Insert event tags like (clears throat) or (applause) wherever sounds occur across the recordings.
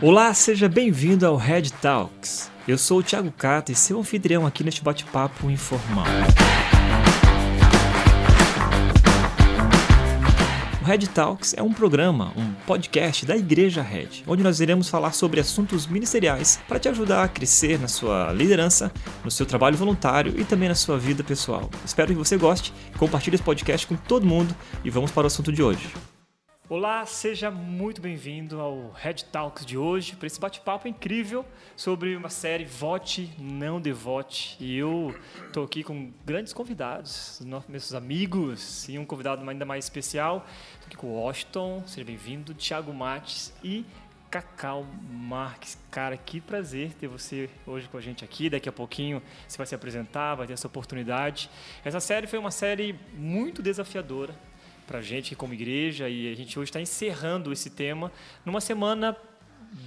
Olá, seja bem-vindo ao Red Talks. Eu sou o Thiago Cata e seu anfitrião aqui neste bate-papo informal. O Red Talks é um programa, um podcast da Igreja Red, onde nós iremos falar sobre assuntos ministeriais para te ajudar a crescer na sua liderança, no seu trabalho voluntário e também na sua vida pessoal. Espero que você goste, compartilhe esse podcast com todo mundo e vamos para o assunto de hoje. Olá, seja muito bem-vindo ao Red Talks de hoje, para esse bate-papo incrível sobre uma série Vote, Não Devote. E eu estou aqui com grandes convidados, meus amigos, e um convidado ainda mais especial. Estou aqui com o Washington, seja bem-vindo, Thiago Mates e Cacau Marques. Cara, que prazer ter você hoje com a gente aqui. Daqui a pouquinho você vai se apresentar, vai ter essa oportunidade. Essa série foi uma série muito desafiadora para a gente como igreja e a gente hoje está encerrando esse tema numa semana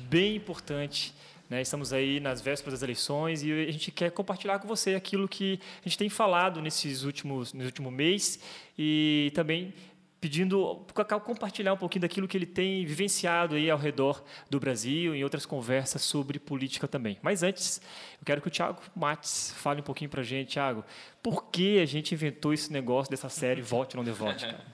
bem importante. Né? Estamos aí nas vésperas das eleições e a gente quer compartilhar com você aquilo que a gente tem falado nesses últimos, nesse último mês e também pedindo para o Cacau compartilhar um pouquinho daquilo que ele tem vivenciado aí ao redor do Brasil em outras conversas sobre política também. Mas antes, eu quero que o Thiago Mates fale um pouquinho para a gente, Thiago, por que a gente inventou esse negócio dessa série (laughs) Vote ou Não Devote? Cara?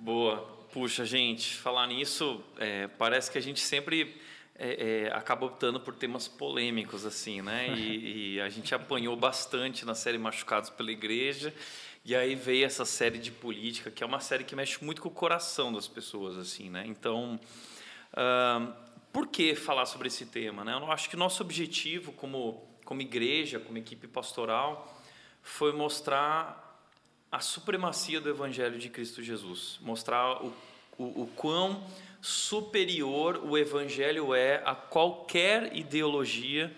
Boa. Puxa, gente, falar nisso, é, parece que a gente sempre é, é, acaba optando por temas polêmicos, assim, né? E, (laughs) e, a gente apanhou bastante na série Machucados pela Igreja. E aí veio essa série de política, que é uma série que mexe muito com o coração das pessoas, assim, né? Então, uh, por que falar sobre esse tema, né? Eu acho que nosso objetivo como, como igreja, como equipe pastoral, foi mostrar a supremacia do Evangelho de Cristo Jesus, mostrar o, o, o quão superior o Evangelho é a qualquer ideologia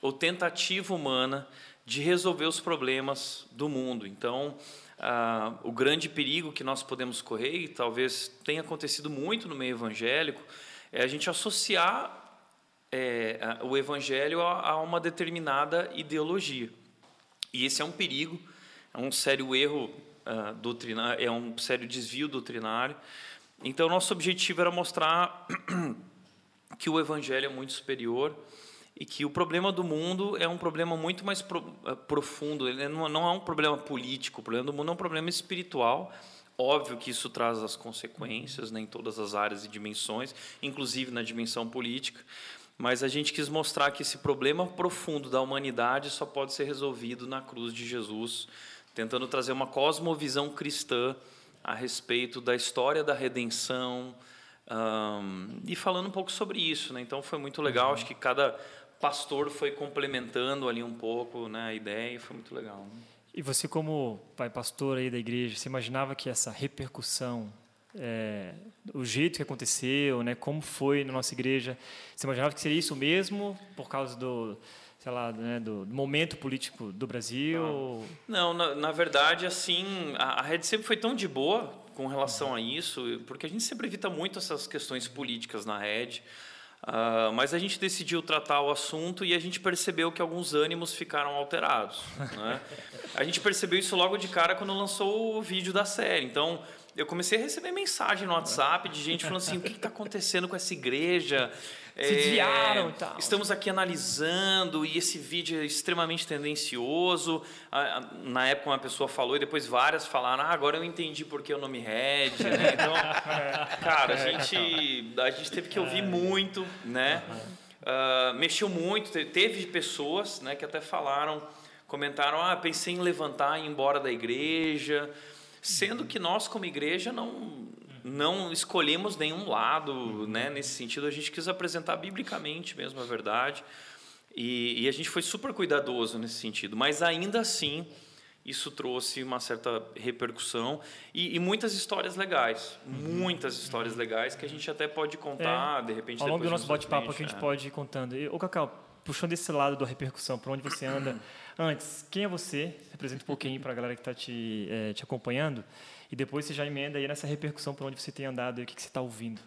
ou tentativa humana de resolver os problemas do mundo. Então, ah, o grande perigo que nós podemos correr, e talvez tenha acontecido muito no meio evangélico, é a gente associar é, o Evangelho a, a uma determinada ideologia. E esse é um perigo é um sério erro uh, doutrinário, é um sério desvio doutrinário. Então, nosso objetivo era mostrar (clears throat) que o evangelho é muito superior e que o problema do mundo é um problema muito mais pro, uh, profundo. Ele não, não é um problema político, o problema do mundo é um problema espiritual. Óbvio que isso traz as consequências né, em todas as áreas e dimensões, inclusive na dimensão política. Mas a gente quis mostrar que esse problema profundo da humanidade só pode ser resolvido na cruz de Jesus, tentando trazer uma cosmovisão cristã a respeito da história da redenção um, e falando um pouco sobre isso. Né? Então foi muito legal, uhum. acho que cada pastor foi complementando ali um pouco né, a ideia e foi muito legal. Né? E você como pai pastor aí da igreja, você imaginava que essa repercussão é, o jeito que aconteceu, né, como foi na nossa igreja, você imaginava que seria isso mesmo por causa do sei lá, né, do, momento político do Brasil? Não, na, na verdade, assim, a, a rede sempre foi tão de boa com relação a isso, porque a gente sempre evita muito essas questões políticas na rede. Uh, mas a gente decidiu tratar o assunto e a gente percebeu que alguns ânimos ficaram alterados. Né? a gente percebeu isso logo de cara quando lançou o vídeo da série. Então, eu comecei a receber mensagem no WhatsApp de gente falando assim: o que está acontecendo com essa igreja? Se desviaram é, e tal. Estamos aqui analisando e esse vídeo é extremamente tendencioso. Na época uma pessoa falou e depois várias falaram: ah, agora eu entendi porque o nome Red. Né? Então, (laughs) cara, a é, gente, a gente teve que ouvir é. muito, né? Uh, mexeu muito. Teve pessoas né, que até falaram, comentaram: ah, pensei em levantar e ir embora da igreja. Sendo que nós, como igreja, não não escolhemos nenhum lado, né? Nesse sentido, a gente quis apresentar biblicamente mesmo a verdade. E, e, a gente foi super cuidadoso nesse sentido, mas ainda assim isso trouxe uma certa repercussão e, e muitas histórias legais, uhum. muitas histórias legais que a gente até pode contar, é, de repente. Ao longo do nosso bate-papo que a gente é. pode ir contando. E, ô Cacau, puxando esse lado da repercussão, para onde você anda, (clears throat) antes, quem é você? Apresenta um pouquinho para a galera que está te, é, te acompanhando. E depois você já emenda aí nessa repercussão para onde você tem andado e o que, que você está ouvindo.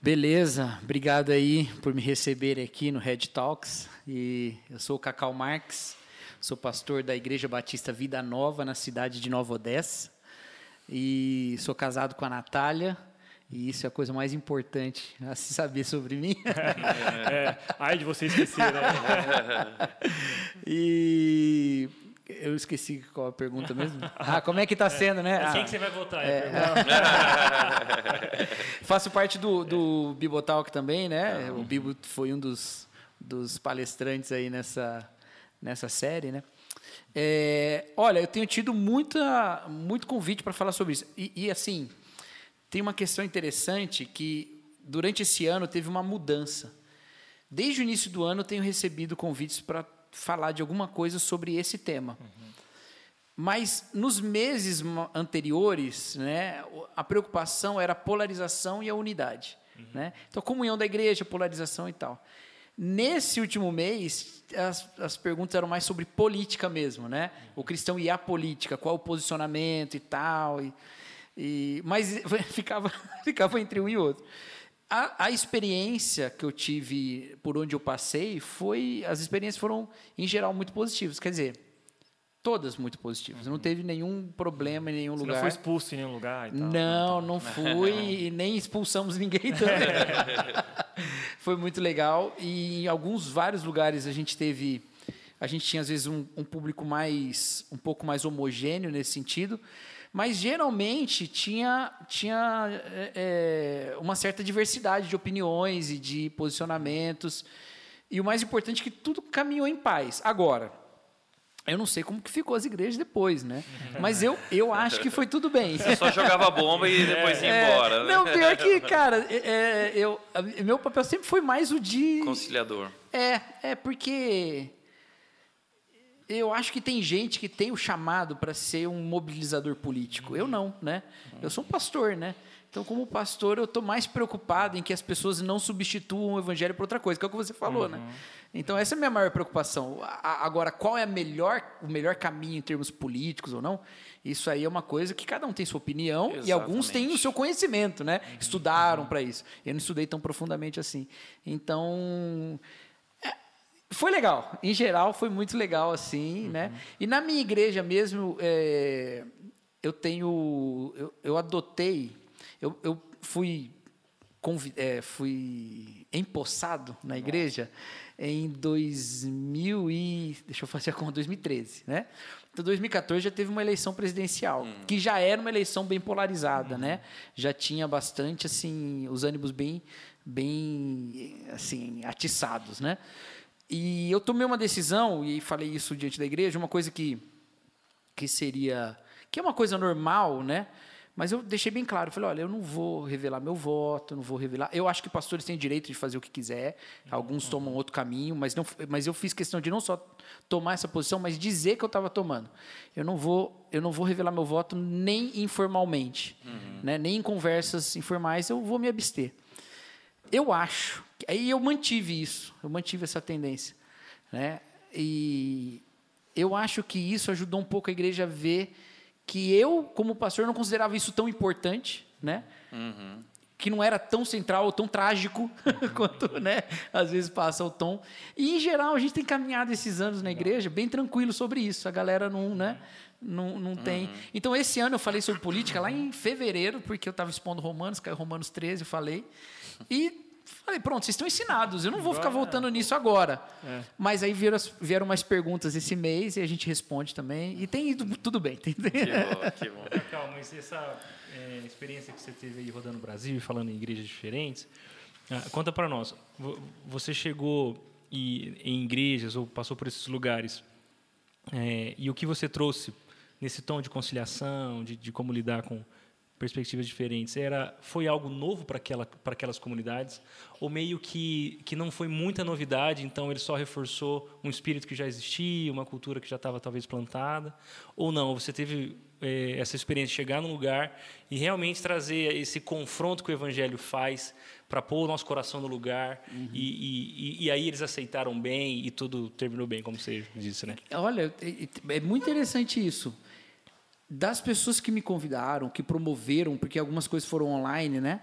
Beleza, obrigado aí por me receber aqui no Red Talks. E eu sou o Cacau Marques, sou pastor da Igreja Batista Vida Nova na cidade de Nova Odessa. e sou casado com a Natália. E isso é a coisa mais importante (laughs) a se saber sobre mim. (laughs) é, ai de você esquecer, né? (laughs) e eu esqueci qual a pergunta mesmo. Ah, como é que está sendo, né? Ah, quem que você vai votar? É, Faço parte do, do Bibotalk também, né? O Bibo foi um dos, dos palestrantes aí nessa, nessa série, né? É, olha, eu tenho tido muita, muito convite para falar sobre isso. E, e, assim, tem uma questão interessante que durante esse ano teve uma mudança. Desde o início do ano eu tenho recebido convites para falar de alguma coisa sobre esse tema. Uhum. Mas nos meses anteriores, né, a preocupação era a polarização e a unidade. Uhum. Né? Então, comunhão da igreja, polarização e tal. Nesse último mês, as, as perguntas eram mais sobre política mesmo, né? O cristão e a política, qual o posicionamento e tal. E, e, mas (laughs) ficava, ficava entre um e outro. A, a, experiência que eu tive por onde eu passei foi. As experiências foram, em geral, muito positivas. Quer dizer, todas muito positivas. Não teve nenhum problema em nenhum Você lugar. Não foi expulso em nenhum lugar? Tal, não, não fui e nem expulsamos ninguém (laughs) também. (laughs) foi muito legal e em alguns vários lugares a gente teve a gente tinha às vezes um, um público mais um pouco mais homogêneo nesse sentido mas geralmente tinha, tinha é, uma certa diversidade de opiniões e de posicionamentos. E o mais importante é que tudo caminhou em paz. Agora, eu não sei como que ficou as igrejas depois, né? Mas eu, eu acho que foi tudo bem. Você só jogava bomba e depois ia é, embora. Né? Não, pior que, cara, é, eu, meu papel sempre foi mais o de... Conciliador. É, é porque eu acho que tem gente que tem o chamado para ser um mobilizador político. Eu não, né? Eu sou um pastor, né? Então, como pastor, eu estou mais preocupado em que as pessoas não substituam o evangelho por outra coisa, que é o que você falou, né? uhum. né? Então, essa é a minha maior preocupação. Agora, qual é melhor, o melhor caminho em termos políticos ou não? Isso aí é uma coisa que cada um tem sua opinião Exatamente. e alguns têm o seu conhecimento, né? Uhum. Estudaram para isso. Eu não estudei tão profundamente assim. Então, foi legal. Em geral, foi muito legal, assim, uhum. né? E na minha igreja mesmo, é, eu tenho... Eu, eu adotei... Eu, eu fui, é, fui empossado na igreja em 2000 e... Deixa eu fazer a conta, 2013, né? Então, 2014 já teve uma eleição presidencial, uhum. que já era uma eleição bem polarizada, uhum. né? Já tinha bastante, assim, os ânimos bem, bem, assim, atiçados, né? E eu tomei uma decisão, e falei isso diante da igreja, uma coisa que, que seria. que é uma coisa normal, né? Mas eu deixei bem claro, falei, olha, eu não vou revelar meu voto, não vou revelar. Eu acho que pastores têm direito de fazer o que quiser. Alguns tomam outro caminho, mas não, mas eu fiz questão de não só tomar essa posição, mas dizer que eu estava tomando. Eu não vou, eu não vou revelar meu voto nem informalmente, uhum. né? Nem em conversas informais eu vou me abster. Eu acho Aí eu mantive isso, eu mantive essa tendência. Né? E eu acho que isso ajudou um pouco a igreja a ver que eu, como pastor, não considerava isso tão importante, né? Uhum. que não era tão central ou tão trágico uhum. (laughs) quanto, né, às vezes passa o tom. E, em geral, a gente tem caminhado esses anos na igreja bem tranquilo sobre isso. A galera não, né, não, não tem. Uhum. Então, esse ano eu falei sobre política lá em fevereiro, porque eu estava expondo Romanos, caiu Romanos 13, eu falei. E Falei, pronto, vocês estão ensinados, eu não vou ficar voltando nisso agora. É. Mas aí vieram, vieram mais perguntas esse mês e a gente responde também. E tem ido tudo bem. (laughs) Tem... Que bom, que bom. Calma, mas essa é, experiência que você teve aí rodando o Brasil e falando em igrejas diferentes, ah, conta para nós. Você chegou e, em igrejas ou passou por esses lugares é, e o que você trouxe nesse tom de conciliação, de, de como lidar com perspectivas diferentes. Era foi algo novo para aquela para aquelas comunidades ou meio que que não foi muita novidade, então ele só reforçou um espírito que já existia, uma cultura que já estava talvez plantada, ou não? Você teve é, essa experiência de chegar num lugar e realmente trazer esse confronto que o evangelho faz para pôr o nosso coração no lugar uhum. e, e, e, aí eles aceitaram bem e tudo terminou bem, como você disse, né? Olha, é, é muito interessante isso das pessoas que me convidaram, que promoveram, porque algumas coisas foram online, né?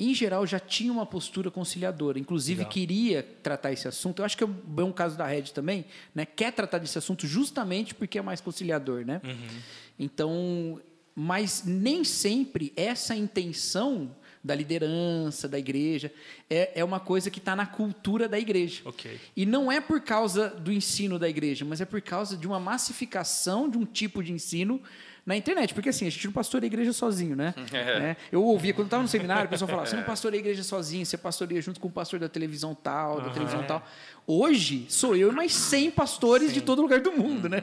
Em geral, já tinha uma postura conciliadora. Inclusive, Legal. queria tratar esse assunto. Eu acho que é um caso da Red também, né? Quer tratar desse assunto justamente porque é mais conciliador, né? Uhum. Então, mas nem sempre essa intenção da liderança da igreja é, é uma coisa que está na cultura da igreja. Ok. E não é por causa do ensino da igreja, mas é por causa de uma massificação de um tipo de ensino na internet. Porque assim, a gente não pastoreia a igreja sozinho, né? (laughs) É. Eu ouvia, quando estava no seminário, o pessoal falava: você não pastoreia a igreja sozinho, você pastoreia junto com o pastor da televisão tal, da televisão tal. Hoje, sou eu e mais 100 pastores de todo lugar do mundo, né?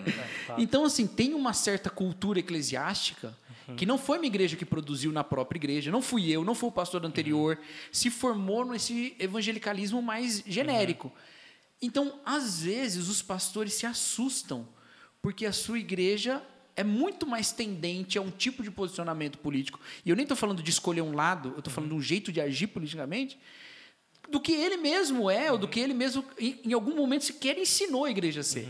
Então, assim, tem uma certa cultura eclesiástica que não foi uma igreja que produziu na própria igreja, não fui eu, não foi o pastor anterior, se formou nesse evangelicalismo mais genérico. Então, às vezes, os pastores se assustam porque a sua igreja é muito mais tendente a um tipo de posicionamento político. E eu nem estou falando de escolher um lado, eu estou falando de um jeito de agir politicamente, do que ele mesmo é, ou do que ele mesmo, em, em algum momento, sequer ensinou a igreja a ser.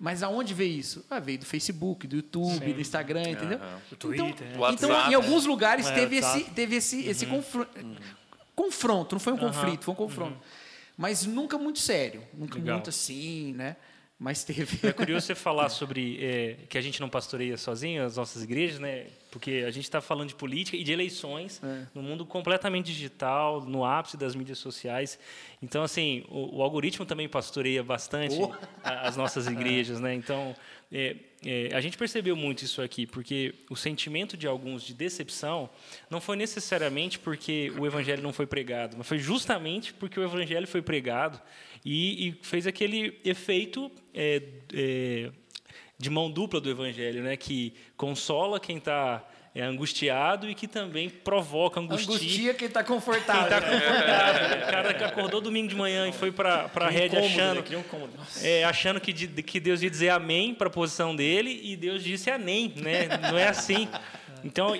Mas aonde veio isso? Ah, veio do Facebook, do YouTube, Sim. do Instagram, entendeu? Aham. Do Twitter, então, né? então, WhatsApp. em alguns lugares É, teve, WhatsApp. esse, teve esse, esse confro- confronto. Não foi um conflito, foi um confronto. Mas nunca muito sério. Nunca Legal. muito assim, né? Mas teve. É curioso você (laughs) falar sobre é, que a gente não pastoreia sozinho as nossas igrejas, né? Porque a gente está falando de política e de eleições É. no mundo completamente digital, no ápice das mídias sociais. Então, assim, o, o algoritmo também pastoreia bastante Oh. as nossas (laughs) igrejas, né? Então, é, é, a gente percebeu muito isso aqui, porque o sentimento de alguns de decepção não foi necessariamente porque o evangelho não foi pregado, mas foi justamente porque o evangelho foi pregado e, e fez aquele efeito é, é, de mão dupla do evangelho, né? Que consola quem está angustiado e que também provoca angustia. Angustia quem está Quem confortável. está confortável. né? O cara que acordou domingo de manhã e foi para a rede Incômodo, achando, né? Um é, achando que, de- que Deus ia dizer amém para a posição dele e Deus disse amém, né? Não é assim. Então,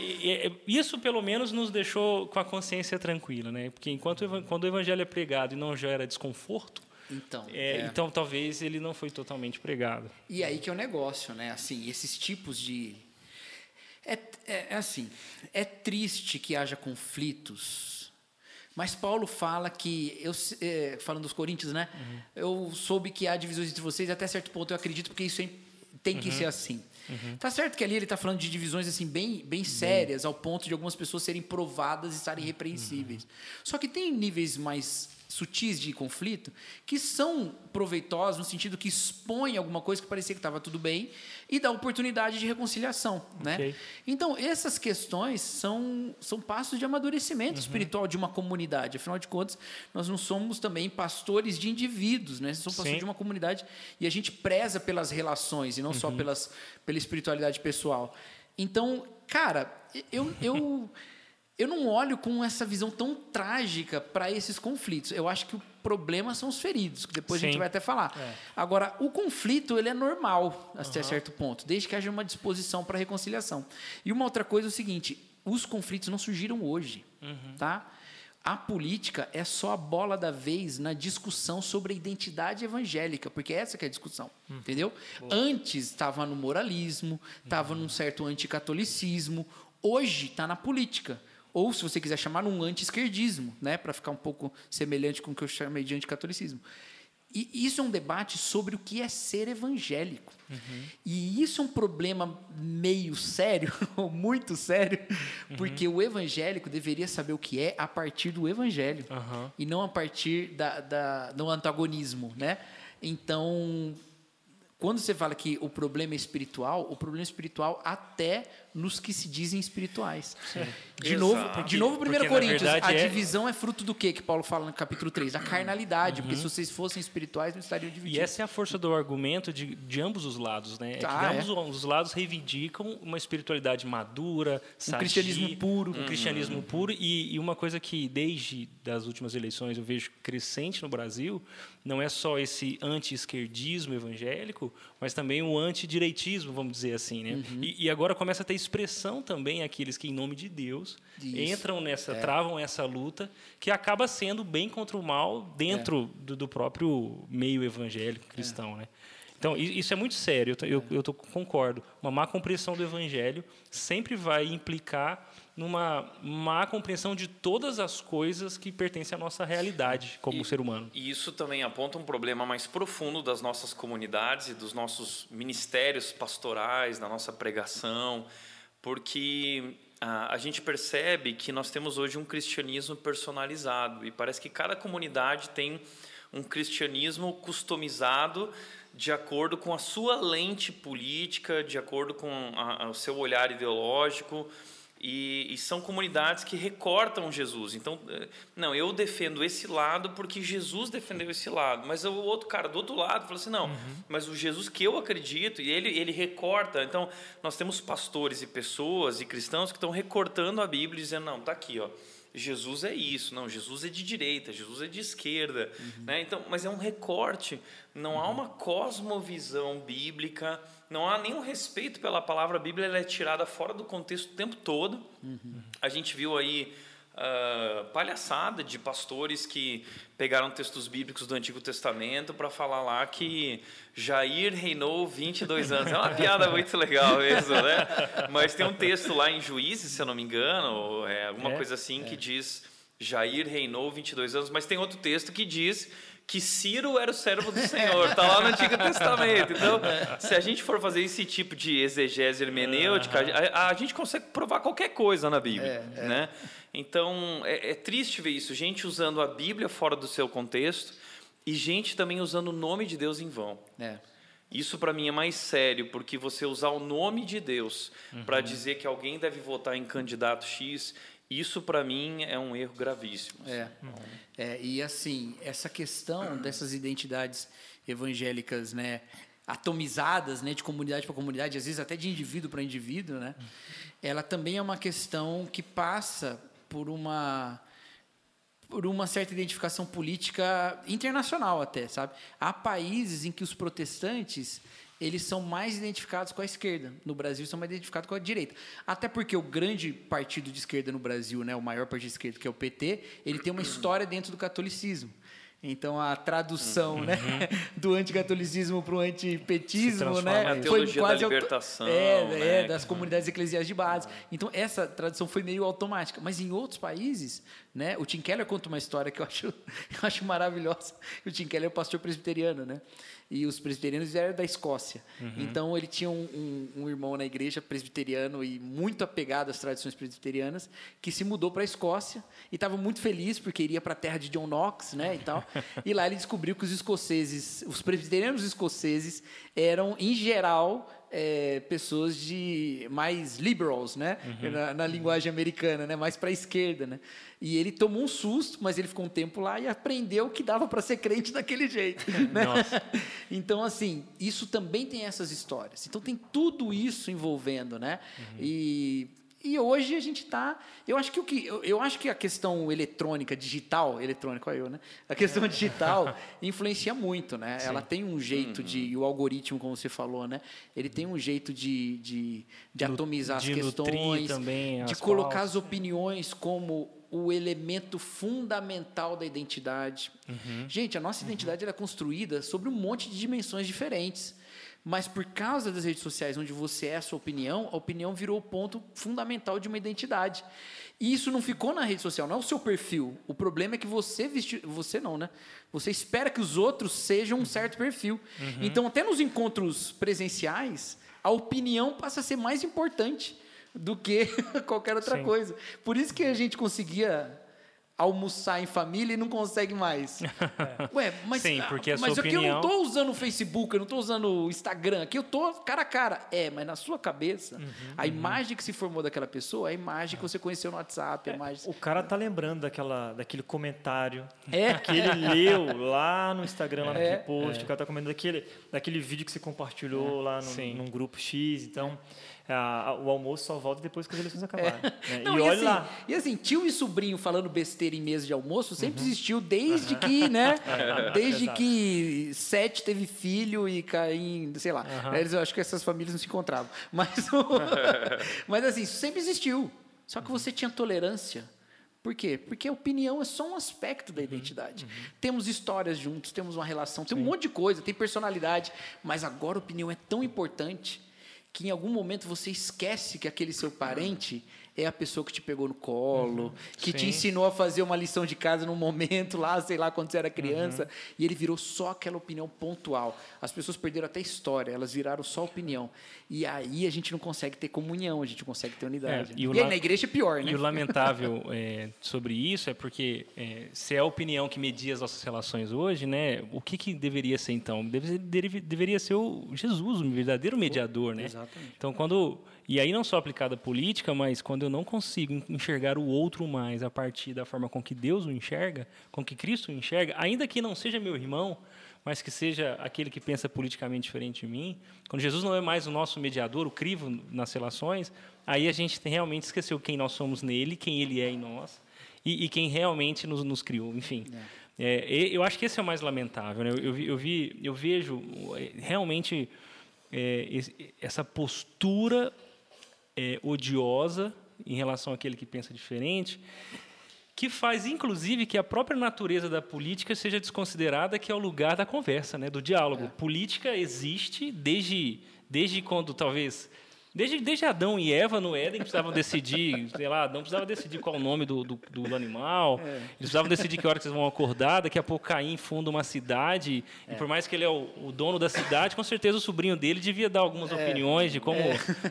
isso pelo menos nos deixou com a consciência tranquila, né? Porque enquanto quando o evangelho é pregado e não gera desconforto, Então, é, é. então talvez ele não foi totalmente pregado. E aí que é o negócio, né? Assim, esses tipos de. É, é, é assim, é triste que haja conflitos, mas Paulo fala que, eu, é, falando dos Coríntios, né? Eu soube que há divisões entre vocês, até certo ponto eu acredito, porque isso é- tem que ser assim. Tá certo que ali ele está falando de divisões assim bem, bem sérias, ao ponto de algumas pessoas serem provadas e estarem repreensíveis. Só que tem níveis mais sutis de conflito que são proveitosos no sentido que expõem alguma coisa que parecia que estava tudo bem e dá oportunidade de reconciliação, né? Ok. Então, essas questões são, são passos de amadurecimento espiritual de uma comunidade. Afinal de contas, nós não somos também pastores de indivíduos, né? Somos pastores Sim. de uma comunidade e a gente preza pelas relações e não só pelas, pela espiritualidade pessoal. Então, cara, eu, eu, (laughs) eu não olho com essa visão tão trágica para esses conflitos. Eu acho que o problema são os feridos, que depois a gente Sim. vai até falar. Agora, o conflito ele é normal até certo ponto, desde que haja uma disposição para reconciliação. E uma outra coisa é o seguinte: os conflitos não surgiram hoje, tá? A política é só a bola da vez na discussão sobre a identidade evangélica, porque essa que é a discussão, entendeu? Antes estava no moralismo, estava num certo anticatolicismo, hoje está na política. Ou, se você quiser chamar, num anti-esquerdismo, né? para ficar um pouco semelhante com o que eu chamei de anticatolicismo. E isso é um debate sobre o que é ser evangélico. E isso é um problema meio sério, (laughs) ou muito sério, porque o evangélico deveria saber o que é a partir do evangelho Aham. e não a partir da, da- do antagonismo, né? Então, quando você fala que o problema é espiritual, o problema é espiritual até nos que se dizem espirituais. De Exato. novo, de novo 1 Porque, na Coríntios, a é- divisão é fruto do que que Paulo fala no capítulo 3? Da carnalidade, porque se vocês fossem espirituais, não estariam divididos. E essa é a força do argumento de, de ambos os lados, né? É que Ah, é. ambos os lados reivindicam uma espiritualidade madura, sadia, cristianismo puro. um cristianismo puro e, e uma coisa que desde das últimas eleições eu vejo crescente no Brasil não é só esse anti-esquerdismo evangélico, mas também o antidireitismo, vamos dizer assim, né? Uhum. E, e agora começa a ter expressão também aqueles que em nome de Deus Isso. entram nessa, É. travam essa luta que acaba sendo bem contra o mal dentro É. do, do próprio meio evangélico cristão, né? Então, isso é muito sério, eu, eu, eu tô- concordo. Uma má compreensão do evangelho sempre vai implicar numa má compreensão de todas as coisas que pertencem à nossa realidade como E- ser humano. E isso também aponta um problema mais profundo das nossas comunidades e dos nossos ministérios pastorais, da nossa pregação, porque a, a gente percebe que nós temos hoje um cristianismo personalizado e parece que cada comunidade tem um cristianismo customizado de acordo com a sua lente política, de acordo com a, a, o seu olhar ideológico. E, e, são comunidades que recortam Jesus. Então, eh, não, eu defendo esse lado porque Jesus defendeu esse lado. Mas o outro cara do outro lado falou assim: não, uhum. mas o Jesus que eu acredito, e ele, ele recorta. Então, nós temos pastores e pessoas e cristãos que estão recortando a Bíblia, dizendo: não, está aqui, ó. Jesus é isso, não, Jesus é de direita, Jesus é de esquerda, uhum. né? Então, mas é um recorte, não uhum. há uma cosmovisão bíblica, não há nenhum respeito pela palavra a Bíblia, ela é tirada fora do contexto o tempo todo. Uhum. A gente viu aí uh, palhaçada de pastores que pegaram textos bíblicos do Antigo Testamento para falar lá que Jair reinou 22 anos. É uma piada muito legal isso, né? Mas tem um texto lá em Juízes, se eu não me engano, é alguma é, coisa assim, é. que diz Jair reinou 22 anos, mas tem outro texto que diz que Ciro era o servo do Senhor, está lá no Antigo Testamento. Então, se a gente for fazer esse tipo de exegese hermenêutica, a, a gente consegue provar qualquer coisa na Bíblia, é, é. né? Então, é, é, triste ver isso, gente usando a Bíblia fora do seu contexto e gente também usando o nome de Deus em vão. É. Isso para mim é mais sério, porque você usar o nome de Deus uhum. para dizer que alguém deve votar em candidato X isso, para mim, é um erro gravíssimo. É. é. E, assim, essa questão (clears throat) dessas identidades evangélicas, né, atomizadas, né, de comunidade para comunidade, às vezes até de indivíduo para indivíduo, né, ela também é uma questão que passa por uma por uma certa identificação política internacional até, sabe? Há países em que os protestantes eles são mais identificados com a esquerda. No Brasil, são mais identificados com a direita. Até porque o grande partido de esquerda no Brasil, né, o maior partido de esquerda, que é o PT, ele tem uma história dentro do catolicismo. Então a tradução, uhum. né, (laughs) do anticatolicismo para o antipetismo, né, foi quase da libertação, é, né? é, das comunidades eclesiais de base. Então essa tradução foi meio automática, mas em outros países, né, o Tim Keller conta uma história que eu acho, (laughs) eu acho maravilhosa. O Tim Keller é o pastor presbiteriano, né? E os presbiterianos eram da Escócia. Uhum. Então ele tinha um, um, um, irmão na igreja presbiteriano e muito apegado às tradições presbiterianas que se mudou para a Escócia e estava muito feliz porque iria para a terra de John Knox, né, e tal. (laughs) e lá ele descobriu que os escoceses, os presbiterianos escoceses eram em geral é, pessoas de mais liberals, né? Uhum. Na, na, linguagem americana, né? Mais para a esquerda, né? E ele tomou um susto, mas ele ficou um tempo lá e aprendeu que dava para ser crente (laughs) daquele jeito, (laughs) né? (laughs) então, assim, isso também tem essas histórias. Então tem tudo isso envolvendo, né? Uhum. E e hoje a gente está. Eu acho que o que eu, eu, acho que a questão eletrônica, digital, eletrônico eu, né? A questão é. digital (laughs) influencia muito, né? Sim. Ela tem um jeito uhum. de o algoritmo, como você falou, né? Ele tem um jeito de, de, de atomizar de as questões, também, de colocar as opiniões como o elemento fundamental da identidade. Uhum. Gente, a nossa identidade uhum. é construída sobre um monte de dimensões diferentes. Mas por causa das redes sociais, onde você é a sua opinião, a opinião virou o ponto fundamental de uma identidade. E isso não ficou na rede social, não é o seu perfil. O problema é que você vestiu. Você não, né? Você espera que os outros sejam um certo perfil. Uhum. Então, até nos encontros presenciais, a opinião passa a ser mais importante do que (laughs) qualquer outra Sim. coisa. Por isso que a gente conseguia almoçar em família e não consegue mais. (laughs) É. Ué, mas, Sim, porque a mas sua aqui opinião... eu não estou usando o Facebook, eu não estou usando o Instagram, aqui eu estou cara a cara. É, mas na sua cabeça, uhum, a uhum. imagem que se formou daquela pessoa é a imagem que você conheceu no WhatsApp. É, imagem... O cara tá lembrando daquela, daquele comentário é. que ele leu lá no Instagram, lá naquele é. post, é. o cara tá comentando daquele, daquele vídeo que você compartilhou é. lá no, num grupo X, então a, o almoço só volta depois que as eleições acabarem. É. Né? (laughs) Não, e, e olha assim, lá. E assim, tio e sobrinho falando besteira em mesa de almoço sempre uhum. existiu desde que, né? (laughs) É, desde exato. que Sete teve filho e Caim, sei lá. Uhum. Eles, eu acho que essas famílias não se encontravam. (laughs) Mas, mas assim, isso sempre existiu. Só que você tinha tolerância. Por quê? Porque a opinião é só um aspecto da uhum. identidade. Uhum. Temos histórias juntos, temos uma relação, tem Sim. um monte de coisa, tem personalidade, mas agora a opinião é tão importante que em algum momento você esquece que aquele seu parente é a pessoa que te pegou no colo, Uhum. que te Sim. ensinou a fazer uma lição de casa num momento lá, sei lá, quando você era criança, Uhum. e ele virou só aquela opinião pontual. As pessoas perderam até história, elas viraram só opinião. E aí a gente não consegue ter comunhão, a gente não consegue ter unidade. É, né? e e aí la- na igreja é pior, né? E o lamentável (laughs) é, sobre isso é porque é, se é a opinião que media as nossas relações hoje, né? O que, que deveria ser então? Deve- deve- deveria ser o Jesus, o verdadeiro mediador, né? Exatamente. Então quando e aí não só aplicada à política, mas quando eu não consigo enxergar o outro mais a partir da forma com que Deus o enxerga, com que Cristo o enxerga, ainda que não seja meu irmão, mas que seja aquele que pensa politicamente diferente de mim, quando Jesus não é mais o nosso mediador, o crivo nas relações, aí a gente realmente esqueceu quem nós somos nele, quem ele é em nós e, e quem realmente nos, nos criou, enfim. É, e- eu acho que esse é o mais lamentável. Né? Eu, eu vi, eu, vi- eu vejo é, realmente é, essa postura é, odiosa em relação àquele que pensa diferente, que faz, inclusive, que a própria natureza da política seja desconsiderada, que é o lugar da conversa, né, do diálogo. Política existe desde, desde quando, talvez... Desde, desde Adão e Eva no Éden precisavam decidir, (laughs) sei lá, Adão precisava decidir qual o nome do, do, do animal, eles precisavam decidir que hora que vocês vão acordar, daqui a pouco Caim funda uma cidade, e por mais que ele é o, o dono da cidade, com certeza o sobrinho dele devia dar algumas opiniões de como...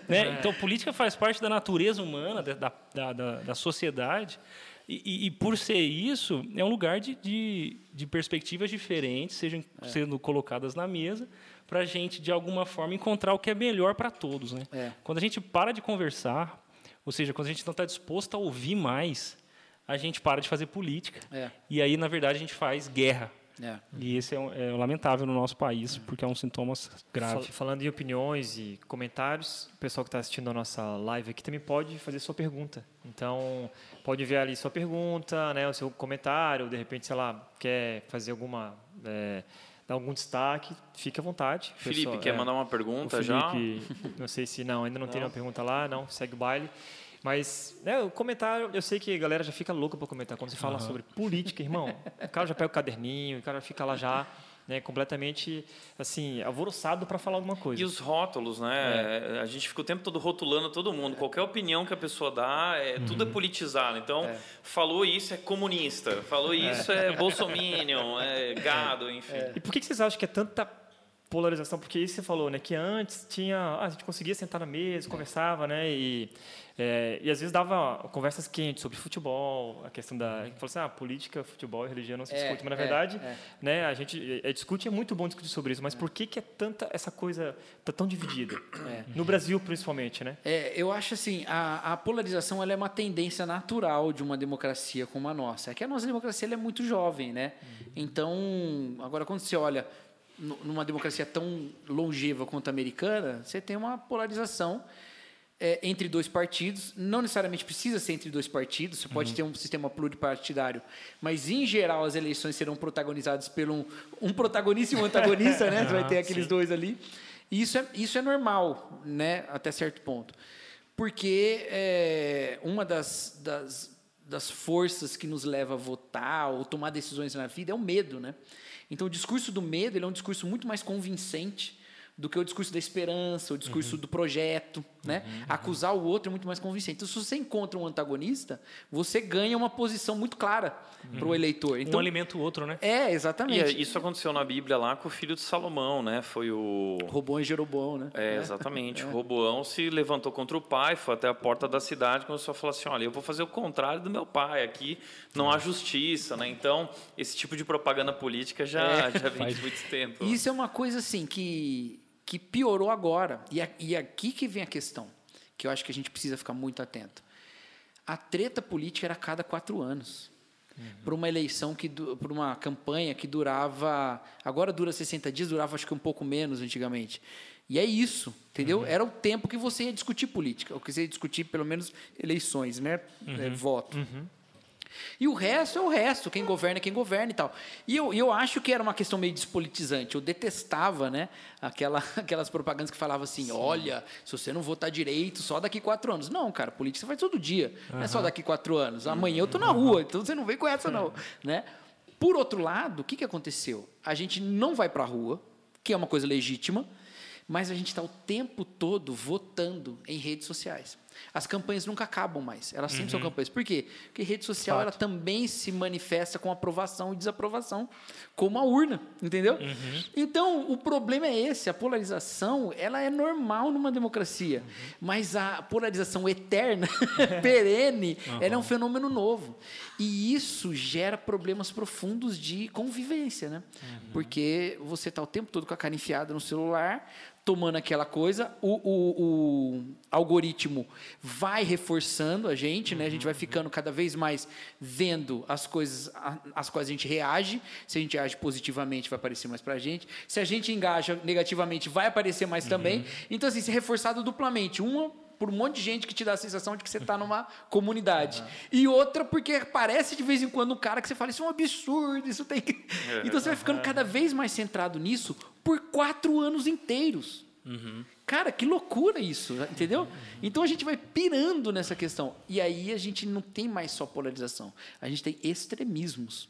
Né? Então, política faz parte da natureza humana, da, da, da, da sociedade, e, e- e por ser isso, é um lugar de, de, de perspectivas diferentes sejam sendo colocadas na mesa para a gente, de alguma forma, encontrar o que é melhor para todos. Né? É. Quando a gente para de conversar, ou seja, quando a gente não está disposto a ouvir mais, a gente para de fazer política. É. E aí, na verdade, a gente faz guerra. É. E esse é, é lamentável no nosso país, porque é um sintoma grave. Fal- Falando em opiniões e comentários, o pessoal que está assistindo a nossa live aqui também pode fazer sua pergunta. Então, pode enviar ali sua pergunta, né, o seu comentário, de repente, sei lá, quer fazer alguma. é, dar algum destaque, fique à vontade. Felipe, Pessoal, quer é, mandar uma o pergunta já? Felipe, (laughs) não sei se não, ainda não, tem nenhuma pergunta lá, não, segue o baile. Mas, né, o comentário, eu sei que a galera já fica louca para comentar. Quando você fala sobre política, irmão, o cara já pega o caderninho, o cara fica lá já, né, completamente, assim, alvoroçado para falar alguma coisa. E os rótulos, né? A gente fica o tempo todo rotulando todo mundo. Qualquer opinião que a pessoa dá, é, tudo é politizado. Então, falou isso é comunista, falou isso é, bolsominion, é gado, enfim. E por que vocês acham que é tanta polarização? Porque isso você falou, né? Que antes tinha, ah, a gente conseguia sentar na mesa, conversava, né? E, é, e às vezes dava conversas quentes sobre futebol, a questão da, a gente falou assim, ah, política, futebol e religião não se É, discute, mas na é, verdade, é. né? A gente é, discute, é muito bom discutir sobre isso, mas por que que é tanta essa coisa tá tão dividida? No Brasil, principalmente, né? É, eu acho assim, a, a polarização ela é uma tendência natural de uma democracia como a nossa. É que a nossa democracia ela é muito jovem, né? Então, agora quando você olha numa democracia tão longeva quanto a americana, você tem uma polarização é, entre dois partidos. Não necessariamente precisa ser entre dois partidos, você pode ter um sistema pluripartidário, mas em geral as eleições serão protagonizadas por um, um protagonista e um antagonista, né? (laughs) Você vai ter aqueles dois ali. E isso é, isso é normal, né? Até certo ponto. Porque é, uma das, das, das forças que nos leva a votar ou tomar decisões na vida é o medo, né? Então, o discurso do medo ele é um discurso muito mais convincente do que o discurso da esperança, o discurso do projeto, né? Acusar o outro é muito mais convincente. Então, se você encontra um antagonista, você ganha uma posição muito clara para o eleitor. Então, um alimenta o outro, né? é, E exatamente. é, isso aconteceu na Bíblia lá com o filho de Salomão, né? Foi o. Robô e Jeroboão, né? É, exatamente. O (laughs) Roboão se levantou contra o pai, foi até a porta da cidade e começou a falar assim: olha, eu vou fazer o contrário do meu pai, aqui não há justiça, né? Então, esse tipo de propaganda política já, já vem de muito tempo. E Isso é uma coisa assim que, que piorou agora. E, a- e aqui que vem a questão, que eu acho que a gente precisa ficar muito atento. A treta política era a cada quatro anos. Para uma eleição, que para uma campanha que durava. Agora dura 60 dias, durava acho que um pouco menos antigamente. E é isso, entendeu? Era o tempo que você ia discutir política, ou que você ia discutir pelo menos eleições, né? É, voto. E o resto é o resto, quem governa é quem governa e tal. E eu, eu acho que era uma questão meio despolitizante. Eu detestava né, aquela, (laughs) aquelas propagandas que falavam assim: olha, se você não votar direito, só daqui quatro anos. Não, cara, política você faz todo dia. Não é só daqui quatro anos. Amanhã eu tô na rua, então você não vem com essa, não. Né? Por outro lado, o que, que aconteceu? A gente não vai para a rua, que é uma coisa legítima, mas a gente está o tempo todo votando em redes sociais. As campanhas nunca acabam mais. Elas sempre Uhum. são campanhas. Por quê? Porque rede social ela também se manifesta com aprovação e desaprovação, como a urna, entendeu? Uhum. Então, o problema é esse. A polarização ela é normal numa democracia. Uhum. Mas a polarização eterna, (laughs) (laughs) perene, ela é um fenômeno novo. E isso gera problemas profundos de convivência, né? Uhum. Porque você está o tempo todo com a cara enfiada no celular, tomando aquela coisa, o, o- o algoritmo vai reforçando a gente, né? A gente vai ficando cada vez mais vendo as coisas às quais a gente reage. Se a gente age positivamente, vai aparecer mais pra gente. Se a gente engaja negativamente, vai aparecer mais também. Então, assim, isso é reforçado duplamente. Uma por um monte de gente que te dá a sensação de que você está numa comunidade. E outra porque aparece de vez em quando um cara que você fala, isso é um absurdo, isso tem que... (laughs) Então você vai ficando cada vez mais centrado nisso por quatro anos inteiros. Cara, que loucura isso, entendeu? Então a gente vai pirando nessa questão. E aí a gente não tem mais só polarização, a gente tem extremismos.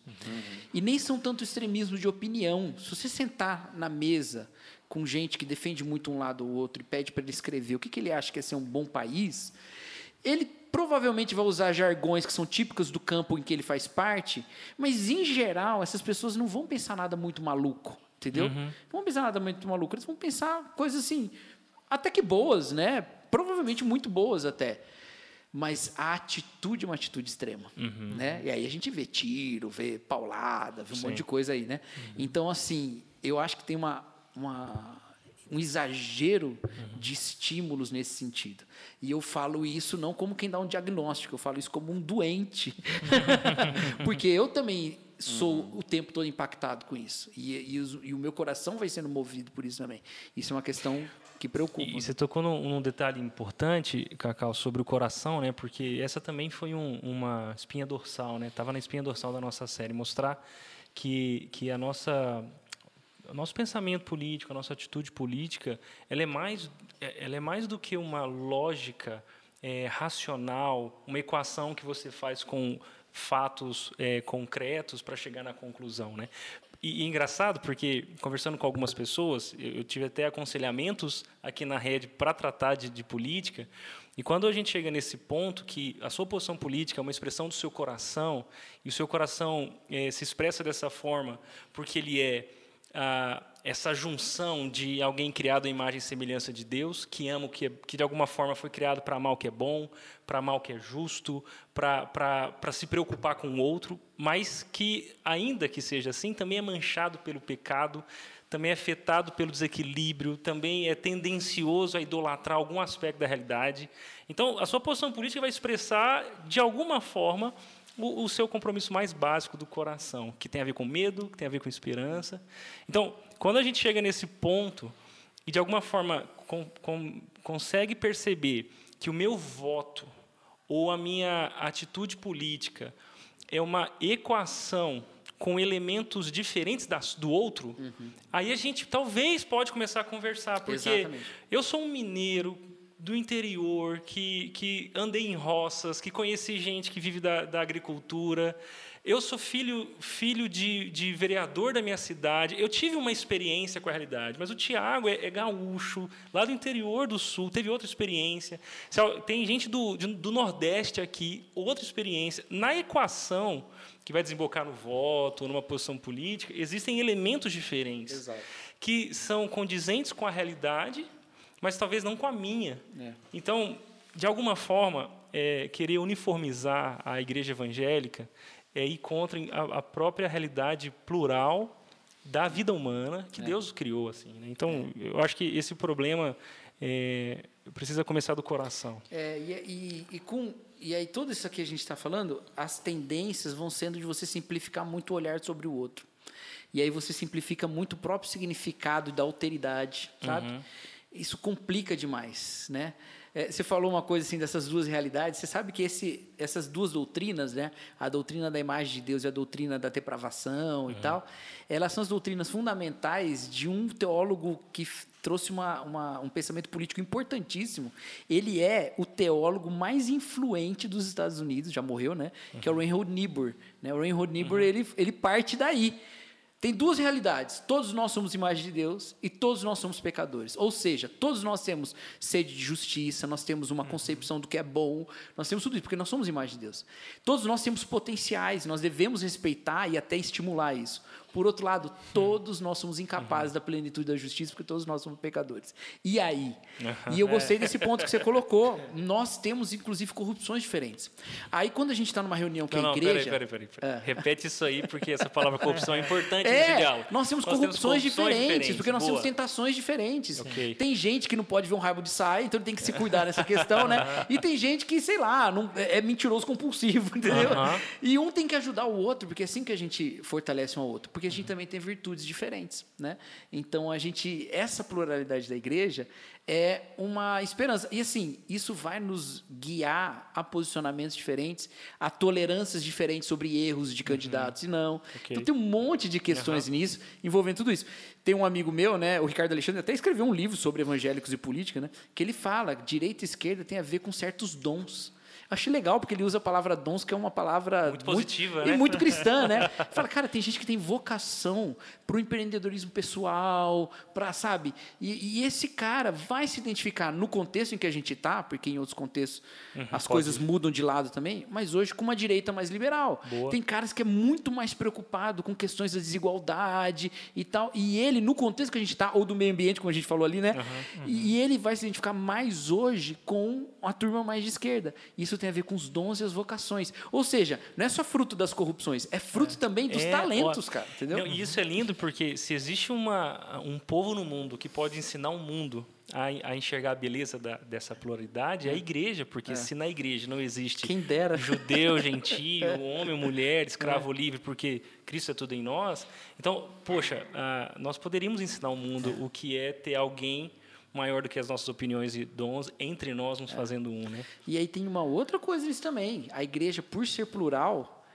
E nem são tanto extremismos de opinião. Se você sentar na mesa com gente que defende muito um lado ou outro e pede para ele escrever o que, que ele acha que é ser um bom país, ele provavelmente vai usar jargões que são típicos do campo em que ele faz parte, mas em geral essas pessoas não vão pensar nada muito maluco, entendeu? Não vão pensar nada muito maluco, eles vão pensar coisas assim, até que boas, né? Provavelmente muito boas até. Mas a atitude é uma atitude extrema, né? E aí a gente vê tiro, vê paulada, vê um monte de coisa aí, né? Então, assim, eu acho que tem uma, uma um exagero de estímulos nesse sentido. E eu falo isso não como quem dá um diagnóstico, eu falo isso como um doente. (laughs) (laughs) Porque eu também sou o tempo todo impactado com isso. E, e, os- e o meu coração vai sendo movido por isso também. Isso é uma questão que preocupa. E você tocou num, num detalhe importante, Cacau, sobre o coração, né? Porque essa também foi um- uma espinha dorsal, né? Tava na espinha dorsal da nossa série, mostrar que, que a nossa o nosso pensamento político, a nossa atitude política, ela é mais, ela é mais do que uma lógica é, racional, uma equação que você faz com fatos é, concretos para chegar na conclusão, né? E, e engraçado porque conversando com algumas pessoas, eu, eu tive até aconselhamentos aqui na rede para tratar de, de política. E quando a gente chega nesse ponto que a sua posição política é uma expressão do seu coração e o seu coração eh, se expressa dessa forma porque ele é ah, essa junção de alguém criado à imagem e semelhança de Deus, que ama o que, é, que de alguma forma foi criado para amar o que é bom, para amar o que é justo, para se preocupar com o outro, mas que, ainda que seja assim, também é manchado pelo pecado, também é afetado pelo desequilíbrio, também é tendencioso a idolatrar algum aspecto da realidade. Então, a sua posição política vai expressar, de alguma forma, o, o seu compromisso mais básico do coração, que tem a ver com medo, que tem a ver com esperança. Então, quando a gente chega nesse ponto e de alguma forma com, com, consegue perceber que o meu voto ou a minha atitude política é uma equação com elementos diferentes das, do outro, aí a gente talvez pode começar a conversar, porque Exatamente. eu sou um mineiro do interior, que, que andei em roças, que conheci gente que vive da, da agricultura. Eu sou filho, filho de, de vereador da minha cidade. Eu tive uma experiência com a realidade, mas o Tiago é, é gaúcho, lá do interior do Sul, teve outra experiência. Tem gente do, do Nordeste aqui, outra experiência. Na equação que vai desembocar no voto, numa posição política, existem elementos diferentes Exato. que são condizentes com a realidade, mas talvez não com a minha. É. Então, de alguma forma, é, querer uniformizar a igreja evangélica é ir contra a, a própria realidade plural da vida humana que Deus criou assim. né? Então, eu acho que esse problema é, precisa começar do coração. É, e, e, e com, e aí, tudo isso que a gente está falando, as tendências vão sendo de você simplificar muito o olhar sobre o outro. E aí você simplifica muito o próprio significado da alteridade, sabe? Isso complica demais, né? É, você falou uma coisa assim dessas duas realidades. Você sabe que esse, essas duas doutrinas, né? A doutrina da imagem de Deus e a doutrina da depravação e tal, elas são as doutrinas fundamentais de um teólogo que trouxe uma, uma- um pensamento político importantíssimo. Ele é o teólogo mais influente dos Estados Unidos, já morreu, né? Que é o Reinhold Niebuhr. Né? O Reinhold Niebuhr ele, ele parte daí. Tem duas realidades. Todos nós somos imagem de Deus e todos nós somos pecadores. Ou seja, todos nós temos sede de justiça, nós temos uma concepção do que é bom, nós temos tudo isso, porque nós somos imagem de Deus. Todos nós temos potenciais, nós devemos respeitar e até estimular isso. Por outro lado, todos nós somos incapazes da plenitude da justiça, porque todos nós somos pecadores. E aí? E eu gostei desse ponto que você colocou. (laughs) Nós temos, inclusive, corrupções diferentes. Aí, quando a gente está numa reunião com Não, a não, igreja. peraí, peraí, peraí. Repete isso aí, porque essa palavra corrupção é importante É, nesse diálogo. nós temos Nós corrupções diferentes, porque nós Boa. temos tentações diferentes. Ok. Tem gente que não pode ver um rabo de saia, então ele tem que se cuidar nessa questão, né? E tem gente que, sei lá, não, é é mentiroso compulsivo, (laughs) entendeu? Aham. E um tem que ajudar o outro, porque é assim que a gente fortalece um ao outro. Porque a gente também tem virtudes diferentes, né? Então a gente, essa pluralidade da igreja é uma esperança. E assim, isso vai nos guiar a posicionamentos diferentes, a tolerâncias diferentes sobre erros de candidatos e não. Ok. Então tem um monte de questões nisso, envolvendo tudo isso. Tem um amigo meu, né, o Ricardo Alexandre, até escreveu um livro sobre evangélicos e política, né, que ele fala direita e esquerda tem a ver com certos dons. Achei legal, porque ele usa a palavra dons, que é uma palavra Muito positiva, e né? muito cristã, (laughs) né? Fala, cara, tem gente que tem vocação para o empreendedorismo pessoal, para, sabe? E, e esse cara vai se identificar no contexto em que a gente está, porque em outros contextos as Uhum, pode. coisas mudam de lado também, mas hoje com uma direita mais liberal. Boa. Tem caras que é muito mais preocupado com questões da desigualdade e tal. E ele, no contexto que a gente está, ou do meio ambiente, como a gente falou ali, né? E, e ele vai se identificar mais hoje com a turma mais de esquerda. Isso tem a ver com os dons e as vocações. Ou seja, não é só fruto das corrupções, é fruto também dos É, talentos, ó, cara. Entendeu? não, e isso é lindo porque se existe uma, um povo no mundo que pode ensinar o mundo a, a enxergar a beleza da- dessa pluralidade, é a igreja, porque se na igreja não existe Quem dera. judeu, (laughs) gentio, homem, mulher, escravo livre, porque Cristo é tudo em nós. Então, poxa, ah, nós poderíamos ensinar o mundo o que é ter alguém maior do que as nossas opiniões e dons entre nós nos fazendo um, né? E aí tem uma outra coisa nisso também. A igreja, por ser plural,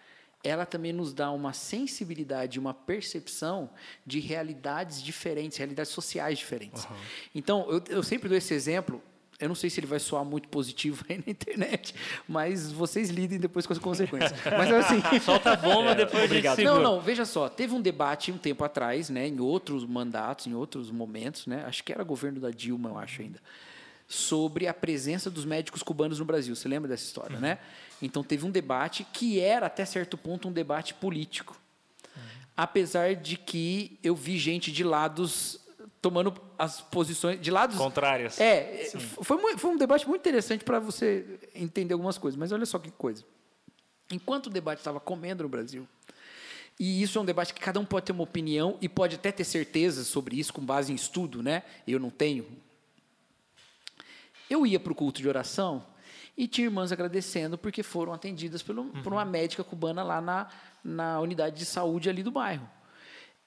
ela também nos dá uma sensibilidade, uma percepção de realidades diferentes, realidades sociais diferentes. Então, eu, eu sempre dou esse exemplo. Eu não sei se ele vai soar muito positivo (laughs) aí na internet, mas vocês lidem depois com as consequências. (laughs) Mas assim, Solta a bomba, depois obrigado. gente não, não, veja só, teve um debate um tempo atrás, né, em outros mandatos, em outros momentos, né, acho que era governo da Dilma, eu acho ainda, sobre a presença dos médicos cubanos no Brasil. Você lembra dessa história, né? Então teve um debate que era até certo ponto um debate político. Apesar de que eu vi gente de lados tomando as posições de lados Contrárias. é, foi, foi um debate muito interessante para você entender algumas coisas, mas olha só que coisa. Enquanto o debate estava comendo no Brasil, e isso é um debate que cada um pode ter uma opinião e pode até ter certeza sobre isso com base em estudo, né? Eu não tenho. Eu ia para o culto de oração e tinha irmãs agradecendo porque foram atendidas pelo, por uma médica cubana lá na, na unidade de saúde ali do bairro.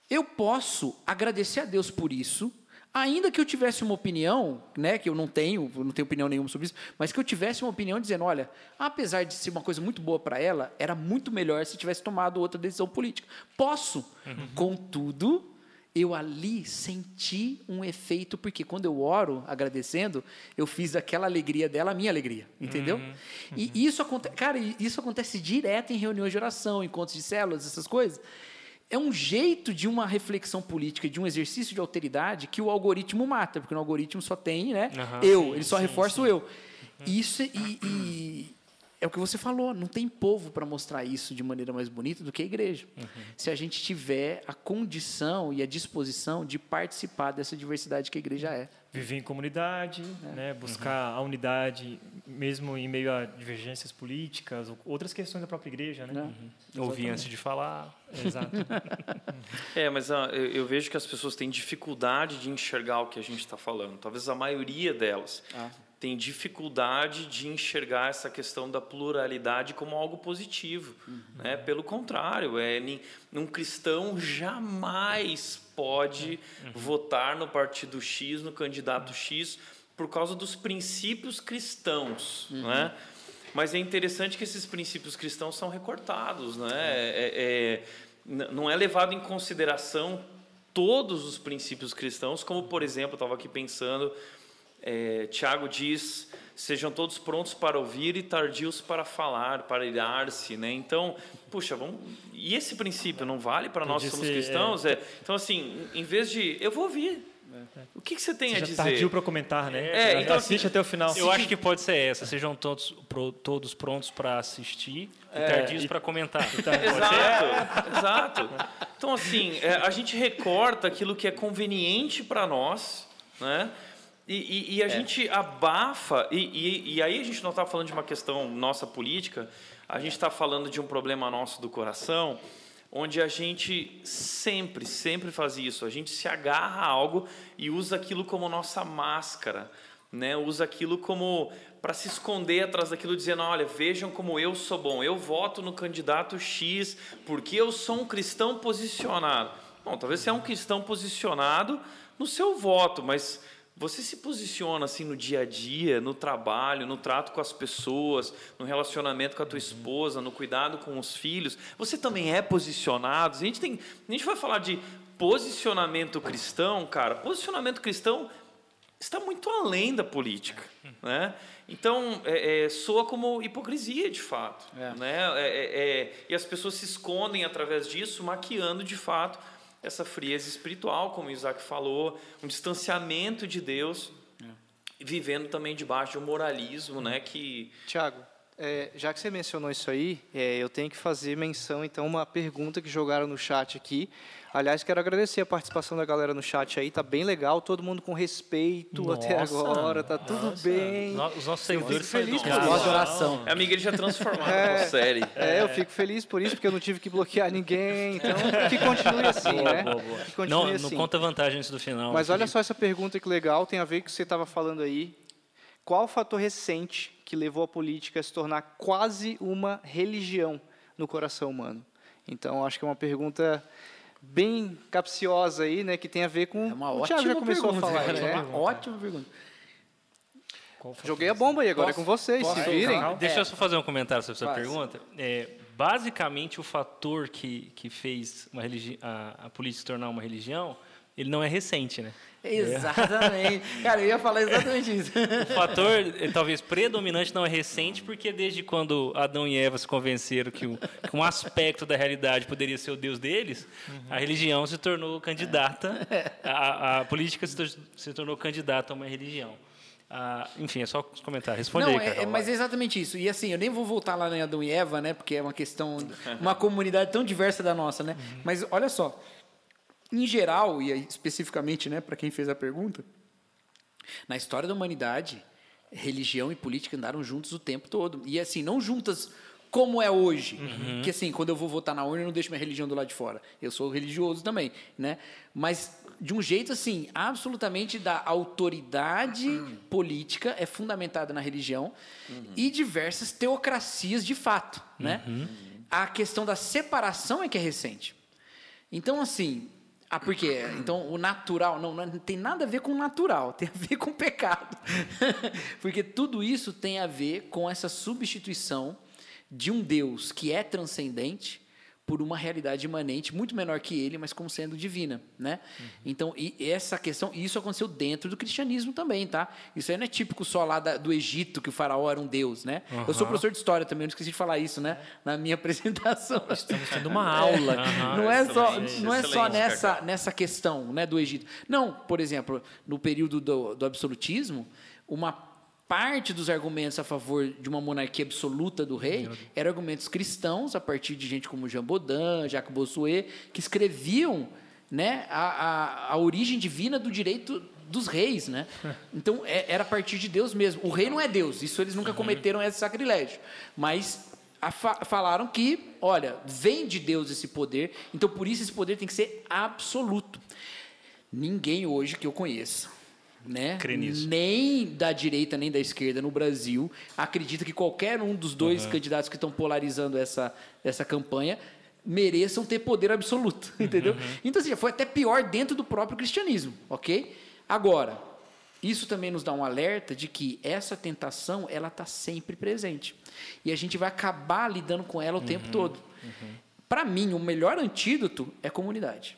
Eu posso agradecer a Deus por isso, ainda que eu tivesse uma opinião, né, que eu não tenho, eu não tenho opinião nenhuma sobre isso, mas que eu tivesse uma opinião dizendo, olha, apesar de ser uma coisa muito boa para ela, era muito melhor se tivesse tomado outra decisão política. Posso. Contudo, eu ali senti um efeito, porque quando eu oro agradecendo, eu fiz daquela alegria dela a minha alegria, entendeu? E isso acontece, cara, isso acontece direto em reuniões de oração, encontros de células, essas coisas. É um jeito de uma reflexão política, de um exercício de alteridade que o algoritmo mata, porque no algoritmo só tem, né? Aham, eu, sim, ele só sim, reforça o eu. Isso é- e, e é o que você falou, não tem povo para mostrar isso de maneira mais bonita do que a igreja. Se a gente tiver a condição e a disposição de participar dessa diversidade que a igreja é. Viver em comunidade, né, buscar a unidade, mesmo em meio a divergências políticas, ou outras questões da própria igreja. Né? Né? Ouvir Exatamente. antes de falar. Exato. (laughs) É, mas eu, eu vejo que as pessoas têm dificuldade de enxergar o que a gente está falando. Talvez a maioria delas Ah. Tem dificuldade de enxergar essa questão da pluralidade como algo positivo. Né? Pelo contrário, é, um cristão jamais pode votar no partido X, no candidato X, por causa dos princípios cristãos. Né? Mas é interessante que esses princípios cristãos são recortados, né? É, é- n- não é levado em consideração todos os princípios cristãos, como por exemplo, estava aqui pensando, é, Tiago diz sejam todos prontos para ouvir e tardios para falar, para irar-se, né? Então, puxa, vamos. E esse princípio não vale para nós que somos cristãos? É. Então, assim, em vez de eu vou ouvir, o que, que você tem Seja a dizer? tardio para comentar, né? É, então, Assiste assim, até o final. Eu acho que pode ser essa. Sejam todos, pro- todos prontos para assistir e tardios para comentar. Pode ser? Exato, exato. Então, assim, é, a gente recorta aquilo que é conveniente para nós, né? E, e- e a gente abafa, e, e- e aí a gente não está falando de uma questão nossa política, a gente está falando de um problema nosso do coração, onde a gente sempre, sempre faz isso. A gente se agarra a algo e usa aquilo como nossa máscara, né? Usa aquilo como para se esconder atrás daquilo, dizendo: olha, vejam como eu sou bom. Eu voto no candidato X porque eu sou um cristão posicionado. Bom, talvez você é um cristão posicionado no seu voto, mas você se posiciona assim no dia a dia, no trabalho, no trato com as pessoas, no relacionamento com a tua esposa, no cuidado com os filhos. Você também é posicionado. A gente tem, a gente vai falar de posicionamento cristão, cara. Posicionamento cristão está muito além da política, né? Então é, é, soa como hipocrisia de fato, É. né? É, é, é, e as pessoas se escondem através disso, maquiando de fato essa frieza espiritual, como o Isaac falou, um distanciamento de Deus, vivendo também debaixo de um moralismo, né? Que Tiago, é, já que você mencionou isso aí, é, eu tenho que fazer menção, então, uma pergunta que jogaram no chat aqui. Aliás, quero agradecer a participação da galera no chat aí, tá bem legal, todo mundo com respeito até Nossa, agora, tá tudo bem. No- Os nossos seguidores feliz por oração. é amiga ele já transformado é. série. É, eu fico feliz por isso, porque eu não tive que bloquear ninguém, então que continue assim, né? Que continue Não, não assim. conta vantagem antes do final. Mas olha só essa pergunta que legal, tem a ver com o que você estava falando aí. Qual o fator recente que levou a política a se tornar quase uma religião no coração humano? Então, acho que é uma pergunta bem capciosa aí, né, que tem a ver com É uma o ótima Thiago já começou pergunta, a falar, cara, né? É uma ótima pergunta. Joguei a bomba aí, agora Posso- é com vocês, posso se virem. falar? Deixa É. eu só fazer um comentário sobre essa Faz. pergunta. É, basicamente, o fator que, que fez uma religi a, a política se tornar uma religião, ele não é recente, né? Exatamente. Cara, eu ia falar exatamente isso. O fator, eh, talvez, predominante não é recente, porque desde quando Adão e Eva se convenceram que, o- que um aspecto da realidade poderia ser o Deus deles, a religião se tornou candidata, a, a política se, se tornou candidata a uma religião. Ah, enfim, é só comentar. Responde Não, aí, é, Carol, é- mas é exatamente isso. E assim, eu nem vou voltar lá em Adão e Eva, né? Porque é uma questão, uma comunidade tão diversa da nossa, né? Mas olha só, em geral e especificamente, né, para quem fez a pergunta, na história da humanidade, religião e política andaram juntos o tempo todo. E assim, não juntas como é hoje. Que assim, quando eu vou votar na urna, eu não deixo minha religião do lado de fora. Eu sou religioso também, né? Mas de um jeito assim, absolutamente da autoridade política é fundamentada na religião e diversas teocracias de fato, né? A questão da separação é que é recente. Então, assim, ah, por quê? Então, o natural, não, não tem nada a ver com o natural, tem a ver com o pecado. (laughs) Porque tudo isso tem a ver com essa substituição de um Deus que é transcendente por uma realidade imanente muito menor que ele, mas como sendo divina, né? Então, e essa questão, e isso aconteceu dentro do cristianismo também, tá? Isso aí não é típico só lá da- do Egito, que o faraó era um deus, né? Eu sou professor de história também, não esqueci de falar isso, né? Na minha (laughs) apresentação. Estamos tendo uma aula aqui. Não é só, não é só nessa, nessa questão né, do Egito. Não, por exemplo, no período do, do absolutismo, uma parte dos argumentos a favor de uma monarquia absoluta do rei eram argumentos cristãos, a partir de gente como Jean Baudin, Jacques Bossuet, que escreviam né, a, a, a origem divina do direito dos reis, né? (laughs) Então é- era a partir de Deus mesmo. O rei não é Deus, isso eles nunca cometeram esse sacrilégio, mas fa- falaram que, olha, vem de Deus esse poder, então por isso esse poder tem que ser absoluto. Ninguém hoje que eu conheça, né? Nem da direita nem da esquerda no Brasil acredita que qualquer um dos dois candidatos que estão polarizando essa, essa campanha mereçam ter poder absoluto, (laughs) entendeu? Então, assim, foi até pior dentro do próprio cristianismo, ok? Agora, isso também nos dá um alerta de que essa tentação ela está sempre presente e a gente vai acabar lidando com ela o tempo todo. Para mim, o melhor antídoto é comunidade.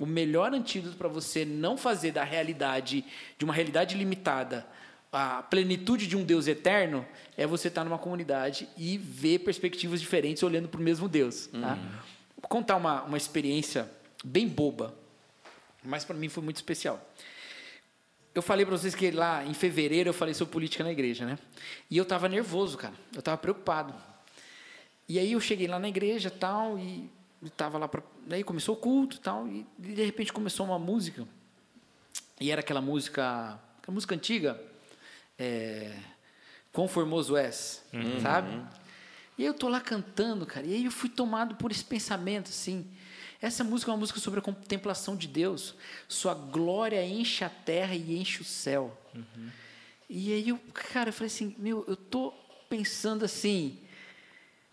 O melhor antídoto para você não fazer da realidade, de uma realidade limitada, a plenitude de um Deus eterno é você estar numa comunidade e ver perspectivas diferentes olhando para o mesmo Deus. Tá? Vou contar uma, uma experiência bem boba, mas para mim foi muito especial. Eu falei para vocês que lá em fevereiro eu falei sobre política na igreja, né? E eu estava nervoso, cara. Eu estava preocupado. E aí eu cheguei lá na igreja tal e estava lá para, daí começou o culto tal e de repente começou uma música e era aquela música, aquela música antiga, é, Quão Formoso És, Uhum. sabe? E eu tô lá cantando, cara, e aí eu fui tomado por esse pensamento, assim. Essa música é uma música sobre a contemplação de Deus. Sua glória enche a terra e enche o céu. E aí eu, cara, eu falei assim, meu, eu tô pensando assim,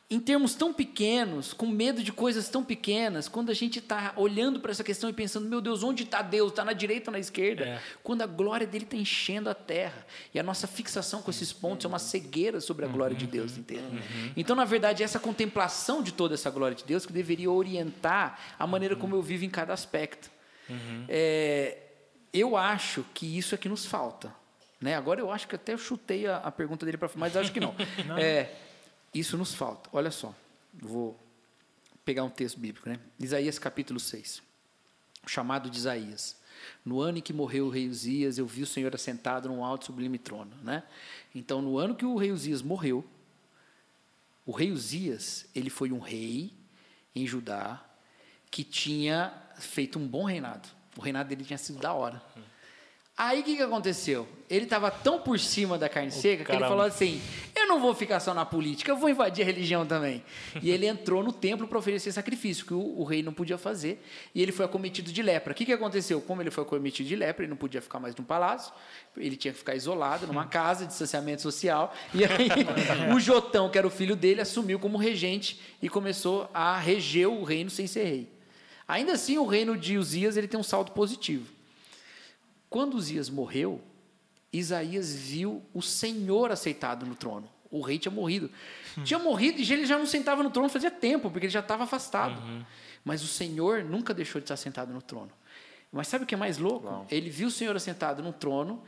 em termos tão pequenos, com medo de coisas tão pequenas, quando a gente está olhando para essa questão e pensando, meu Deus, onde está Deus? Está na direita ou na esquerda? É. Quando a glória dele está enchendo a terra. E a nossa fixação com esses pontos é uma cegueira sobre a glória de Deus, entende? Então, na verdade, essa contemplação de toda essa glória de Deus que deveria orientar a maneira como eu vivo em cada aspecto. É, eu acho que isso é que nos falta. Né? Agora eu acho que até eu chutei a, a pergunta dele para mas acho que não. (laughs) É, isso nos falta. Olha só, vou pegar um texto bíblico, né? Isaías capítulo 6. O chamado de Isaías. No ano em que morreu o rei Uzias, eu vi o Senhor assentado num alto sublime trono, né? Então, no ano que o rei Uzias morreu, o rei Uzias, ele foi um rei em Judá que tinha feito um bom reinado. O reinado dele tinha sido da hora. Aí o que, que aconteceu? Ele estava tão por cima da carne seca que ele falou assim: eu não vou ficar só na política, eu vou invadir a religião também. E ele entrou no templo para oferecer sacrifício, que o, o rei não podia fazer, e ele foi acometido de lepra. O que, que aconteceu? Como ele foi acometido de lepra, ele não podia ficar mais no palácio, ele tinha que ficar isolado numa casa, distanciamento social. E aí o Jotão, que era o filho dele, assumiu como regente e começou a reger o reino sem ser rei. Ainda assim, o reino de Uzias ele tem um saldo positivo. Quando Uzias morreu, Isaías viu o Senhor aceitado no trono. O rei tinha morrido. Tinha morrido e ele já não sentava no trono fazia tempo, porque ele já estava afastado. Mas o Senhor nunca deixou de estar sentado no trono. Mas sabe o que é mais louco? Ele viu o Senhor assentado no trono,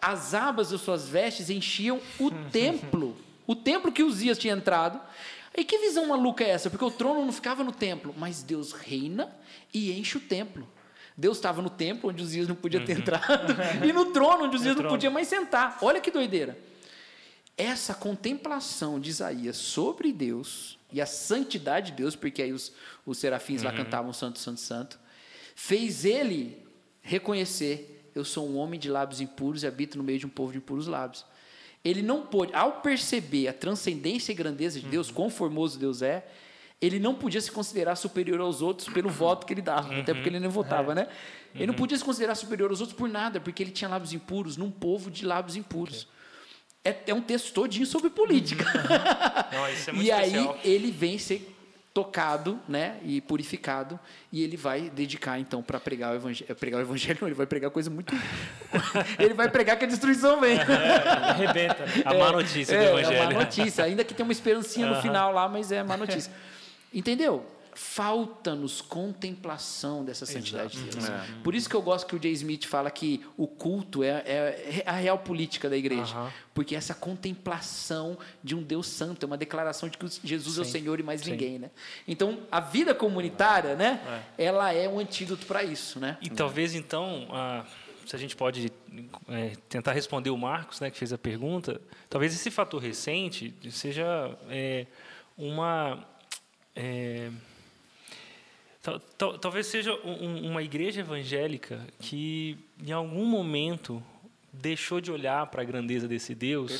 as abas das suas vestes enchiam o (laughs) templo. O templo que Uzias tinha entrado. E que visão maluca é essa? Porque o trono não ficava no templo, mas Deus reina e enche o templo. Deus estava no templo, onde Uzias não podia ter entrado, (laughs) e no trono, onde Uzias não trono. podia mais sentar. Olha que doideira. Essa contemplação de Isaías sobre Deus e a santidade de Deus, porque aí os, os serafins lá cantavam Santo, Santo, Santo, fez ele reconhecer: eu sou um homem de lábios impuros e habito no meio de um povo de impuros lábios. Ele não pôde, ao perceber a transcendência e grandeza de Deus, quão formoso Deus é, ele não podia se considerar superior aos outros pelo voto que ele dava, até porque ele nem votava, né? Ele não podia se considerar superior aos outros por nada, porque ele tinha lábios impuros num povo de lábios impuros. É, é um texto todinho sobre política. Não, isso é muito e aí especial. ele vem ser tocado, né, e purificado, e ele vai dedicar então para pregar o evangelho, pregar o evangelho, ele vai pregar coisa muito (laughs) ele vai pregar que a destruição vem. Arrebenta. né? A má notícia é, do É evangelho. má notícia, ainda que tenha uma esperancinha no final lá, mas é má notícia. Entendeu? Falta-nos contemplação dessa santidade de Deus. Por isso que eu gosto que o Jay Smith fala que o culto é, é a real política da igreja. Porque essa contemplação de um Deus santo, é uma declaração de que Jesus é o Senhor e mais ninguém, né? Então, a vida comunitária, né? Ela é um antídoto para isso, né? E talvez então, ah, se a gente pode é, tentar responder o Marcos, né, que fez a pergunta, talvez esse fator recente seja é, uma é, talvez seja um- um- uma igreja evangélica que em algum momento deixou de olhar para a grandeza desse Deus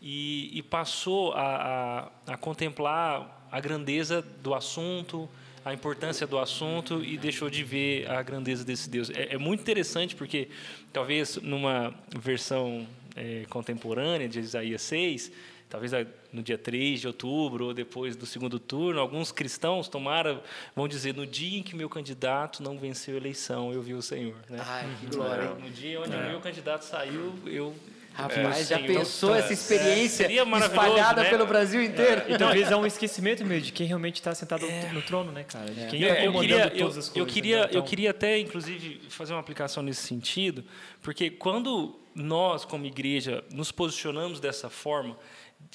e, e passou a, a, a contemplar a grandeza do assunto, a importância do assunto e deixou de ver a grandeza desse Deus. É, é muito interessante porque, talvez numa versão eh, contemporânea de Isaías 6, talvez a- no dia 3 de outubro ou depois do segundo turno, alguns cristãos tomaram, vão dizer, no dia em que meu candidato não venceu a eleição, eu vi o Senhor. Né? Ai, que glória. No dia onde o meu candidato saiu, eu Rapaz, já Senhor. pensou essa experiência seria maravilhoso, espalhada né? pelo Brasil inteiro? E talvez é um esquecimento meio de quem realmente está sentado no trono, né, cara? De quem É, está eu, comandando queria, eu, todas as coisas. eu queria, né? eu Então, queria até, inclusive, fazer uma aplicação nesse sentido, porque quando nós, como igreja, nos posicionamos dessa forma,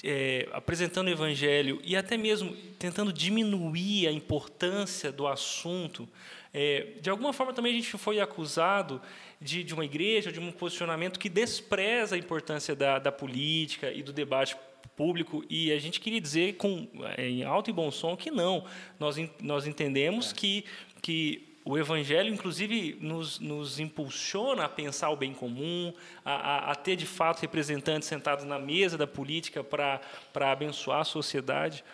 é, apresentando o evangelho e até mesmo tentando diminuir a importância do assunto, é, de alguma forma também a gente foi acusado de, de uma igreja, de um posicionamento que despreza a importância da, da política e do debate público e a gente queria dizer com em alto e bom som que não nós nós entendemos é. que que o Evangelho, inclusive, nos, nos, impulsiona a pensar o bem comum, a, a, a, ter de fato representantes sentados na mesa da política para abençoar a sociedade.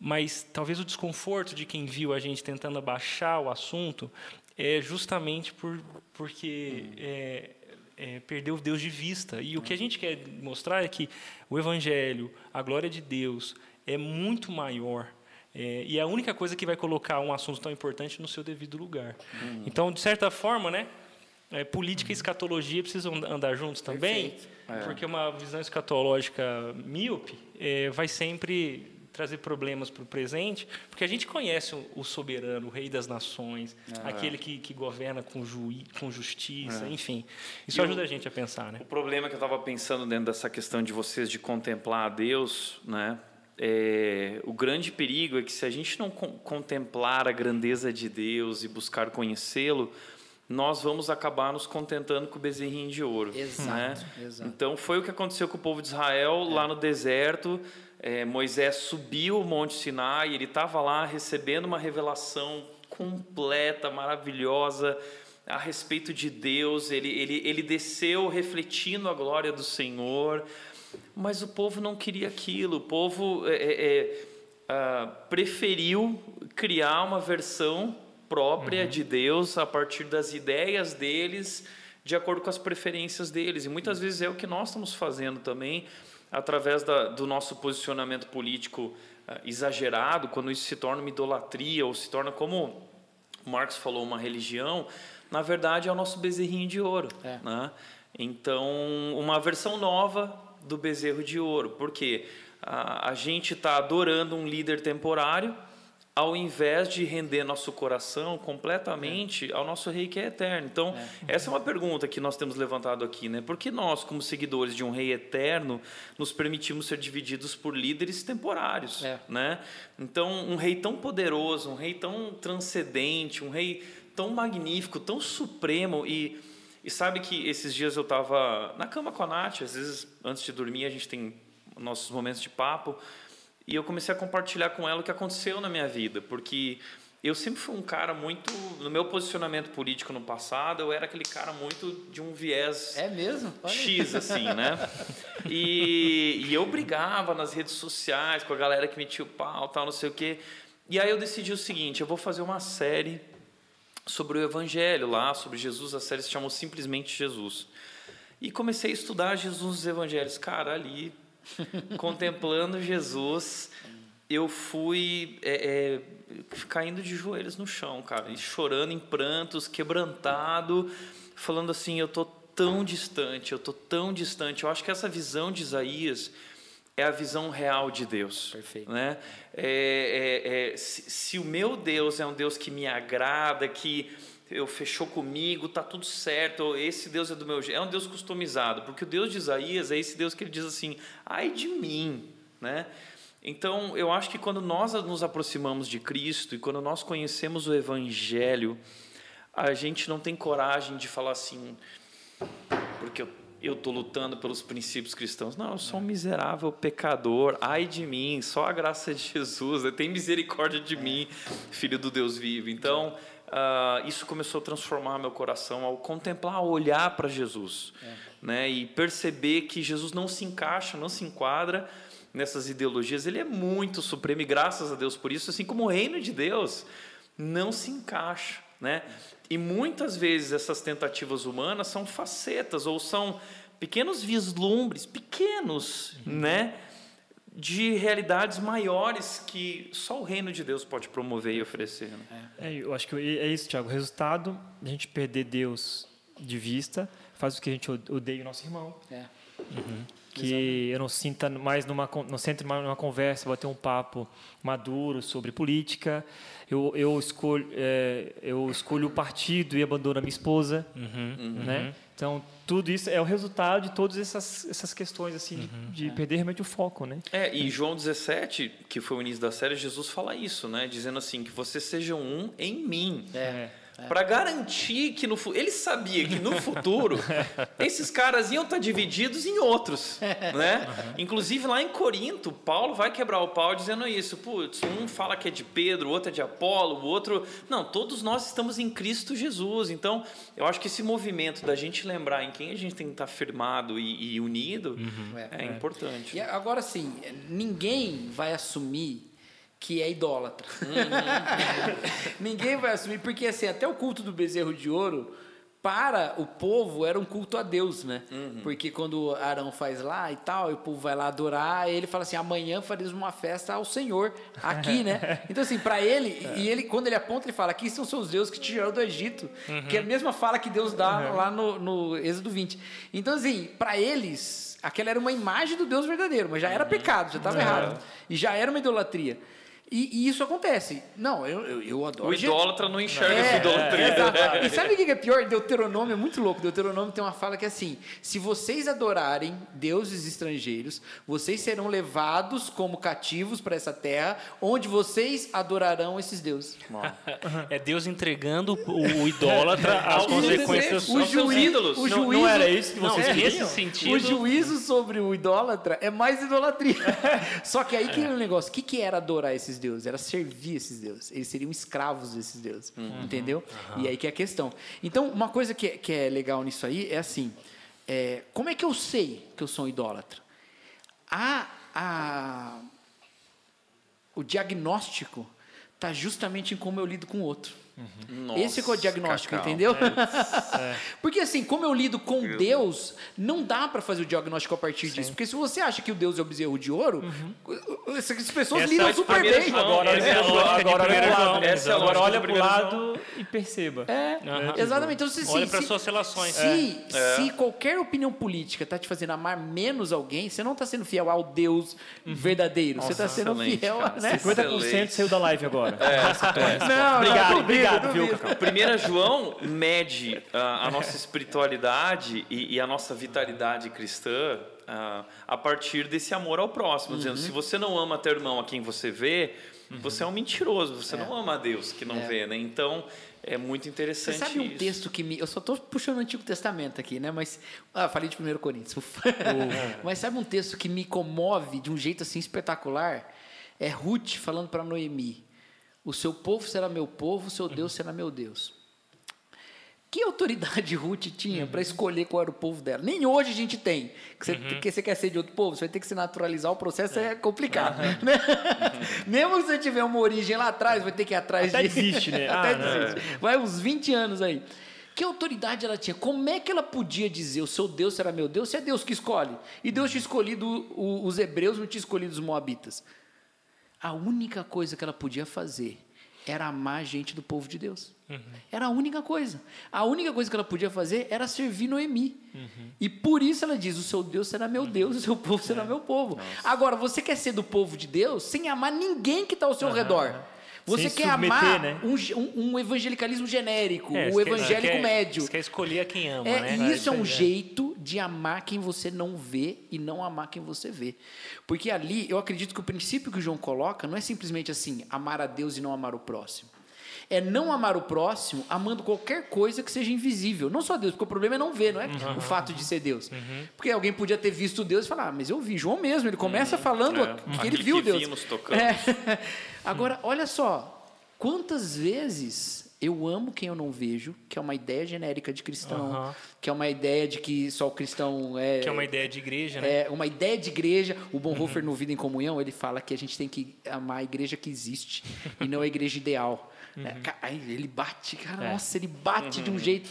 Mas talvez o desconforto de quem viu a gente tentando abaixar o assunto é justamente por, porque é, é, perdeu Deus de vista. E o que a gente quer mostrar é que o Evangelho, a glória de Deus, é muito maior é, e é a única coisa que vai colocar um assunto tão importante no seu devido lugar. Uhum. Então, de certa forma, né, é, política e escatologia precisam andar juntos também, é. porque uma visão escatológica míope é, vai sempre trazer problemas para o presente, porque a gente conhece o, soberano, o rei das nações, é. aquele que, que governa com, juí, com justiça, é. enfim. Isso e ajuda o, a gente a pensar, né? O problema que eu estava pensando dentro dessa questão de vocês de contemplar a Deus, né? É, o grande perigo é que se a gente não contemplar a grandeza de Deus e buscar conhecê-lo, nós vamos acabar nos contentando com o bezerrinho de ouro. Exato, né? exato. Então foi o que aconteceu com o povo de Israel é. lá no deserto. É, Moisés subiu o Monte Sinai, ele estava lá recebendo uma revelação completa, maravilhosa a respeito de Deus. Ele, ele, ele desceu refletindo a glória do Senhor. Mas o povo não queria aquilo, o povo é, é, é preferiu criar uma versão própria uhum. de Deus a partir das ideias deles, de acordo com as preferências deles. E muitas vezes é o que nós estamos fazendo também, através da, do nosso posicionamento político uh, exagerado, quando isso se torna uma idolatria ou se torna, como Marx falou, uma religião, na verdade é o nosso bezerrinho de ouro. É. Né? Então, uma versão nova do bezerro de ouro, porque a, a gente está adorando um líder temporário ao invés de render nosso coração completamente é. ao nosso rei que é eterno. Então, é. essa é uma pergunta que nós temos levantado aqui, né? Por que nós, como seguidores de um rei eterno, nos permitimos ser divididos por líderes temporários, é. né? Então, um rei tão poderoso, um rei tão transcendente, um rei tão magnífico, tão supremo e e sabe que esses dias eu estava na cama com a Nath, às vezes antes de dormir a gente tem nossos momentos de papo, e eu comecei a compartilhar com ela o que aconteceu na minha vida, porque eu sempre fui um cara muito. No meu posicionamento político no passado, eu era aquele cara muito de um viés. É mesmo? X, assim, né? (laughs) E, e eu brigava nas redes sociais com a galera que metia o pau, tal, não sei o quê. E aí eu decidi o seguinte: eu vou fazer uma série sobre o Evangelho lá, sobre Jesus. A série se chamou simplesmente Jesus. E comecei a estudar Jesus nos Evangelhos. Cara, ali, (laughs) contemplando Jesus, eu fui é, é, caindo de joelhos no chão, cara, e chorando em prantos, quebrantado, falando assim: eu tô tão distante, eu tô tão distante. Eu acho que essa visão de Isaías é a visão real de Deus. Perfeito. Né? É, é, é, se, se, o meu Deus é um Deus que me agrada, que eu fechou comigo, tá tudo certo, esse Deus é do meu jeito, é um Deus customizado, porque o Deus de Isaías é esse Deus que ele diz assim, ai de mim, né? Então, eu acho que quando nós nos aproximamos de Cristo e quando nós conhecemos o Evangelho, a gente não tem coragem de falar assim, porque eu eu estou lutando pelos princípios cristãos. Não, eu sou um miserável pecador. Ai de mim, só a graça de Jesus. Né? Tem misericórdia de mim, filho do Deus vivo. Então, uh, isso começou a transformar meu coração ao contemplar, ao olhar para Jesus. É. Né? E perceber que Jesus não se encaixa, não se enquadra nessas ideologias. Ele é muito supremo e graças a Deus por isso, assim como o reino de Deus não se encaixa. Né? E muitas vezes essas tentativas humanas são facetas ou são pequenos vislumbres, pequenos, uhum. né? de realidades maiores que só o reino de Deus pode promover e oferecer. Né? É, eu acho que é isso, Tiago. O resultado a gente perder Deus de vista faz com que a gente odeie o nosso irmão. É. Uhum. Que Exatamente. eu não sinta mais numa, não sinta mais numa conversa, ter um papo maduro sobre política eu, eu, escolho, é, eu escolho o partido e abandono a minha esposa, uhum, né? Uhum. Então, tudo isso é o resultado de todas essas, essas questões, assim, de, Uhum. de perder realmente o foco, né? É, e João 17, que foi o início da série, Jesus fala isso, né? Dizendo assim, que vocês sejam um em mim. É. Para garantir que no ele sabia que no futuro (laughs) esses caras iam estar divididos em outros, né? Inclusive lá em Corinto, Paulo vai quebrar o pau dizendo isso. Putz, um fala que é de Pedro, o outro é de Apolo, o outro, não, todos nós estamos em Cristo Jesus. Então, eu acho que esse movimento da gente lembrar em quem a gente tem que estar firmado e, e unido é, importante. E agora sim, ninguém vai assumir que é idólatra. (laughs) ninguém vai assumir, porque assim, até o culto do bezerro de ouro, para o povo, era um culto a Deus, né? Porque quando Arão faz lá e tal, e o povo vai lá adorar, ele fala assim: amanhã faremos uma festa ao Senhor aqui, né? (laughs) Então, assim, para ele, e ele, quando ele aponta, ele fala: aqui são seus deuses que te tiraram do Egito, que é a mesma fala que Deus dá lá no, no Êxodo 20. Então, assim, para eles, aquela era uma imagem do Deus verdadeiro, mas já era pecado, já estava errado. E já era uma idolatria. E, e isso acontece. Não, eu, eu, eu adoro. O idólatra não enxerga essa É, idolatria. é. (laughs) E sabe o que é pior? Deuteronômio é muito louco. Deuteronômio tem uma fala que é assim: se vocês adorarem deuses estrangeiros, vocês serão levados como cativos para essa terra, onde vocês adorarão esses deuses. (laughs) É Deus entregando o, o idólatra (laughs) às Aos consequências. O aos seus ídolos. o Não- juízo, não era isso que Não, vocês nesse queriam? sentido. O juízo sobre o idólatra é mais idolatria. Só que aí que é o negócio. O que, que era adorar esses deuses? Era servir esses deuses. Eles seriam escravos desses deuses. Entendeu? E aí que é a questão. Então, uma coisa que, é- que é legal nisso aí é assim: é, como é que eu sei que eu sou um idólatra? A, a, o diagnóstico está justamente em como eu lido com o outro. Nossa, Esse que é o diagnóstico, Cacau. entendeu? (laughs) Porque assim, como eu lido com Deus, não dá para fazer o diagnóstico a partir disso. Porque se você acha que o Deus é o bezerro de ouro, essas pessoas Essa lidam é a super bem. João, Agora, Essa é a agora, lógica lado? Essa é a agora olha pro primeiro lado e perceba. É, Aham. exatamente. Então, se, Olha para suas relações. Se, se qualquer opinião política está te fazendo amar menos alguém, você não está sendo fiel ao Deus verdadeiro. você está sendo fiel, cara. né? 50% Excelente. saiu da live agora. (laughs) Não, Obrigado, não, obrigado, viu. Cacau? 1 João mede ah, a nossa espiritualidade e, e a nossa vitalidade cristã ah, a partir desse amor ao próximo, Uhum. dizendo se você não ama teu irmão a quem você vê, você é um mentiroso, você não ama a Deus que não vê, né? Então é muito Você interessante sabe um isso. texto que me. Eu só estou puxando o Antigo Testamento aqui, né? Mas. Ah, falei de 1 Coríntios. (laughs) Mas sabe um texto que me comove de um jeito assim espetacular? É Ruth falando para Noemi: O seu povo será meu povo, o seu Deus será meu Deus. Que autoridade (laughs) Ruth tinha para escolher qual era o povo dela? Nem hoje a gente tem. Que você, que você quer ser de outro povo, você vai ter que se naturalizar, o processo é, complicado. Né? (laughs) Mesmo que você tiver uma origem lá atrás, vai ter que ir atrás Até de. desiste, né? (laughs) Até Ah, não. desiste. Vai uns 20 anos aí. Que autoridade ela tinha? Como é que ela podia dizer o seu Deus será meu Deus se é Deus que escolhe? E Deus tinha escolhido os hebreus, não tinha escolhido os moabitas. A única coisa que ela podia fazer era amar a gente do povo de Deus. Era a única coisa. A única coisa que ela podia fazer era servir Noemi. E por isso ela diz: O seu Deus será meu Deus, o seu povo será meu povo. Agora, você quer ser do povo de Deus sem amar ninguém que está ao seu redor. Você Sem quer submeter, amar né? um, um- um evangelicalismo genérico, É, o evangélico quer- médio. Você quer escolher a quem ama, É, né? e isso é um aí, jeito de amar quem você não vê e não amar quem você vê. Porque ali, eu acredito que o princípio que o João coloca não é simplesmente assim, amar a Deus e não amar o próximo. É não amar o próximo amando qualquer coisa que seja invisível. Não só Deus, porque o problema é não ver, não é Uhum. o fato de ser Deus. Porque alguém podia ter visto Deus e falar, ah, mas eu vi João mesmo. Ele começa falando É, que ele viu que Deus. vimos, tocamos. É. Agora, olha só. Quantas vezes eu amo quem eu não vejo, que é uma ideia genérica de cristão, Aham. que é uma ideia de que só o cristão é. Que é uma ideia de igreja, né? é uma ideia de igreja. O Bonhoeffer, no Vida em Comunhão, ele fala que a gente tem que amar a igreja que existe e não a igreja ideal. É, ca- aí ele bate, cara, É. nossa, ele bate de um jeito.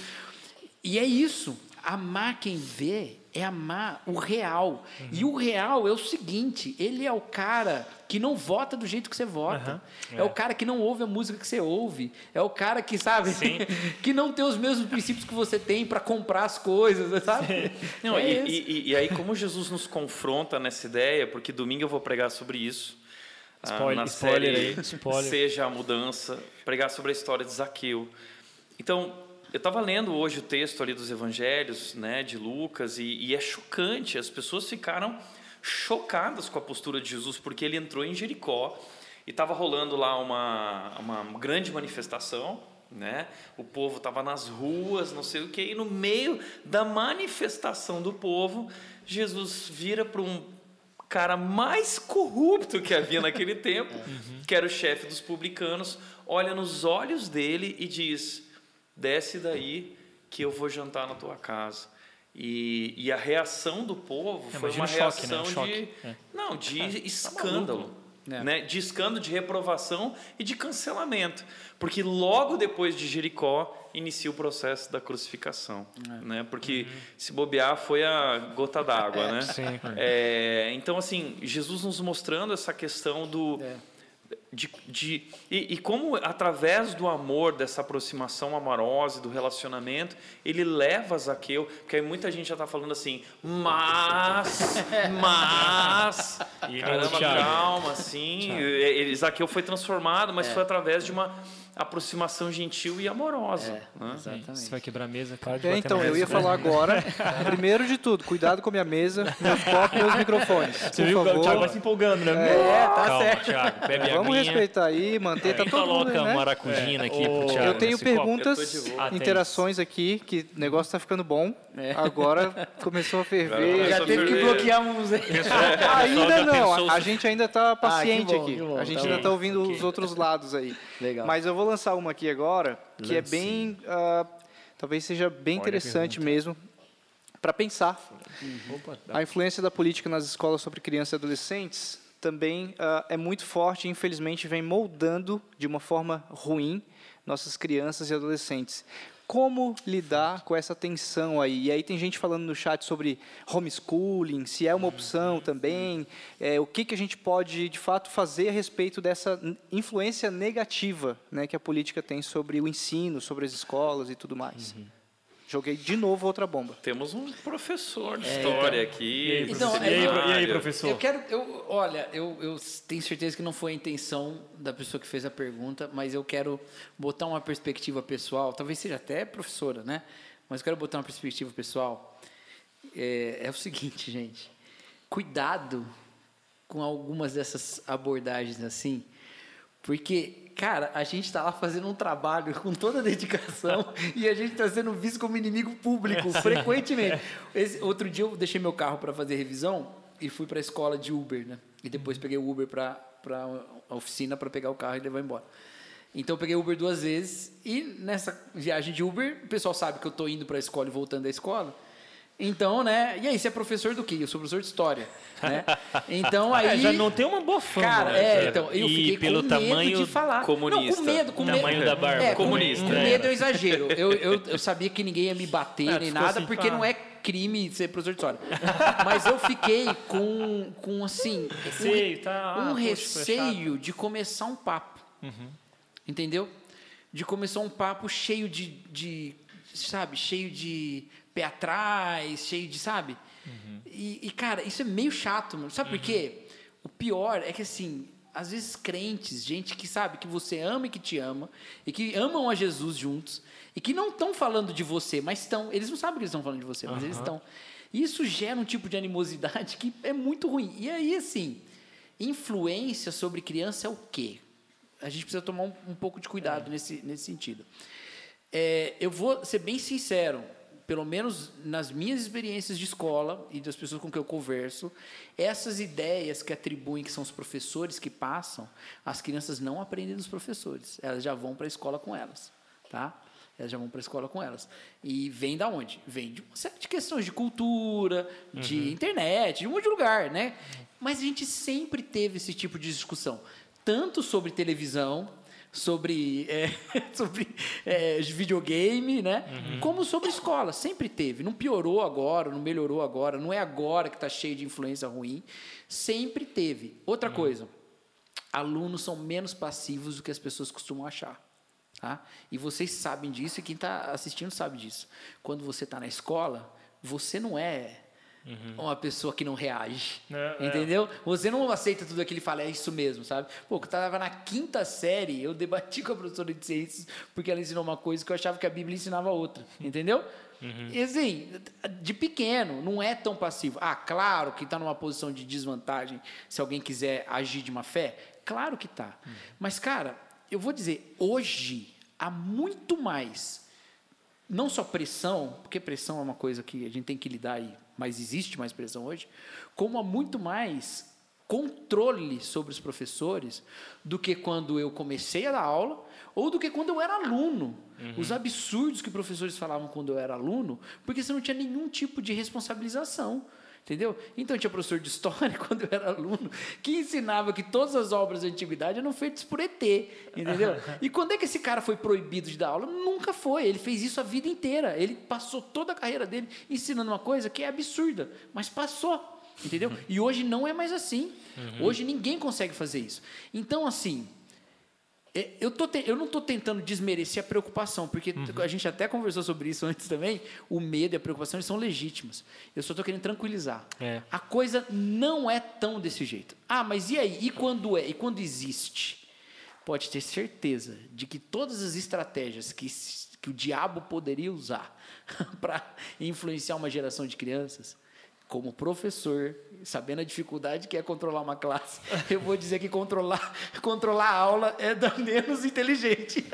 E é isso. Amar quem vê é amar o real. E o real é o seguinte: ele é o cara que não vota do jeito que você vota. É. o cara que não ouve a música que você ouve. É o cara que, sabe, Sim. (laughs) que não tem os mesmos princípios que você tem para comprar as coisas, sabe? Não, É e, e- e- aí, como Jesus nos confronta nessa ideia, porque domingo eu vou pregar sobre isso. ah, Spoiler- na spoiler série aí, spoiler. Seja a Mudança, pregar sobre a história de Zaqueu. Então, eu estava lendo hoje o texto ali dos evangelhos, né, de Lucas, e, e é chocante. As pessoas ficaram chocadas com a postura de Jesus, porque ele entrou em Jericó e estava rolando lá uma, uma grande manifestação, né? O povo estava nas ruas, não sei o que, e no meio da manifestação do povo, Jesus vira para um cara mais corrupto que havia naquele tempo, (laughs) uhum. que era o chefe dos publicanos, olha nos olhos dele e diz: Desce daí que eu vou jantar na tua casa. E, e a reação do povo é, foi uma reação choque, né? de, é. não, de (laughs) é, escândalo. É. Né, de escândalo, de reprovação e de cancelamento. Porque logo depois de Jericó inicia o processo da crucificação. É. Né? Porque uhum. se bobear foi a gota d'água. (laughs) É. né? Então, assim, Jesus nos mostrando essa questão do. De, de, e, e, como, através do amor, dessa aproximação amorosa, do relacionamento, ele leva Zaqueu, porque aí muita gente já está falando assim, mas, mas, (laughs) e caramba, calma, assim, ele, Zaqueu foi transformado, mas é. foi através de uma aproximação gentil e amorosa. É, né? Exatamente. Você vai quebrar a mesa, para é, Então, eu ia falar agora, (laughs) primeiro de tudo, cuidado com a minha mesa, meus copos e meus microfones. Você viu o Thiago vai se empolgando, né? É, tá Calma, certo. Thiago, bebe Vamos respeitar aí, manter, tá todo mundo, né? maracujina aqui é. pro Thiago. Eu tenho perguntas, eu interações aqui, que o negócio tá ficando bom. É. Agora começou a ferver. Já teve que bloquear uns... Ainda não, a gente ainda tá ah, paciente aqui. A gente tá ainda tá ouvindo os outros lados aí. Legal. Mas eu vou lançar uma aqui agora que Lance. é bem. Uh, talvez seja bem Olha interessante mesmo para pensar. Uhum. A influência da política nas escolas sobre crianças e adolescentes também uh, é muito forte e, infelizmente, vem moldando de uma forma ruim nossas crianças e adolescentes como lidar com essa tensão aí? E aí tem gente falando no chat sobre homeschooling, se é uma opção também, é, o que, que a gente pode de fato fazer a respeito dessa influência negativa né, que a política tem sobre o ensino, sobre as escolas e tudo mais. Uhum. Joguei de novo outra bomba. Temos um professor de é, história então, aqui. Então, e, aí, e aí, professor? Eu quero, eu, olha, eu, eu tenho certeza que não foi a intenção da pessoa que fez a pergunta, mas eu quero botar uma perspectiva pessoal. Talvez seja até professora, né? Mas eu quero botar uma perspectiva pessoal. É, é o seguinte, (laughs) gente. Cuidado com algumas dessas abordagens assim, porque cara, a gente está lá fazendo um trabalho com toda a dedicação e a gente está sendo visto como inimigo público frequentemente. Esse, outro dia eu deixei meu carro para fazer revisão e fui para a escola de Uber, né? E depois peguei o Uber para a oficina para pegar o carro e levar embora. Então eu peguei Uber duas vezes e nessa viagem de Uber, o pessoal sabe que eu estou indo para a escola e voltando da escola. Então, né? E aí, você é professor do quê? Eu sou professor de história, né? Então (laughs) aí é, já não tem uma boa fama. Cara, né? é, então eu fiquei e pelo com medo tamanho de falar. Comunista. Não, com medo, com medo. Tamanho da barba. É, comunista. Com, com medo eu exagero. Eu, eu, eu, sabia que ninguém ia me bater é, nem nada, assim, porque não é crime ser professor de história. Mas eu fiquei com, com assim, receio, um, tá? um ah, receio de começar um papo. Uhum. Entendeu? De começar um papo cheio de, de sabe, cheio de pé atrás, cheio de, sabe? Uhum. E, e, cara, isso é meio chato, mano. Sabe uhum. por quê? O pior é que, assim, às vezes crentes, gente que sabe que você ama e que te ama, e que amam a Jesus juntos, e que não estão falando de você, mas estão. Eles não sabem que eles estão falando de você, mas uhum. eles estão. Isso gera um tipo de animosidade que é muito ruim. E aí, assim, influência sobre criança é o quê? A gente precisa tomar um, um pouco de cuidado é. nesse, nesse sentido. É, eu vou ser bem sincero pelo menos nas minhas experiências de escola e das pessoas com quem eu converso, essas ideias que atribuem que são os professores que passam, as crianças não aprendem dos professores. Elas já vão para a escola com elas, tá? Elas já vão para a escola com elas. E vem da onde? Vem de uma série de questões de cultura, de uhum. internet, de um monte de lugar, né? Mas a gente sempre teve esse tipo de discussão, tanto sobre televisão, sobre, é, (laughs) sobre é, videogame, né? Uhum. Como sobre escola. Sempre teve. Não piorou agora, não melhorou agora, não é agora que está cheio de influência ruim. Sempre teve. Outra uhum. coisa, alunos são menos passivos do que as pessoas costumam achar. Tá? E vocês sabem disso, e quem está assistindo sabe disso. Quando você está na escola, você não é uma pessoa que não reage. É, é. entendeu? Você não aceita tudo aquilo e fala, é isso mesmo, sabe? Pô, eu estava na quinta série, eu debati (laughs) com a professora de ciências porque ela ensinou uma coisa que eu achava que a Bíblia ensinava outra. Entendeu? E assim, de pequeno, não é tão passivo. Ah, claro que está numa posição de desvantagem se alguém quiser agir de má fé. Claro que está. Mas, cara, eu vou dizer, hoje há muito mais, não só pressão, porque pressão é uma coisa que a gente tem que lidar aí, mas existe mais pressão hoje, como há muito mais controle sobre os professores do que quando eu comecei a dar aula ou do que quando eu era aluno. Os absurdos que professores falavam quando eu era aluno, porque você não tinha nenhum tipo de responsabilização. Entendeu? Então tinha professor de história, (laughs) quando eu era aluno, que ensinava que todas as obras da antiguidade eram feitas por ET. Entendeu? (laughs) E quando é que esse cara foi proibido de dar aula? Nunca foi. Ele fez isso a vida inteira. Ele passou toda a carreira dele ensinando uma coisa que é absurda, mas passou. Entendeu? E hoje não é mais assim. Hoje ninguém consegue fazer isso. Então, assim, eu, tô te- eu não estou tentando desmerecer a preocupação, porque a gente até conversou sobre isso (laughs) antes também. O medo e a preocupação são legítimas. Eu só estou querendo tranquilizar. É. A coisa não é tão desse jeito. Ah, mas e aí? E quando é? E quando existe? Pode ter certeza de que todas as estratégias que, que o diabo poderia usar (laughs) para influenciar uma geração de crianças, como professor, sabendo a dificuldade que é controlar uma classe, (laughs) eu vou dizer que controlar, (laughs) controlar a aula é da (laughs) menos inteligente.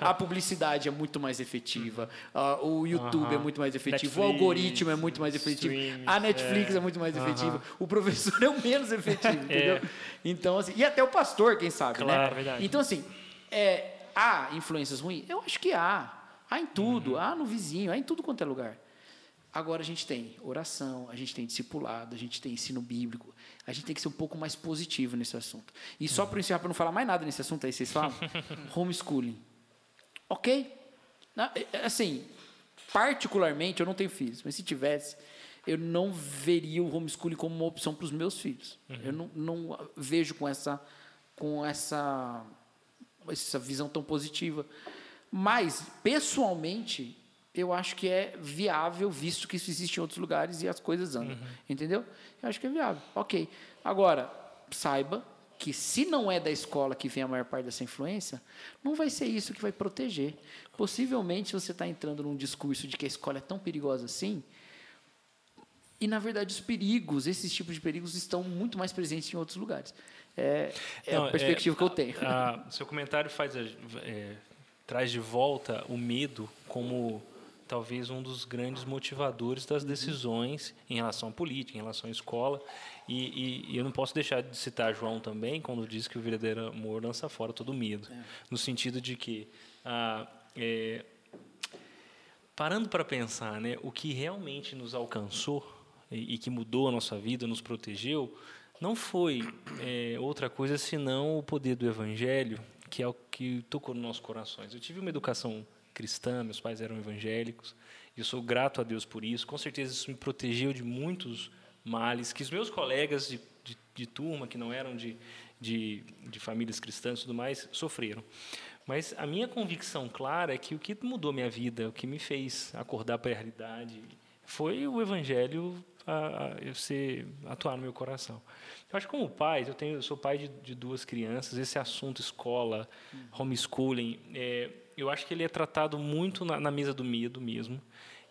a publicidade é muito mais efetiva, ah, o YouTube é Aham. muito mais efetivo, o Netflix, algoritmo é muito mais efetivo, streams, a Netflix é, muito mais efetiva, o professor é o menos efetivo, entendeu? Então, assim, e até o pastor, quem sabe, né? Claro, verdade. Então, assim, é, há influências ruins? Eu acho que há. Há em tudo, há no vizinho, há em tudo quanto é lugar. Agora a gente tem oração, a gente tem discipulado, a gente tem ensino bíblico. A gente tem que ser um pouco mais positivo nesse assunto. E só para encerrar, para não falar mais nada nesse assunto aí, vocês falam? (laughs) Homeschooling. Ok? É- é Assim, particularmente, eu não tenho filhos, mas se tivesse, eu não veria o homeschooling como uma opção para os meus filhos. Eu não, não vejo com essa, com essa, essa visão tão positiva. Mas, pessoalmente, eu acho que é viável, visto que isso existe em outros lugares e as coisas andam. Entendeu? Eu acho que é viável. Ok. Agora, saiba que se não é da escola que vem a maior parte dessa influência, não vai ser isso que vai proteger. Possivelmente você está entrando num discurso de que a escola é tão perigosa assim, e na verdade os perigos, esses tipos de perigos, estão muito mais presentes em outros lugares. É, é Não, a perspectiva que eu tenho. a- seu comentário faz a- é, traz de volta o medo como talvez um dos grandes motivadores das decisões em relação à política, em relação à escola. E, e- e eu não posso deixar de citar João também, quando diz que o verdadeiro amor lança fora todo medo. No sentido de que, ah, é, parando para pensar, né, o que realmente nos alcançou e, e que mudou a nossa vida, nos protegeu, não foi é, outra coisa senão o poder do Evangelho, que é o que tocou nos nossos corações. Eu tive uma educação cristã, meus pais eram evangélicos, e eu sou grato a Deus por isso. Com certeza isso me protegeu de muitos males que os meus colegas de, de, de turma, que não eram de, de, de famílias cristãs e tudo mais, sofreram. Mas a minha convicção clara é que o que mudou minha vida, o que me fez acordar para a realidade, foi o Evangelho a, a, eu ser, atuar no meu coração. Eu acho que como pai, eu, tenho, eu sou pai de, de duas crianças, esse assunto escola, homeschooling, é, eu acho que ele é tratado muito na, na mesa do medo mesmo.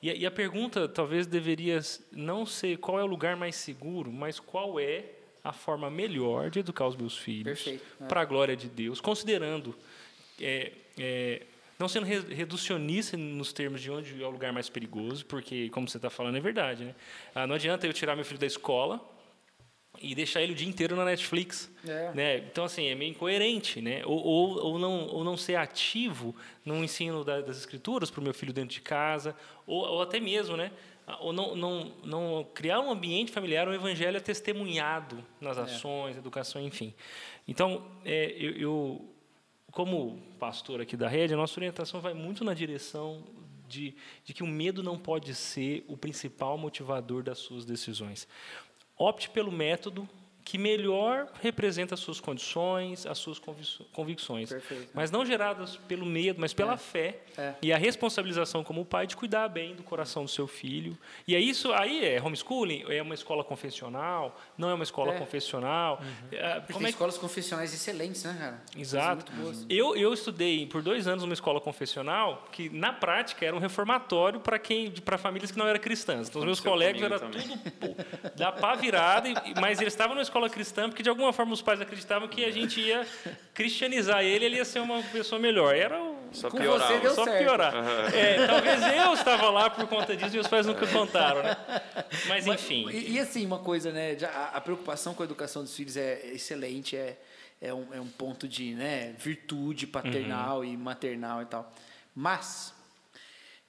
E, a- e a pergunta talvez deveria não ser qual é o lugar mais seguro, mas qual é a forma melhor de educar os meus filhos é. para a glória de Deus, considerando é, é, não sendo re- reducionista nos termos de onde é o lugar mais perigoso, porque como você está falando é verdade, né? Ah, não adianta eu tirar meu filho da escola e deixar ele o dia inteiro na Netflix, É. né? Então assim é meio incoerente, né? Ou, ou, ou não ou não ser ativo no ensino da- das escrituras para o meu filho dentro de casa, ou, ou até mesmo, né? Ou não, não, não criar um ambiente familiar, um evangelho testemunhado nas ações, educação, enfim. Então, é, eu, eu, como pastor aqui da rede, a nossa orientação vai muito na direção de, de que o medo não pode ser o principal motivador das suas decisões. Opte pelo método que melhor representa as suas condições, as suas convic- convicções. Perfeito. Mas não geradas pelo medo, mas pela fé. É. E a responsabilização como pai de cuidar bem do coração do seu filho. E é isso aí é homeschooling, é uma escola confessional, não é uma escola É. confessional. É, Porque como tem é escolas confessionais excelentes, né, cara? Exato. Coisas muito boas. Eu, eu estudei por dois anos numa escola confessional que, na prática, era um reformatório para quem, para famílias que não eram cristãs. Então, os meus colegas comigo era também. tudo pô, da pá virada, mas eles estavam numa escola cristã porque, de alguma forma, os pais acreditavam que a gente ia cristianizar ele, ele ia ser uma pessoa melhor. Era o Só Com piorava. você deu só certo. piorar. É, talvez eu estava lá por conta disso e meus pais nunca contaram, né? Mas, Mas- enfim. E, e, assim, uma coisa, né? a, a preocupação com a educação dos filhos é excelente, é, é, um, é um ponto de né, virtude paternal Uhum. e maternal e tal. Mas,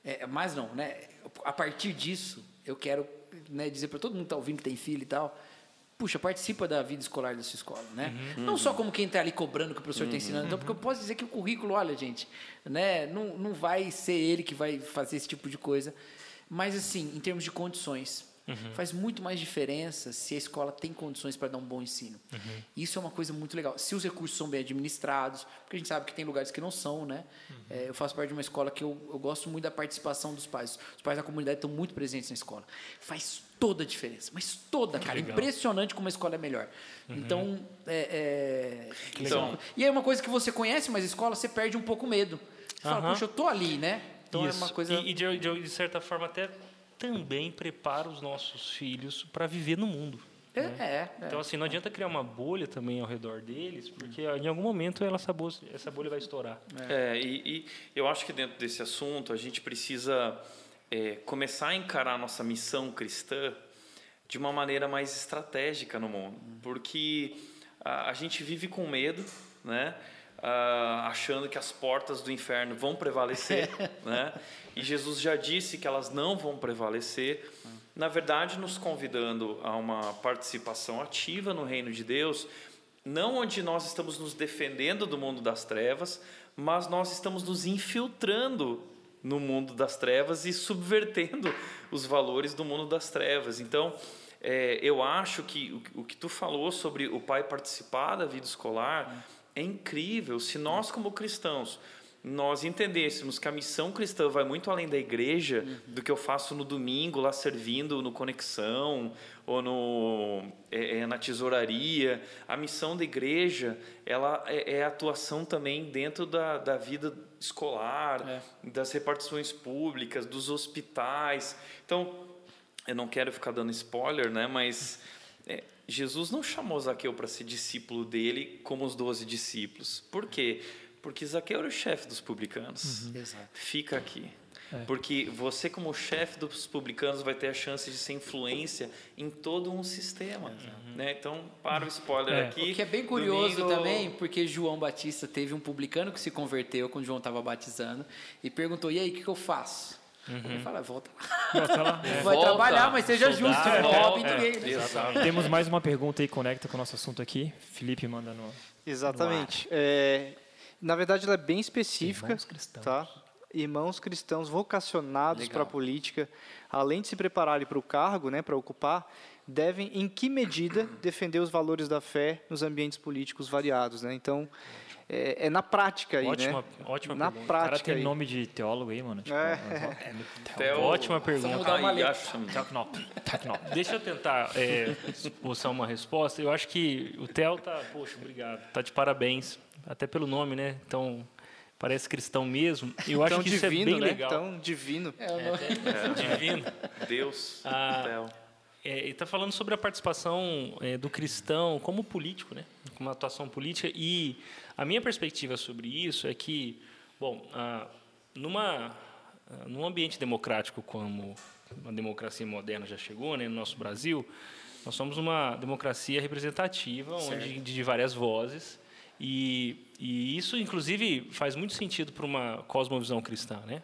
é, mas não, né? A partir disso, eu quero né, dizer para todo mundo que está ouvindo que tem filho e tal. Puxa, participa da vida escolar da sua escola, né? Uhum. Não só como quem está ali cobrando o que o professor está ensinando, então, porque eu posso dizer que o currículo, olha, gente, né, não, não vai ser ele que vai fazer esse tipo de coisa, mas assim, em termos de condições, faz muito mais diferença se a escola tem condições para dar um bom ensino. Isso é uma coisa muito legal. Se os recursos são bem administrados, porque a gente sabe que tem lugares que não são, né? É, eu faço parte de uma escola que eu, eu gosto muito da participação dos pais. Os pais da comunidade estão muito presentes na escola. Faz toda a diferença, mas toda, cara. legal. Impressionante como a escola é melhor. Então, é, é- legal. E é uma coisa que você conhece mais a escola, você perde um pouco o medo. Você fala, Aham. puxa, eu tô ali, né? Então Isso. é uma coisa. E, e de, de- de certa forma até também prepara os nossos filhos para viver no mundo. É, é, é. Então, assim, não adianta criar uma bolha também ao redor deles, porque em algum momento ela, essa, bolha, essa bolha vai estourar. É, e, e eu acho que dentro desse assunto a gente precisa é, começar a encarar a nossa missão cristã de uma maneira mais estratégica no mundo, porque a, a gente vive com medo, né? Ah, achando que as portas do inferno vão prevalecer, (laughs) né? E Jesus já disse que elas não vão prevalecer. Na verdade, nos convidando a uma participação ativa no reino de Deus, não onde nós estamos nos defendendo do mundo das trevas, mas nós estamos nos infiltrando no mundo das trevas e subvertendo os valores do mundo das trevas. Então, é, eu acho que o, o que tu falou sobre o pai participar da vida escolar é incrível. Se nós, como cristãos, nós entendêssemos que a missão cristã vai muito além da igreja, do que eu faço no domingo lá servindo no Conexão ou no, é, é, na tesouraria, a missão da igreja ela é, é atuação também dentro da, da vida escolar, das repartições públicas, dos hospitais. Então, eu não quero ficar dando spoiler, né? Mas é, Jesus não chamou Zaqueu para ser discípulo dele como os doze discípulos. Por quê? Porque Zaqueu era o chefe dos publicanos. Exato. Fica aqui. Porque você, como chefe dos publicanos, vai ter a chance de ser influência em todo um sistema. Né? Então, para o spoiler É. aqui. O que é bem curioso Domingo- também, porque João Batista teve um publicano que se converteu quando João estava batizando e perguntou: e aí, o que, que eu faço? Ele fala: volta lá. Bota lá. (laughs) Vai Volta, trabalhar, mas seja soldado, justo, é, roube é? Exato. Temos mais uma pergunta aí, conecta com o nosso assunto aqui. Felipe manda no. Exatamente. É, na verdade, ela é bem específica. Irmãos cristãos. Tá? Irmãos cristãos vocacionados para a política, além de se prepararem para o cargo, né, para ocupar, devem, em que medida, defender os valores da fé nos ambientes políticos variados. Né? Então, é, é na prática aí, Ótima, né? ótima na pergunta. O cara prática tem aí. nome de teólogo aí, mano. Tipo, É. Theo- Ótima pergunta. Vamos dar uma. Tecnop. Tecnop. Deixa eu tentar é, esboçar uma resposta. Eu acho que o Theo tá, poxa, obrigado. Tá de parabéns, até pelo nome, né? Então, parece cristão mesmo. Eu acho Tão que isso é divino, bem né? legal. Tão divino. (laughs) Divino. Deus, Ah, Theo. É, ele está falando sobre a participação é, do cristão como político, né? como atuação política. E a minha perspectiva sobre isso é que, bom, ah, numa, ah, num ambiente democrático como uma democracia moderna já chegou, né, no nosso Brasil, nós somos uma democracia representativa, onde de várias vozes. E, e isso, inclusive, faz muito sentido para uma cosmovisão cristã, né?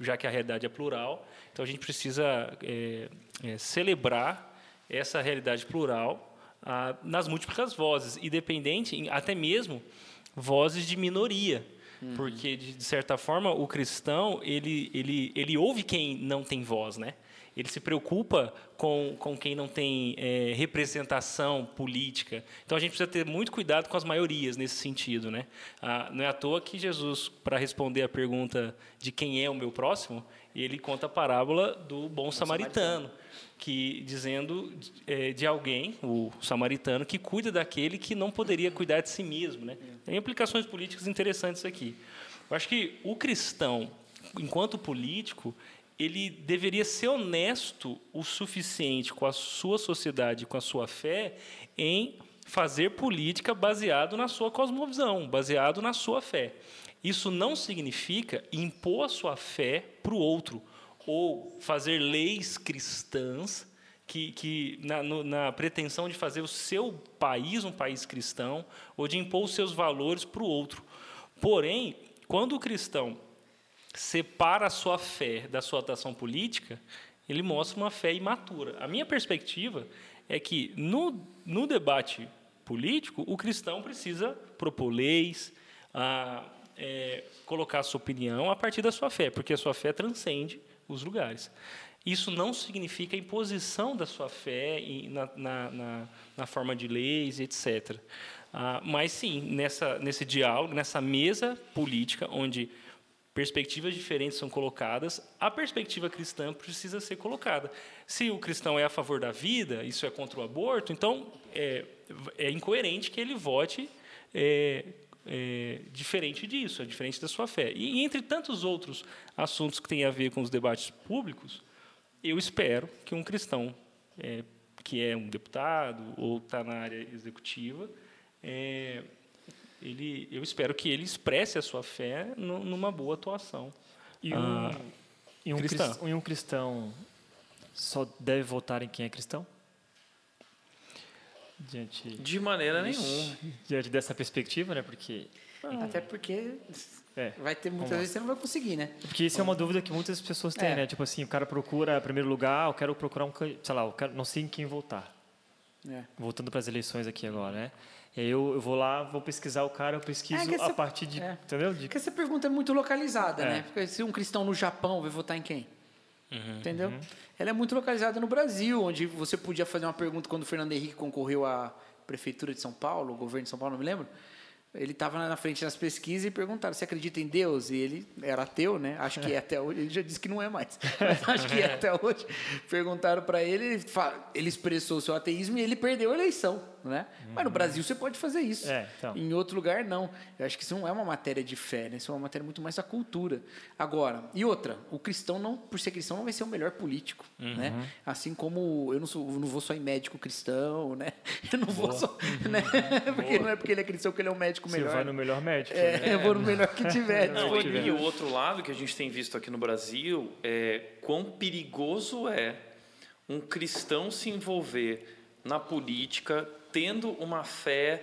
já que a realidade é plural. Então, a gente precisa é, é, celebrar essa realidade plural ah, nas múltiplas vozes, independente, até mesmo vozes de minoria. Porque, de, de certa forma, o cristão, ele, ele, ele ouve quem não tem voz, né? ele se preocupa com, com quem não tem é, representação política. Então a gente precisa ter muito cuidado com as maiorias nesse sentido. Né? Ah, não é à toa que Jesus, para responder a pergunta de quem é o meu próximo, ele conta a parábola do bom, bom samaritano, samaritano, que dizendo é, de alguém, o samaritano, que cuida daquele que não poderia cuidar de si mesmo. Né? Tem implicações políticas interessantes aqui. Eu acho que o cristão, enquanto político, ele deveria ser honesto o suficiente com a sua sociedade, com a sua fé, em fazer política baseado na sua cosmovisão, baseado na sua fé. Isso não significa impor a sua fé para o outro ou fazer leis cristãs que, que na, no, na, pretensão de fazer o seu país um país cristão ou de impor os seus valores para o outro. Porém, quando o cristão separa a sua fé da sua atuação política, ele mostra uma fé imatura. A minha perspectiva é que no, no debate político, o cristão precisa propor leis, a, é, colocar a sua opinião a partir da sua fé, porque a sua fé transcende os lugares. Isso não significa imposição da sua fé na, na, na, na forma de leis, etc. Ah, mas sim, nessa, nesse diálogo, nessa mesa política, onde perspectivas diferentes são colocadas, a perspectiva cristã precisa ser colocada. Se o cristão é a favor da vida, isso é contra o aborto, então é, é incoerente que ele vote é, é, diferente disso, é diferente da sua fé. E, e entre tantos outros assuntos que têm a ver com os debates públicos, eu espero que um cristão é, que é um deputado ou está na área executiva é, ele, eu espero que ele expresse a sua fé no, numa boa atuação. E um, ah, e um cristão. e um cristão só deve votar em quem é cristão? Diante, de maneira nenhuma. Diante dessa perspectiva, né? Porque. Ah, Até porque é, vai ter muitas vezes você não vai conseguir, né? Porque isso é uma dúvida que muitas pessoas têm, é. né? Tipo assim, o cara procura primeiro lugar, eu quero procurar um, sei lá, eu quero, não sei em quem votar. É. Voltando para as eleições aqui agora, né? E aí eu, eu, vou lá, vou pesquisar o cara, eu pesquiso é, a essa, partir de. É. Entendeu? De... Porque essa pergunta é muito localizada, é. né? Porque se um cristão no Japão vai votar em quem? Uhum, entendeu? Uhum. Ela é muito localizada no Brasil, onde você podia fazer uma pergunta quando o Fernando Henrique concorreu à Prefeitura de São Paulo, o governo de São Paulo, não me lembro. Ele estava na frente das pesquisas e perguntaram: "Você acredita em Deus?" E ele era ateu, né? Acho que é até hoje. Ele já disse que não é mais, (laughs) mas acho que é (laughs) até hoje. Perguntaram para ele, ele expressou o seu ateísmo e ele perdeu a eleição né? Uhum. Mas no Brasil você pode fazer isso. É, então. Em outro lugar, não. Eu acho que isso não é uma matéria de fé, né? Isso é uma matéria muito mais da cultura. Agora, e outra, o cristão, não, por ser cristão, não vai ser o melhor político, uhum. né? Assim como eu não, sou, não vou só em médico cristão, né? (laughs) Eu não Boa. vou só... Né? (laughs) Porque não é porque ele é cristão que ele é um médico melhor. Você vai no melhor médico. É, né? eu vou no melhor que tiver. (laughs) Não, e, e o outro lado que a gente tem visto aqui no Brasil é quão perigoso é um cristão se envolver na política tendo uma fé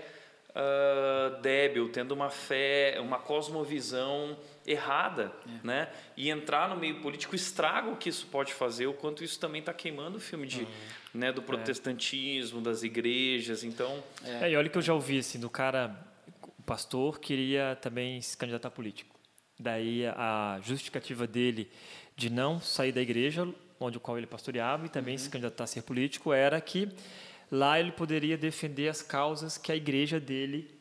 uh, débil, tendo uma fé, uma cosmovisão errada, é. né? E entrar no meio político estraga o que isso pode fazer, o quanto isso também está queimando o filme de, uhum. né, do é. protestantismo, é. das igrejas, então... É. é. e olha que eu já ouvi, assim, do cara, o pastor queria também se candidatar a político. Daí a justificativa dele de não sair da igreja onde o qual ele pastoreava e também uhum. se candidatar a ser político era que Lá ele poderia defender as causas que a igreja dele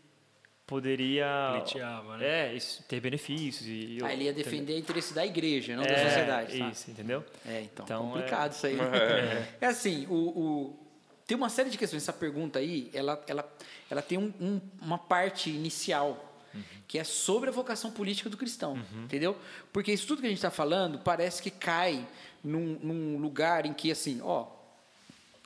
poderia Pleiteava, né? é isso, ter benefícios e ah, ele ia defender o interesse da igreja não é, da sociedade tá? isso entendeu é então, então complicado é... isso aí (laughs) é. é assim o, o, tem uma série de questões essa pergunta aí ela ela ela tem um, um, uma parte inicial uhum. que é sobre a vocação política do cristão uhum. entendeu porque isso tudo que a gente está falando parece que cai num, num lugar em que assim ó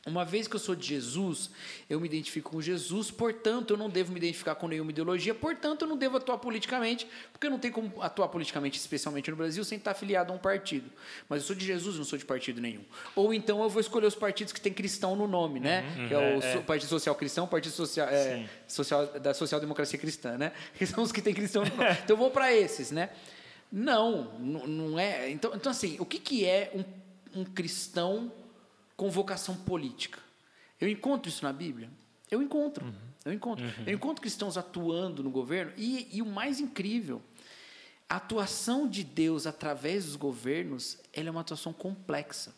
uma vez que eu sou de Jesus, eu me identifico com Jesus, portanto, eu não devo me identificar com nenhuma ideologia, portanto, eu não devo atuar politicamente, porque eu não tenho como atuar politicamente, especialmente no Brasil, sem estar afiliado a um partido. Mas eu sou de Jesus, não sou de partido nenhum. Ou então eu vou escolher os partidos que têm cristão no nome, né? Uhum, que é o é, é. Partido Social Cristão, Partido Social, é, social da Social Democracia Cristã, né? (laughs) Que são os que têm cristão no (laughs) nome. Então eu vou para esses, né? Não, não é. Então, então assim, o que, que é um, um cristão com vocação política. Eu encontro isso na Bíblia? Eu encontro. Uhum. Eu encontro. Uhum. Eu encontro cristãos atuando no governo e, e, o mais incrível, a atuação de Deus através dos governos, ela é uma atuação complexa.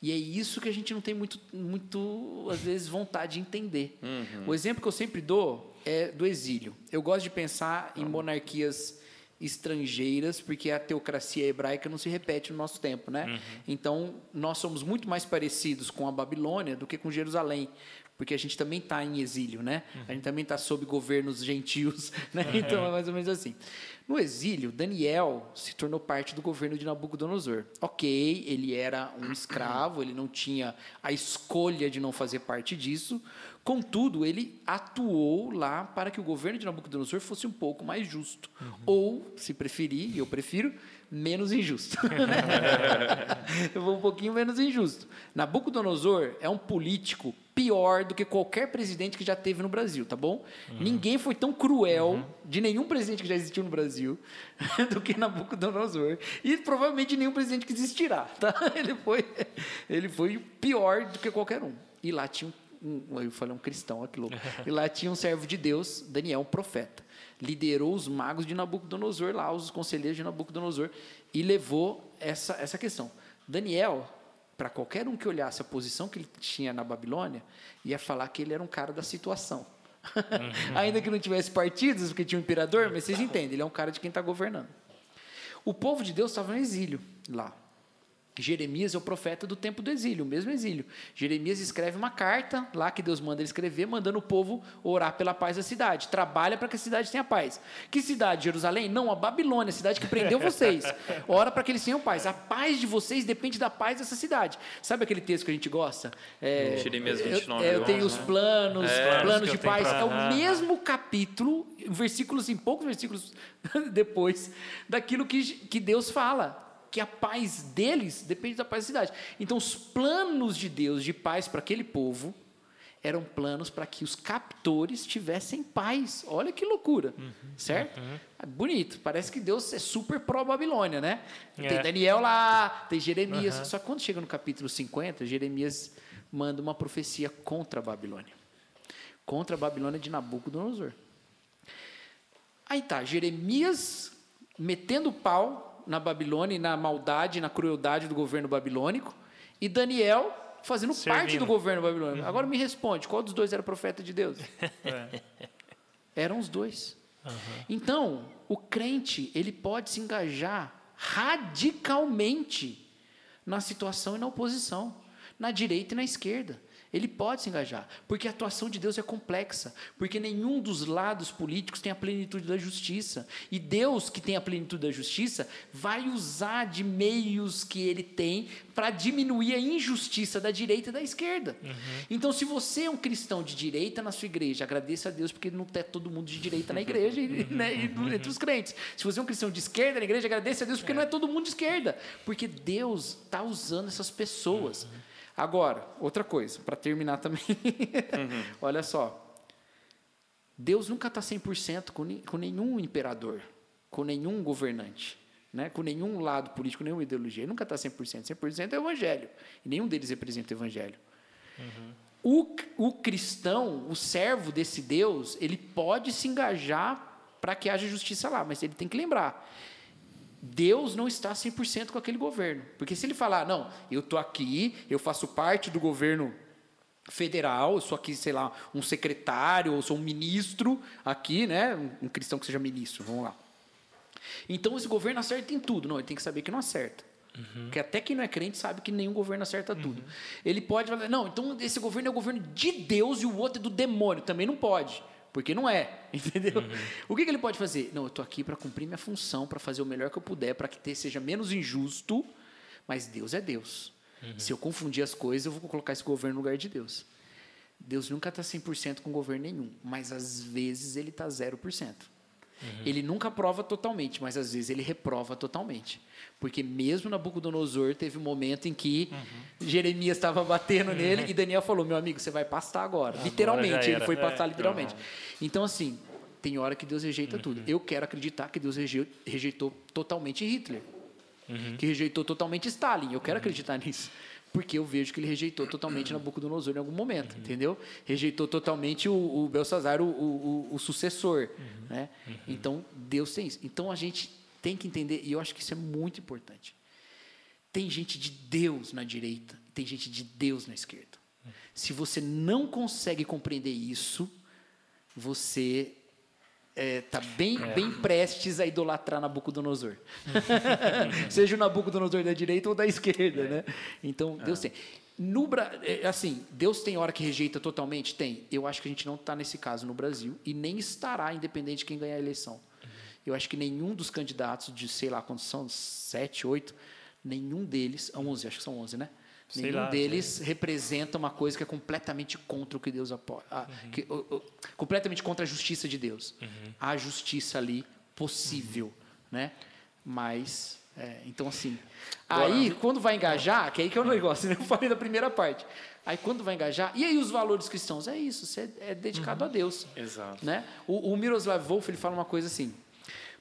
E é isso que a gente não tem muito, muito às vezes, vontade de entender. Uhum. O exemplo que eu sempre dou é do exílio. Eu gosto de pensar em monarquias estrangeiras, porque a teocracia hebraica não se repete no nosso tempo, né? Então, nós somos muito mais parecidos com a Babilônia do que com Jerusalém, porque a gente também está em exílio, né? A gente também está sob governos gentios, (laughs) né? Então, é mais ou menos assim. No exílio, Daniel se tornou parte do governo de Nabucodonosor. Ok, ele era um escravo, ele não tinha a escolha de não fazer parte disso. Contudo, ele atuou lá para que o governo de Nabucodonosor fosse um pouco mais justo. Ou, se preferir, e eu prefiro, menos injusto. (laughs) eu vou um pouquinho menos injusto. Nabucodonosor é um político pior do que qualquer presidente que já teve no Brasil, tá bom? Ninguém foi tão cruel de nenhum presidente que já existiu no Brasil (laughs) do que Nabucodonosor. E provavelmente nenhum presidente que existirá, tá? (laughs) Ele foi, ele foi pior do que qualquer um. E lá tinha um, um eu falei um cristão, olha que louco. (laughs) E lá tinha um servo de Deus, Daniel, um profeta. Liderou os magos de Nabucodonosor lá, os conselheiros de Nabucodonosor, e levou essa, essa questão. Daniel, para qualquer um que olhasse a posição que ele tinha na Babilônia, ia falar que ele era um cara da situação. (laughs) Ainda que não tivesse partidos, porque tinha um imperador, mas vocês entendem, ele é um cara de quem está governando. O povo de Deus estava no exílio lá. Jeremias é o profeta do tempo do exílio, o mesmo exílio. Jeremias escreve uma carta lá que Deus manda ele escrever, mandando o povo orar pela paz da cidade. Trabalha para que a cidade tenha paz. Que cidade? Jerusalém? Não, a Babilônia, a cidade que prendeu vocês. Ora para que eles tenham paz. A paz de vocês depende da paz dessa cidade. Sabe aquele texto que a gente gosta? É, Jeremias eu- 29, é, eu, tenho 11, os né? planos, É, planos de eu paz. pra- É o mesmo capítulo, versículos em poucos versículos (laughs) depois, daquilo que, que Deus fala. Que a paz deles depende da paz da cidade. Então, os planos de Deus de paz para aquele povo eram planos para que os captores tivessem paz. Olha que loucura, certo? É bonito. Parece que Deus é super pró-Babilônia, né? Tem É. Daniel lá, tem Jeremias. Só que quando chega no capítulo 50, Jeremias manda uma profecia contra a Babilônia. Contra a Babilônia de Nabucodonosor. Aí tá, Jeremias metendo pau na Babilônia e na maldade, na crueldade do governo babilônico, e Daniel fazendo parte Servindo. do governo babilônico. Agora me responde, qual dos dois era profeta de Deus? (laughs) Eram os dois. Então, o crente, ele pode se engajar radicalmente na situação e na oposição, na direita e na esquerda. Ele pode se engajar, porque a atuação de Deus é complexa, porque nenhum dos lados políticos tem a plenitude da justiça. E Deus, que tem a plenitude da justiça, vai usar de meios que ele tem para diminuir a injustiça da direita e da esquerda. Então, se você é um cristão de direita na sua igreja, agradeça a Deus porque não tem todo mundo de direita na igreja e, né, e entre os crentes. Se você é um cristão de esquerda na igreja, agradeça a Deus porque não é todo mundo de esquerda, porque Deus está usando essas pessoas. Agora, outra coisa, para terminar também. (laughs) Olha só. Deus nunca está 100% com, ni- com nenhum imperador, com nenhum governante, né? com nenhum lado político, nenhuma ideologia. Ele nunca está 100%. 100% é o evangelho. E nenhum deles representa o evangelho. O, o cristão, o servo desse Deus, ele pode se engajar para que haja justiça lá, mas ele tem que lembrar. Deus não está 100% com aquele governo. Porque se ele falar, não, eu estou aqui, eu faço parte do governo federal, eu sou aqui, sei lá, um secretário, ou sou um ministro aqui, né? Um, um cristão que seja ministro, vamos lá. Então esse governo acerta em tudo. Não, ele tem que saber que não acerta. Porque até quem não é crente sabe que nenhum governo acerta tudo. Ele pode falar, não, então esse governo é o governo de Deus e o outro é do demônio. Também não pode. Porque não é, (laughs) entendeu? O que, que ele pode fazer? Não, eu estou aqui para cumprir minha função, para fazer o melhor que eu puder, para que te- seja menos injusto, mas Deus é Deus. Se eu confundir as coisas, eu vou colocar esse governo no lugar de Deus. Deus nunca está 100% com governo nenhum, mas às vezes ele está 0%. Ele nunca prova totalmente, mas às vezes ele reprova totalmente. Porque mesmo Nabucodonosor teve um momento em que Jeremias estava batendo nele e Daniel falou: Meu amigo, você vai pastar agora. literalmente, já ele foi É, pastar literalmente. Então, assim, tem hora que Deus rejeita tudo. Eu quero acreditar que Deus reje- rejeitou totalmente Hitler, que rejeitou totalmente Stalin. Eu quero acreditar nisso. Porque eu vejo que ele rejeitou totalmente Nabucodonosor em algum momento, entendeu? Rejeitou totalmente o, o Belsazar, o, o, o- sucessor. Né? Então, Deus tem isso. Então, a gente tem que entender, e eu acho que isso é muito importante. tem gente de Deus na direita, tem gente de Deus na esquerda. Se você não consegue compreender isso, você está é, bem, é. bem prestes a idolatrar Nabucodonosor. (laughs) Seja o Nabucodonosor da direita ou da esquerda, é. né? Então, Deus tem. No, é, assim, Deus tem hora que rejeita totalmente? Tem. Eu acho que a gente não está nesse caso no Brasil e nem estará, independente de quem ganhar a eleição. Eu acho que nenhum dos candidatos de, sei lá, quantos são, sete, oito, nenhum deles, onze, acho que são onze, né? Sei nenhum lá, deles sei. representa uma coisa que é completamente contra o que Deus apoia. Uhum. Que, uh, uh, completamente contra a justiça de Deus. Uhum. Há justiça ali possível, uhum. né? Mas é, então, assim. Aí, quando vai engajar, que aí que é o negócio, né? eu falei da primeira parte. Aí, quando vai engajar, e aí os valores cristãos? É isso, você é dedicado uhum. a Deus. Exato. Né? O, o Miroslav Wolf ele fala uma coisa assim: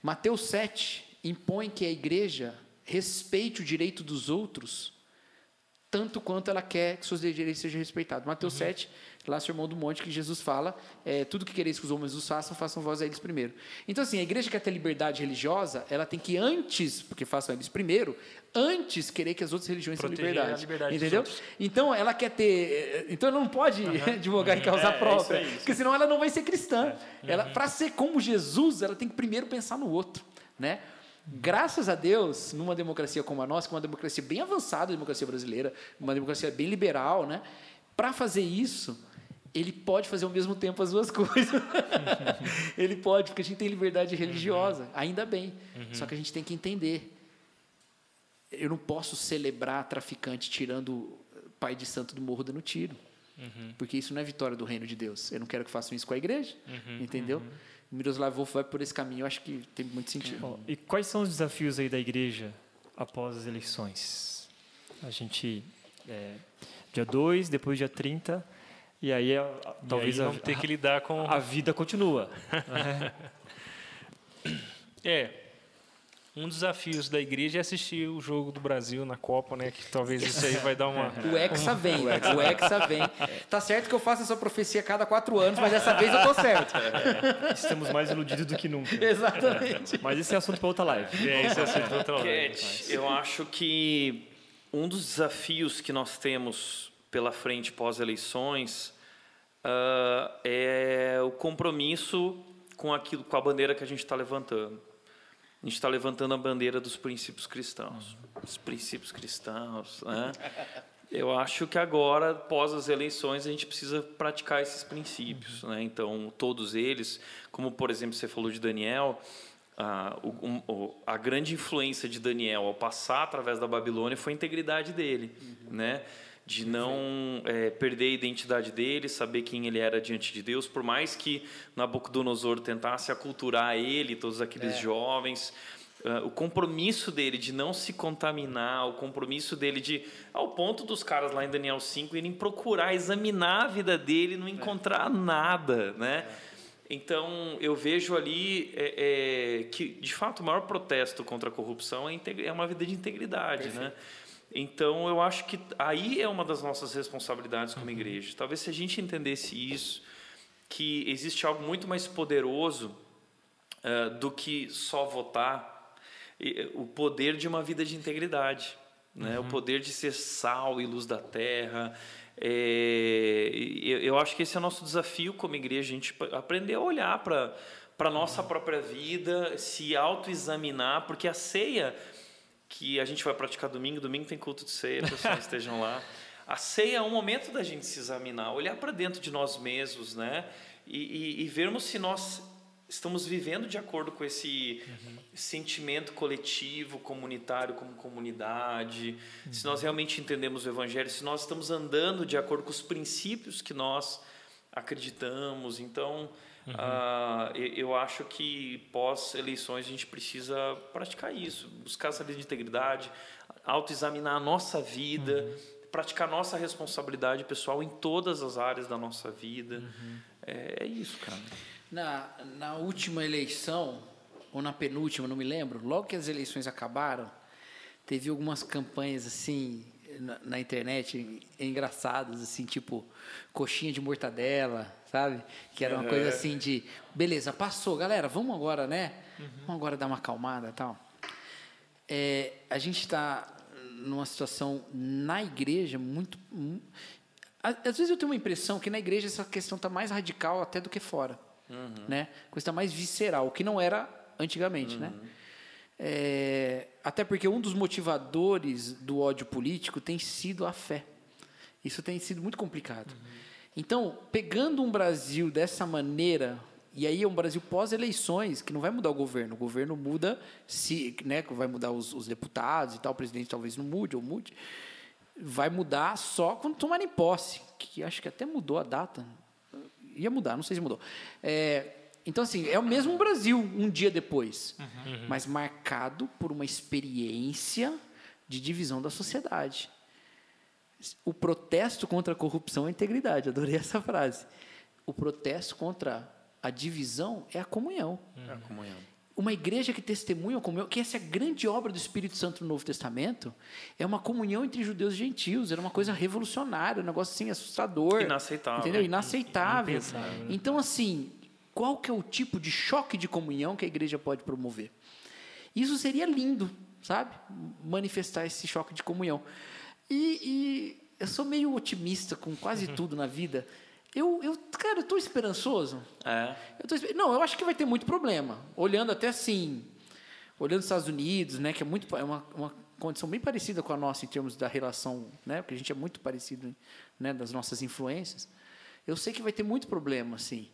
Mateus 7 impõe que a igreja respeite o direito dos outros tanto quanto ela quer que seus direitos sejam respeitados. Mateus uhum. 7, lá Sermão do Monte, que Jesus fala, é, tudo que quereis que os homens os façam, façam vós a eles primeiro. Então, assim, a igreja quer ter liberdade religiosa, ela tem que antes, porque façam eles primeiro, antes querer que as outras religiões Proteger tenham liberdade. liberdade entendeu? Então, ela quer ter... Então, ela não pode uhum. (laughs) advogar em causa é, própria, é isso, porque senão ela não vai ser cristã. É. Ela, Para ser como Jesus, ela tem que primeiro pensar no outro, né? Graças a Deus, numa democracia como a nossa, que é uma democracia bem avançada, a democracia brasileira, uma democracia bem liberal, né? Para fazer isso, ele pode fazer ao mesmo tempo as duas (laughs) coisas. ele pode, porque a gente tem liberdade religiosa, ainda bem. Uhum. Só que a gente tem que entender. Eu não posso celebrar traficante tirando pai de santo do morro dando tiro. Uhum. Porque isso não é vitória do reino de Deus. Eu não quero que façam isso com a igreja. Uhum. Entendeu? Miroslav Wolf vai por esse caminho, eu acho que tem muito sentido. e quais são os desafios aí da igreja após as eleições? A gente, é, dia 2, depois dia 30, e aí talvez e aí vamos a, ter que lidar com... A vida continua. (laughs) é. Um dos desafios da igreja é assistir o jogo do Brasil na Copa, né? Que talvez isso aí vai dar uma. (laughs) O Hexa vem, (laughs) o Hexa vem. Tá certo que eu faço essa profecia a cada quatro anos, mas dessa vez eu tô certo. É, estamos mais iludidos do que nunca. (laughs) Exatamente. Mas esse é assunto para outra live. É, esse é assunto para outra live. Cat, eu acho que um dos desafios que nós temos pela frente pós-eleições uh, é o compromisso com aquilo, com a bandeira que a gente está levantando a gente está levantando a bandeira dos princípios cristãos. Os princípios cristãos, né? Eu acho que agora, após as eleições, a gente precisa praticar esses princípios, né? Então, todos eles, como por exemplo você falou de Daniel, a, o, a grande influência de Daniel ao passar através da Babilônia foi a integridade dele, uhum. né? De não é, perder a identidade dele, saber quem ele era diante de Deus, por mais que Nabucodonosor tentasse aculturar ele, todos aqueles é. jovens, uh, o compromisso dele de não se contaminar, o compromisso dele de, ao ponto dos caras lá em Daniel 5 irem procurar, examinar a vida dele, não encontrar é. nada, né? É. Então, eu vejo ali é, é, que, de fato, o maior protesto contra a corrupção é, é uma vida de integridade, né? Perfeito. né? Então, eu acho que aí é uma das nossas responsabilidades como uhum. igreja. Talvez se a gente entendesse isso, que existe algo muito mais poderoso uh, do que só votar, e, o poder de uma vida de integridade, né? Uhum. o poder de ser sal e luz da terra. É, eu acho que esse é o nosso desafio como igreja, a gente aprender a olhar para para a nossa uhum. própria vida, se autoexaminar, porque a ceia que a gente vai praticar domingo. Domingo tem culto de ceia, pessoas (laughs) estejam lá. A ceia é um momento da gente se examinar, olhar para dentro de nós mesmos, né? E, e, e, vermos se nós estamos vivendo de acordo com esse uhum. sentimento coletivo, comunitário, como comunidade, uhum. se nós realmente entendemos o Evangelho, se nós estamos andando de acordo com os princípios que nós acreditamos. Então, Uhum. Uh, eu acho que pós-eleições a gente precisa praticar isso, buscar essa vida de integridade, autoexaminar a nossa vida, uhum. praticar nossa responsabilidade pessoal em todas as áreas da nossa vida. Uhum. É, é, isso, cara. Na, na última eleição, ou na penúltima, não me lembro, logo que as eleições acabaram, teve algumas campanhas assim na, na internet engraçadas, assim, tipo coxinha de mortadela sabe? Que era uma uhum. coisa assim de, beleza, passou, galera, vamos agora, né? Uhum. Vamos agora dar uma acalmada tal. É, a gente está numa situação na igreja muito. mu- Às vezes eu tenho uma impressão que na igreja essa questão está mais radical até do que fora. Né? Coisa mais visceral, o que não era antigamente. Né? É, até porque um dos motivadores do ódio político tem sido a fé. Isso tem sido muito complicado. Então, pegando um Brasil dessa maneira, e aí é um Brasil pós-eleições, que não vai mudar o governo. O governo muda, se, né, vai mudar os, os deputados e tal, o presidente talvez não mude ou mude. Vai mudar só quando tomarem posse, que acho que até mudou a data. Ia mudar, não sei se mudou. É, então, assim, é o mesmo Brasil um dia depois, mas marcado por uma experiência de divisão da sociedade. O protesto contra a corrupção é a integridade, adorei essa frase. O protesto contra a divisão é a comunhão. É a comunhão. Uma igreja que testemunha a comunhão, que essa é a grande obra do Espírito Santo no Novo Testamento, é uma comunhão entre judeus e gentios, era uma coisa revolucionária, um negócio assim assustador. Inaceitável. Entendeu? Inaceitável. Impensável. Então, assim, qual que é o tipo de choque de comunhão que a igreja pode promover? Isso seria lindo, sabe? Manifestar esse choque de comunhão. E, e eu sou meio otimista com quase tudo na vida. Eu, eu cara, eu estou esperançoso. É. Eu tô não, eu acho que vai ter muito problema. Olhando até assim, olhando os Estados Unidos, né, que é muito é uma, uma condição bem parecida com a nossa em termos da relação, né, porque a gente é muito parecido, né, das nossas influências. Eu sei que vai ter muito problema, assim.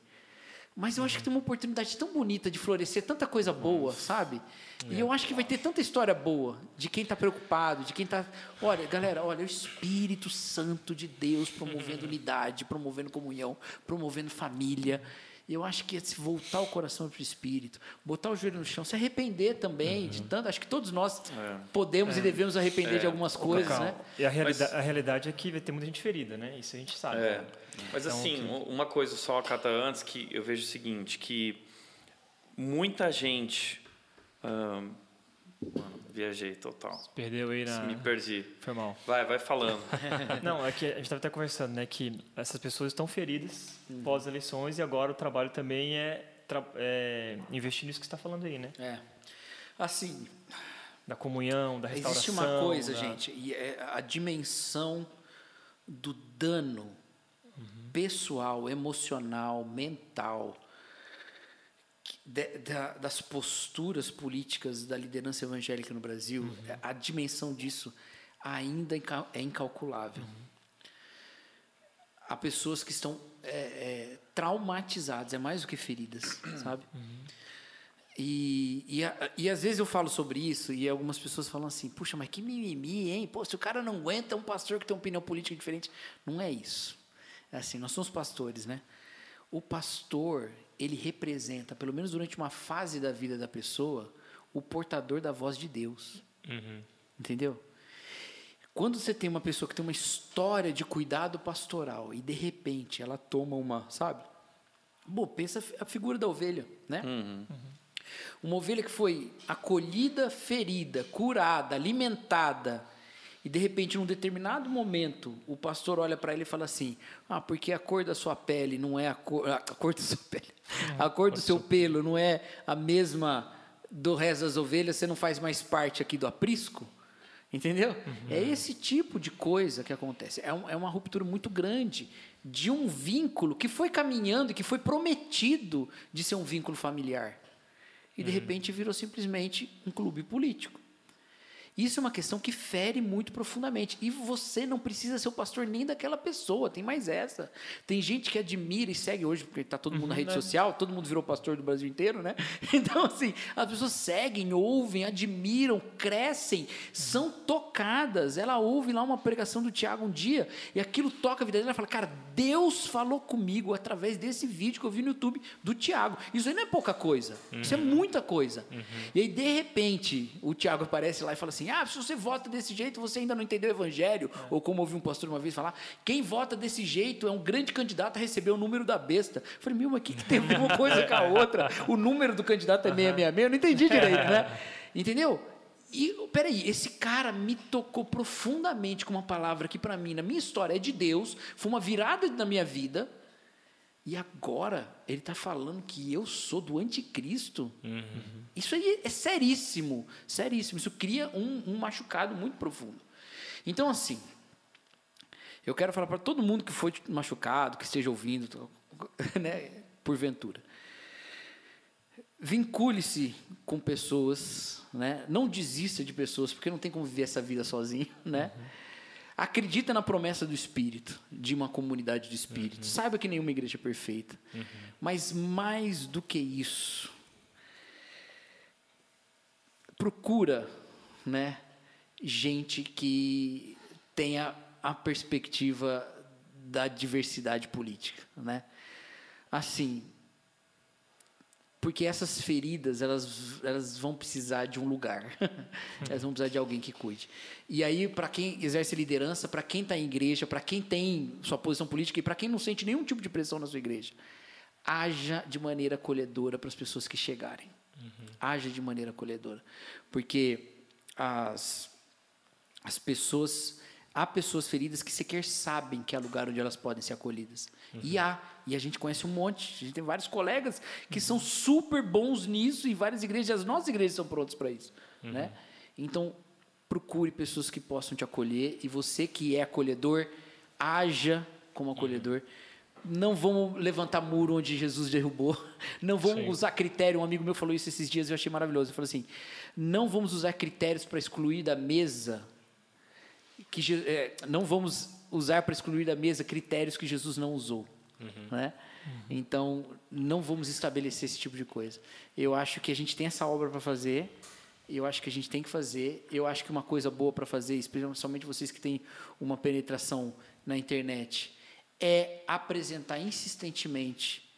Mas eu acho que tem uma oportunidade tão bonita de florescer tanta coisa boa, sabe? E eu acho que vai ter tanta história boa de quem está preocupado, de quem está. Olha, galera, olha, o Espírito Santo de Deus promovendo unidade, promovendo comunhão, promovendo família. E eu acho que é se voltar o coração para o Espírito, botar o joelho no chão, se arrepender também de tanto. Acho que todos nós podemos e devemos arrepender de algumas coisas, né? E a realidade, a realidade é que vai ter muita gente ferida, né? Isso a gente sabe. É. né? Mas Então, assim, que- uma coisa só, Cata, antes que eu vejo o seguinte, que muita gente. ahn, mano, viajei total. Perdeu aí na. Me perdi. Foi mal. Vai, vai falando. (laughs) Não, é que a gente estava até conversando, né? Que essas pessoas estão feridas pós-eleições e agora o trabalho também é, é investir nisso que você está falando aí, né? É. Assim, Da comunhão, da restauração. Existe uma coisa, da- gente, e é a dimensão do dano pessoal, emocional, mental, de- da- das posturas políticas da liderança evangélica no Brasil, a dimensão disso ainda é incalculável. Há pessoas que estão é, é, traumatizadas, é mais do que feridas, sabe? E, e, a- e às vezes eu falo sobre isso e algumas pessoas falam assim: puxa, mas que mimimi, hein? Pô, se o cara não aguenta um pastor que tem uma opinião política diferente. Não é isso. É assim, nós somos pastores, né? O pastor, ele representa, pelo menos durante uma fase da vida da pessoa, o portador da voz de Deus. Entendeu? Quando você tem uma pessoa que tem uma história de cuidado pastoral e de repente ela toma uma, sabe? Bom, pensa a figura da ovelha, né? Uma ovelha que foi acolhida, ferida, curada, alimentada, e de repente, num determinado momento, o pastor olha para ele e fala assim: Ah, porque a cor da sua pele não é a cor, a cor da sua pele, (laughs) a cor do seu pelo não é a mesma do resto das ovelhas, você não faz mais parte aqui do aprisco? Entendeu? É esse tipo de coisa que acontece. É, um- é uma ruptura muito grande de um vínculo que foi caminhando e que foi prometido de ser um vínculo familiar. E de repente virou simplesmente um clube político. Isso é uma questão que fere muito profundamente. E você não precisa ser o pastor nem daquela pessoa, tem mais essa. Tem gente que admira e segue hoje, porque está todo mundo na rede social, todo mundo virou pastor do Brasil inteiro, né? (laughs) Então, assim, as pessoas seguem, ouvem, admiram, crescem, são tocadas. Ela ouve lá uma pregação do Tiago um dia, e aquilo toca a vida dela. Ela fala, cara, Deus falou comigo através desse vídeo que eu vi no YouTube do Tiago. Isso aí não é pouca coisa, isso é muita coisa. E aí, de repente, o Tiago aparece lá e fala assim: ah, se você vota desse jeito, você ainda não entendeu o evangelho. Ou como ouvi um pastor uma vez falar, quem vota desse jeito é um grande candidato a receber o número da besta. Eu falei, meu, mas o que, que tem uma (laughs) coisa com a outra? O número do candidato é 666, eu não entendi direito, né? (laughs) Entendeu? E, peraí, esse cara me tocou profundamente com uma palavra que, para mim, na minha história, é de Deus, foi uma virada na minha vida. E agora ele está falando que eu sou do anticristo. Isso aí é seríssimo, seríssimo. Isso cria um, um machucado muito profundo. Então, assim, eu quero falar para todo mundo que foi machucado, que esteja ouvindo, (laughs) né, porventura. Vincule-se com pessoas, né? não desista de pessoas, porque não tem como viver essa vida sozinho. Né? Uhum. Acredita na promessa do Espírito, de uma comunidade de Espírito. Uhum. Saiba que nenhuma igreja é perfeita. Uhum. Mas mais do que isso, procura né, gente que tenha a perspectiva da diversidade política, né? Assim, porque essas feridas elas, elas vão precisar de um lugar, (laughs) elas vão precisar de alguém que cuide. E aí, para quem exerce liderança, para quem está em igreja, para quem tem sua posição política e para quem não sente nenhum tipo de pressão na sua igreja, haja de maneira acolhedora para as pessoas que chegarem. Uhum. Haja de maneira acolhedora, porque as as pessoas há pessoas feridas que sequer sabem que é lugar onde elas podem ser acolhidas. Uhum. E há, e a gente conhece um monte, a gente tem vários colegas que uhum. são super bons nisso e várias igrejas, as nossas igrejas são prontas para isso, uhum. né? Então, procure pessoas que possam te acolher e você que é acolhedor, haja como acolhedor. Não vamos levantar muro onde Jesus derrubou. (laughs) Não vamos Sim. usar critério. Um amigo meu falou isso esses dias e eu achei maravilhoso. Ele falou assim: não vamos usar critérios para excluir da mesa que é, não vamos usar para excluir da mesa critérios que Jesus não usou. Uhum. Né? Uhum. Então, não vamos estabelecer esse tipo de coisa. Eu acho que a gente tem essa obra para fazer, eu acho que a gente tem que fazer. Eu acho que uma coisa boa para fazer, especialmente vocês que têm uma penetração na internet, é apresentar insistentemente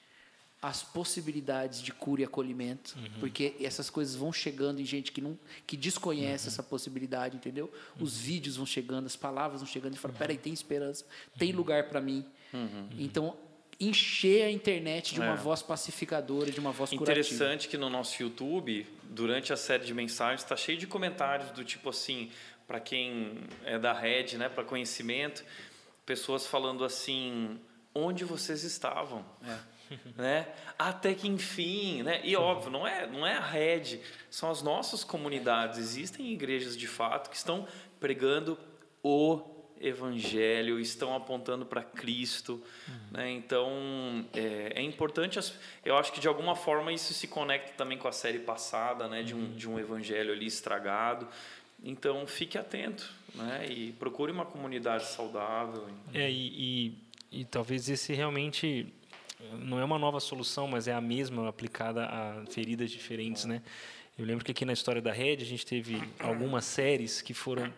as possibilidades de cura e acolhimento, uhum. porque essas coisas vão chegando em gente que não que desconhece uhum. essa possibilidade, entendeu? Uhum. Os vídeos vão chegando, as palavras vão chegando e fala, peraí, tem esperança, tem uhum. lugar para mim. Uhum. Então encher a internet de uma é. voz pacificadora, de uma voz curativa. Interessante que no nosso YouTube, durante a série de mensagens, está cheio de comentários do tipo assim, para quem é da rede, né, para conhecimento, pessoas falando assim, onde vocês estavam? É (laughs) né? Até que enfim, né? E óbvio, não é, não é a rede, são as nossas comunidades. Existem igrejas de fato que estão pregando o evangelho, estão apontando para Cristo, né? Então é, é, importante. Eu acho que de alguma forma isso se conecta também com a série passada, né? De um, de um evangelho ali estragado. Então fique atento, né? E procure uma comunidade saudável. É e, e, e talvez esse realmente não é uma nova solução, mas é a mesma aplicada a feridas diferentes, né? Eu lembro que aqui na história da rede a gente teve algumas séries que foram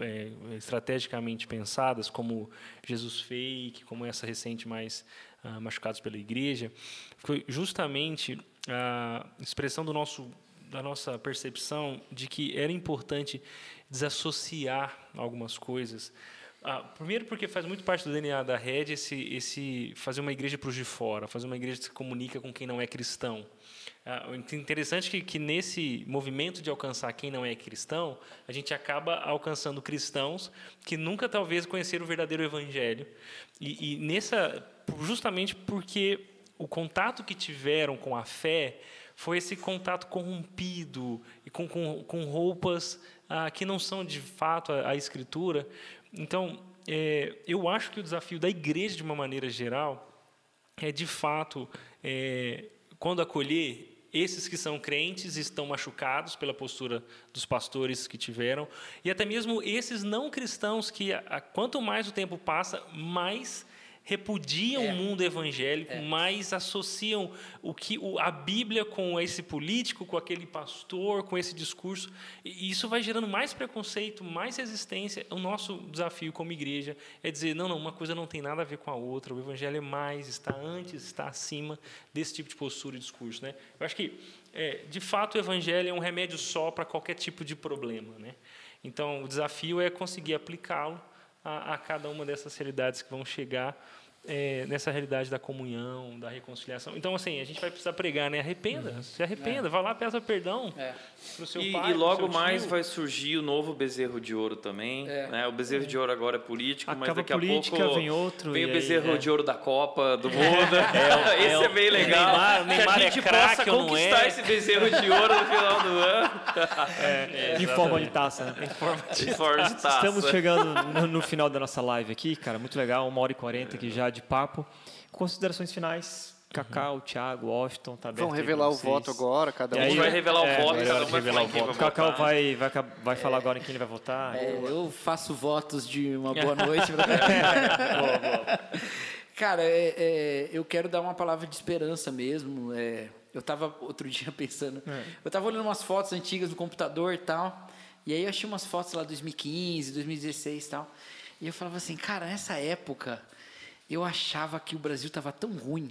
é, estrategicamente pensadas, como Jesus Fake, como essa recente mais ah, Machucados pela Igreja. Foi justamente a expressão do nosso, da nossa percepção de que era importante desassociar algumas coisas ah, primeiro porque faz muito parte do DNA da Red esse, esse fazer uma igreja para os de fora, fazer uma igreja que se comunica com quem não é cristão. Ah, interessante que, que nesse movimento de alcançar quem não é cristão, a gente acaba alcançando cristãos que nunca talvez conheceram o verdadeiro evangelho. E, e nessa, justamente porque o contato que tiveram com a fé foi esse contato corrompido e com, com, com roupas ah, que não são de fato a, a escritura, então, é, eu acho que o desafio da igreja, de uma maneira geral, é de fato, é, quando acolher esses que são crentes estão machucados pela postura dos pastores que tiveram e até mesmo esses não cristãos que a, quanto mais o tempo passa mais repudiam é. o mundo evangélico, é. mais associam o que o, a Bíblia com esse político, com aquele pastor, com esse discurso. E isso vai gerando mais preconceito, mais resistência. O nosso desafio como igreja é dizer: não, não, uma coisa não tem nada a ver com a outra. O evangelho é mais, está antes, está acima desse tipo de postura e discurso. Né? Eu acho que, é, de fato, o evangelho é um remédio só para qualquer tipo de problema. Né? Então, o desafio é conseguir aplicá-lo a, a cada uma dessas realidades que vão chegar é, nessa realidade da comunhão, da reconciliação. Então, assim, a gente vai precisar pregar, né? Arrependa, se arrependa, vá lá, peça perdão É. pro seu E, pai. e logo mais tio. vai surgir o novo bezerro de ouro também. É. né? O bezerro de ouro agora é político, mas Acaba daqui a a política, pouco vem outro, Vem e o aí, bezerro é. de ouro da Copa do (laughs) Mundo. é (laughs) Esse o- é bem o legal. Neymar- o que Neymar a é gente possa conquistar é? esse bezerro de ouro no final do ano. (laughs) em forma de taça. né? Em forma de taça. Estamos chegando no, no final da nossa live aqui, cara. Muito legal, uma hora e quarenta aqui já de papo. Considerações finais. Cacau, Thiago, Washington, tá aberto Vão revelar o voto agora, cada E um. A gente aí- vai revelar é, o voto, cada um vai revelar falar o voto. Cacau vai, vai, vai falar agora em quem ele vai votar. É, eu faço votos de uma boa (laughs) noite. pra- (laughs) Cara, é, é, eu quero dar uma palavra de esperança mesmo. é, eu estava outro (laughs) dia pensando, eu estava olhando umas fotos antigas no computador e tal, e aí eu achei umas fotos lá 2015, 2016 e tal, e eu falava assim, cara, nessa época eu achava que o Brasil estava tão ruim.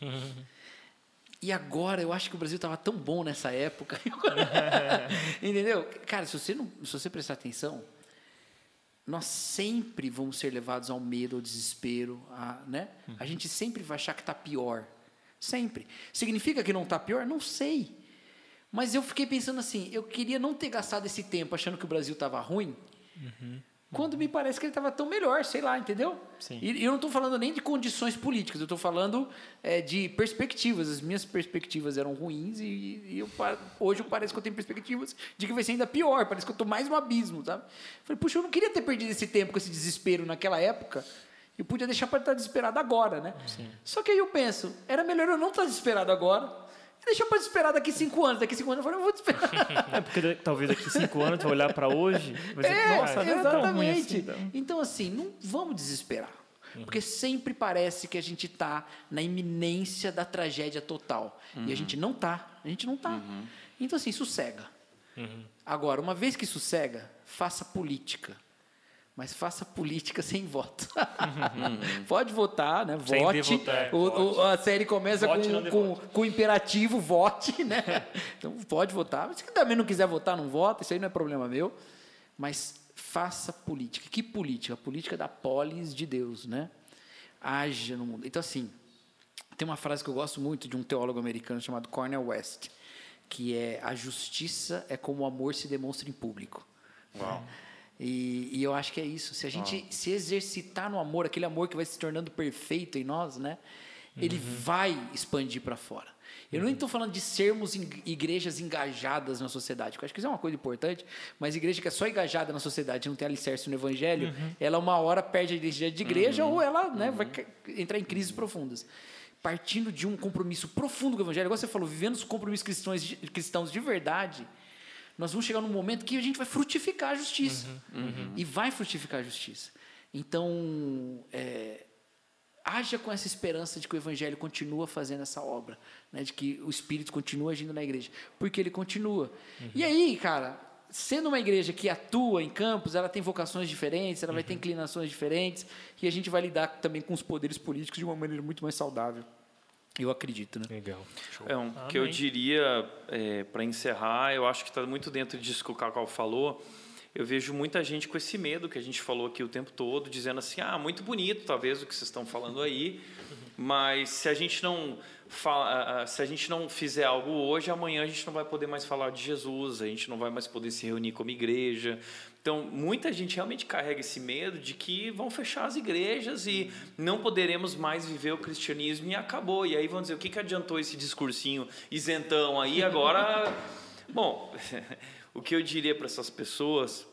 (laughs) E agora eu acho que o Brasil estava tão bom nessa época. (laughs) Entendeu? Cara, se você, não, se você prestar atenção, nós sempre vamos ser levados ao medo, ao desespero, a, né? A gente sempre vai achar que está pior. Sempre. Significa que não está pior? Não sei. Mas eu fiquei pensando assim, eu queria não ter gastado esse tempo achando que o Brasil estava ruim, quando me parece que ele estava tão melhor, sei lá, entendeu? Sim. E eu não estou falando nem de condições políticas, eu estou falando é, de perspectivas. As minhas perspectivas eram ruins e, e eu, hoje parece que eu tenho perspectivas de que vai ser ainda pior, parece que eu estou mais no abismo, sabe? Falei, puxa, eu não queria ter perdido esse tempo com esse desespero naquela época. Eu podia deixar para estar desesperado agora, né? Só que aí eu penso, era melhor eu não estar desesperado agora deixar para desesperar daqui cinco anos. Daqui cinco anos eu falei, eu vou desesperar. (laughs) É porque talvez daqui cinco anos vai olhar para hoje vai dizer, É, nossa, não é exatamente. assim. então." Então, assim, não vamos desesperar. Porque sempre parece que a gente está na iminência da tragédia total. E a gente não está. A gente não está. Então, assim, sossega. Agora, uma vez que sossega, faça política. Mas faça política sem voto. (laughs) Pode votar, né? Vote. devotar, O- o- a série começa Vote, com, com, com o imperativo vote, (laughs) né? Então pode votar. Mas se também não quiser votar, não vota. Isso aí não é problema meu. Mas faça política. Que política? A política da polis de Deus, né? Haja no mundo. Então, assim, tem uma frase que eu gosto muito de um teólogo americano chamado Cornel West, que é a justiça é como o amor se demonstra em público. E, e eu acho que é isso. Se a gente se exercitar no amor, aquele amor que vai se tornando perfeito em nós, né? Ele vai expandir para fora. Eu nem estou falando de sermos igrejas engajadas na sociedade, porque eu acho que isso é uma coisa importante, mas igreja que é só engajada na sociedade, não tem alicerce no evangelho, ela uma hora perde a identidade de igreja ou ela né, vai ca- entrar em crises profundas. Partindo de um compromisso profundo com o evangelho, igual você falou, vivendo os compromissos cristãos de, cristãos de verdade, nós vamos chegar num momento que a gente vai frutificar a justiça. E vai frutificar a justiça. Então, é, haja com essa esperança de que o Evangelho continua fazendo essa obra, né? de que o Espírito continua agindo na igreja, porque ele continua. E aí, cara, sendo uma igreja que atua em campos, ela tem vocações diferentes, ela vai ter inclinações diferentes, e a gente vai lidar também com os poderes políticos de uma maneira muito mais saudável. Eu acredito, né? Legal. Show. É um que eu diria para encerrar, eu acho que está muito dentro disso que o Cacau falou. Eu vejo muita gente com esse medo que a gente falou aqui o tempo todo, dizendo assim: ah, muito bonito, talvez o que vocês estão falando aí, mas se a gente não fa- ah, se a gente não fizer algo hoje, amanhã a gente não vai poder mais falar de Jesus, a gente não vai mais poder se reunir como igreja. Então, muita gente realmente carrega esse medo de que vão fechar as igrejas e não poderemos mais viver o cristianismo e acabou. E aí vão dizer: o que, que adiantou esse discursinho isentão aí? Agora. (laughs) Bom, (laughs) o que eu diria para essas pessoas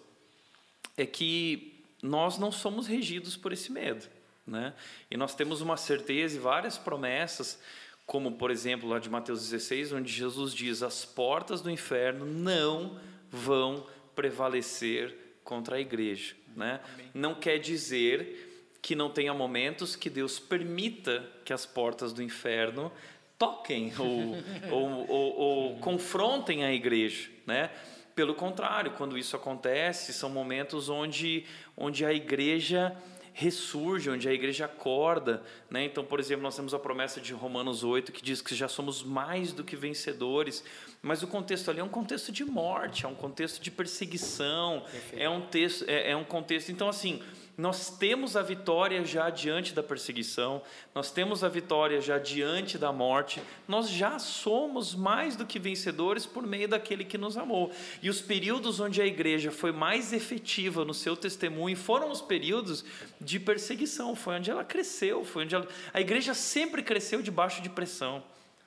é que nós não somos regidos por esse medo, né? E nós temos uma certeza e várias promessas, como por exemplo lá de Mateus 16, onde Jesus diz: as portas do inferno não vão prevalecer contra a igreja, né? Não quer dizer que não tenha momentos que Deus permita que as portas do inferno toquem (laughs) ou, ou, ou, ou confrontem a igreja, né? Pelo contrário, quando isso acontece, são momentos onde, onde a igreja ressurge, onde a igreja acorda. Né? Então, por exemplo, nós temos a promessa de Romanos 8 que diz que já somos mais do que vencedores, mas o contexto ali é um contexto de morte, é um contexto de perseguição, é um, texto, é, é um contexto. Então, assim, nós temos a vitória já diante da perseguição, nós temos a vitória já diante da morte, nós já somos mais do que vencedores por meio daquele que nos amou. E os períodos onde a igreja foi mais efetiva no seu testemunho foram os períodos de perseguição, foi onde ela cresceu, foi onde ela... a igreja sempre cresceu debaixo de pressão.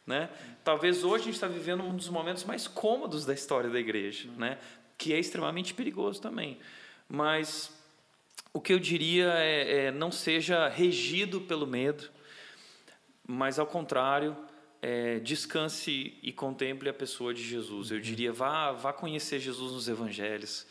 Né? Talvez hoje a gente está vivendo um dos momentos mais cômodos da história da igreja, né? que é extremamente perigoso também. Mas o que eu diria é, é não seja regido pelo medo, mas ao contrário, é, descanse e contemple a pessoa de Jesus. Eu diria, vá, vá conhecer Jesus nos evangelhos,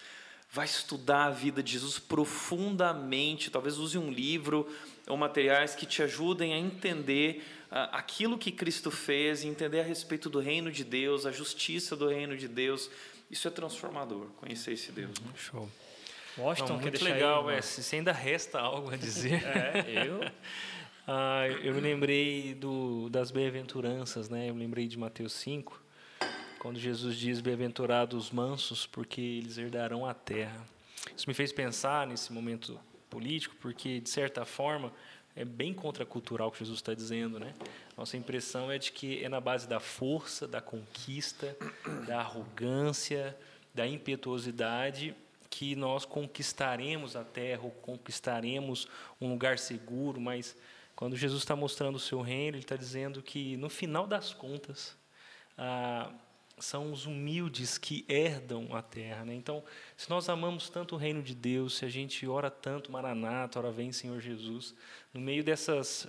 vá estudar a vida de Jesus profundamente, talvez use um livro ou materiais que te ajudem a entender uh, aquilo que Cristo fez, entender a respeito do reino de Deus, a justiça do reino de Deus. Isso é transformador, conhecer esse Deus. Né? Show. Washington, Não, muito legal, aí, é, se ainda resta algo a (laughs) dizer. É, eu. (laughs) Ah, eu me lembrei do, das bem-aventuranças, né? Eu me lembrei de Mateus 5, quando Jesus diz: Bem-aventurados os mansos, porque eles herdarão a terra. Isso me fez pensar nesse momento político, porque, de certa forma, é bem contracultural o que Jesus está dizendo, né? Nossa impressão é de que é na base da força, da conquista, da arrogância, da impetuosidade que nós conquistaremos a terra, ou conquistaremos um lugar seguro, mas quando Jesus está mostrando o seu reino, ele está dizendo que no final das contas ah, são os humildes que herdam a terra. Né? Então, se nós amamos tanto o reino de Deus, se a gente ora tanto, Maranata, ora vem Senhor Jesus, no meio dessas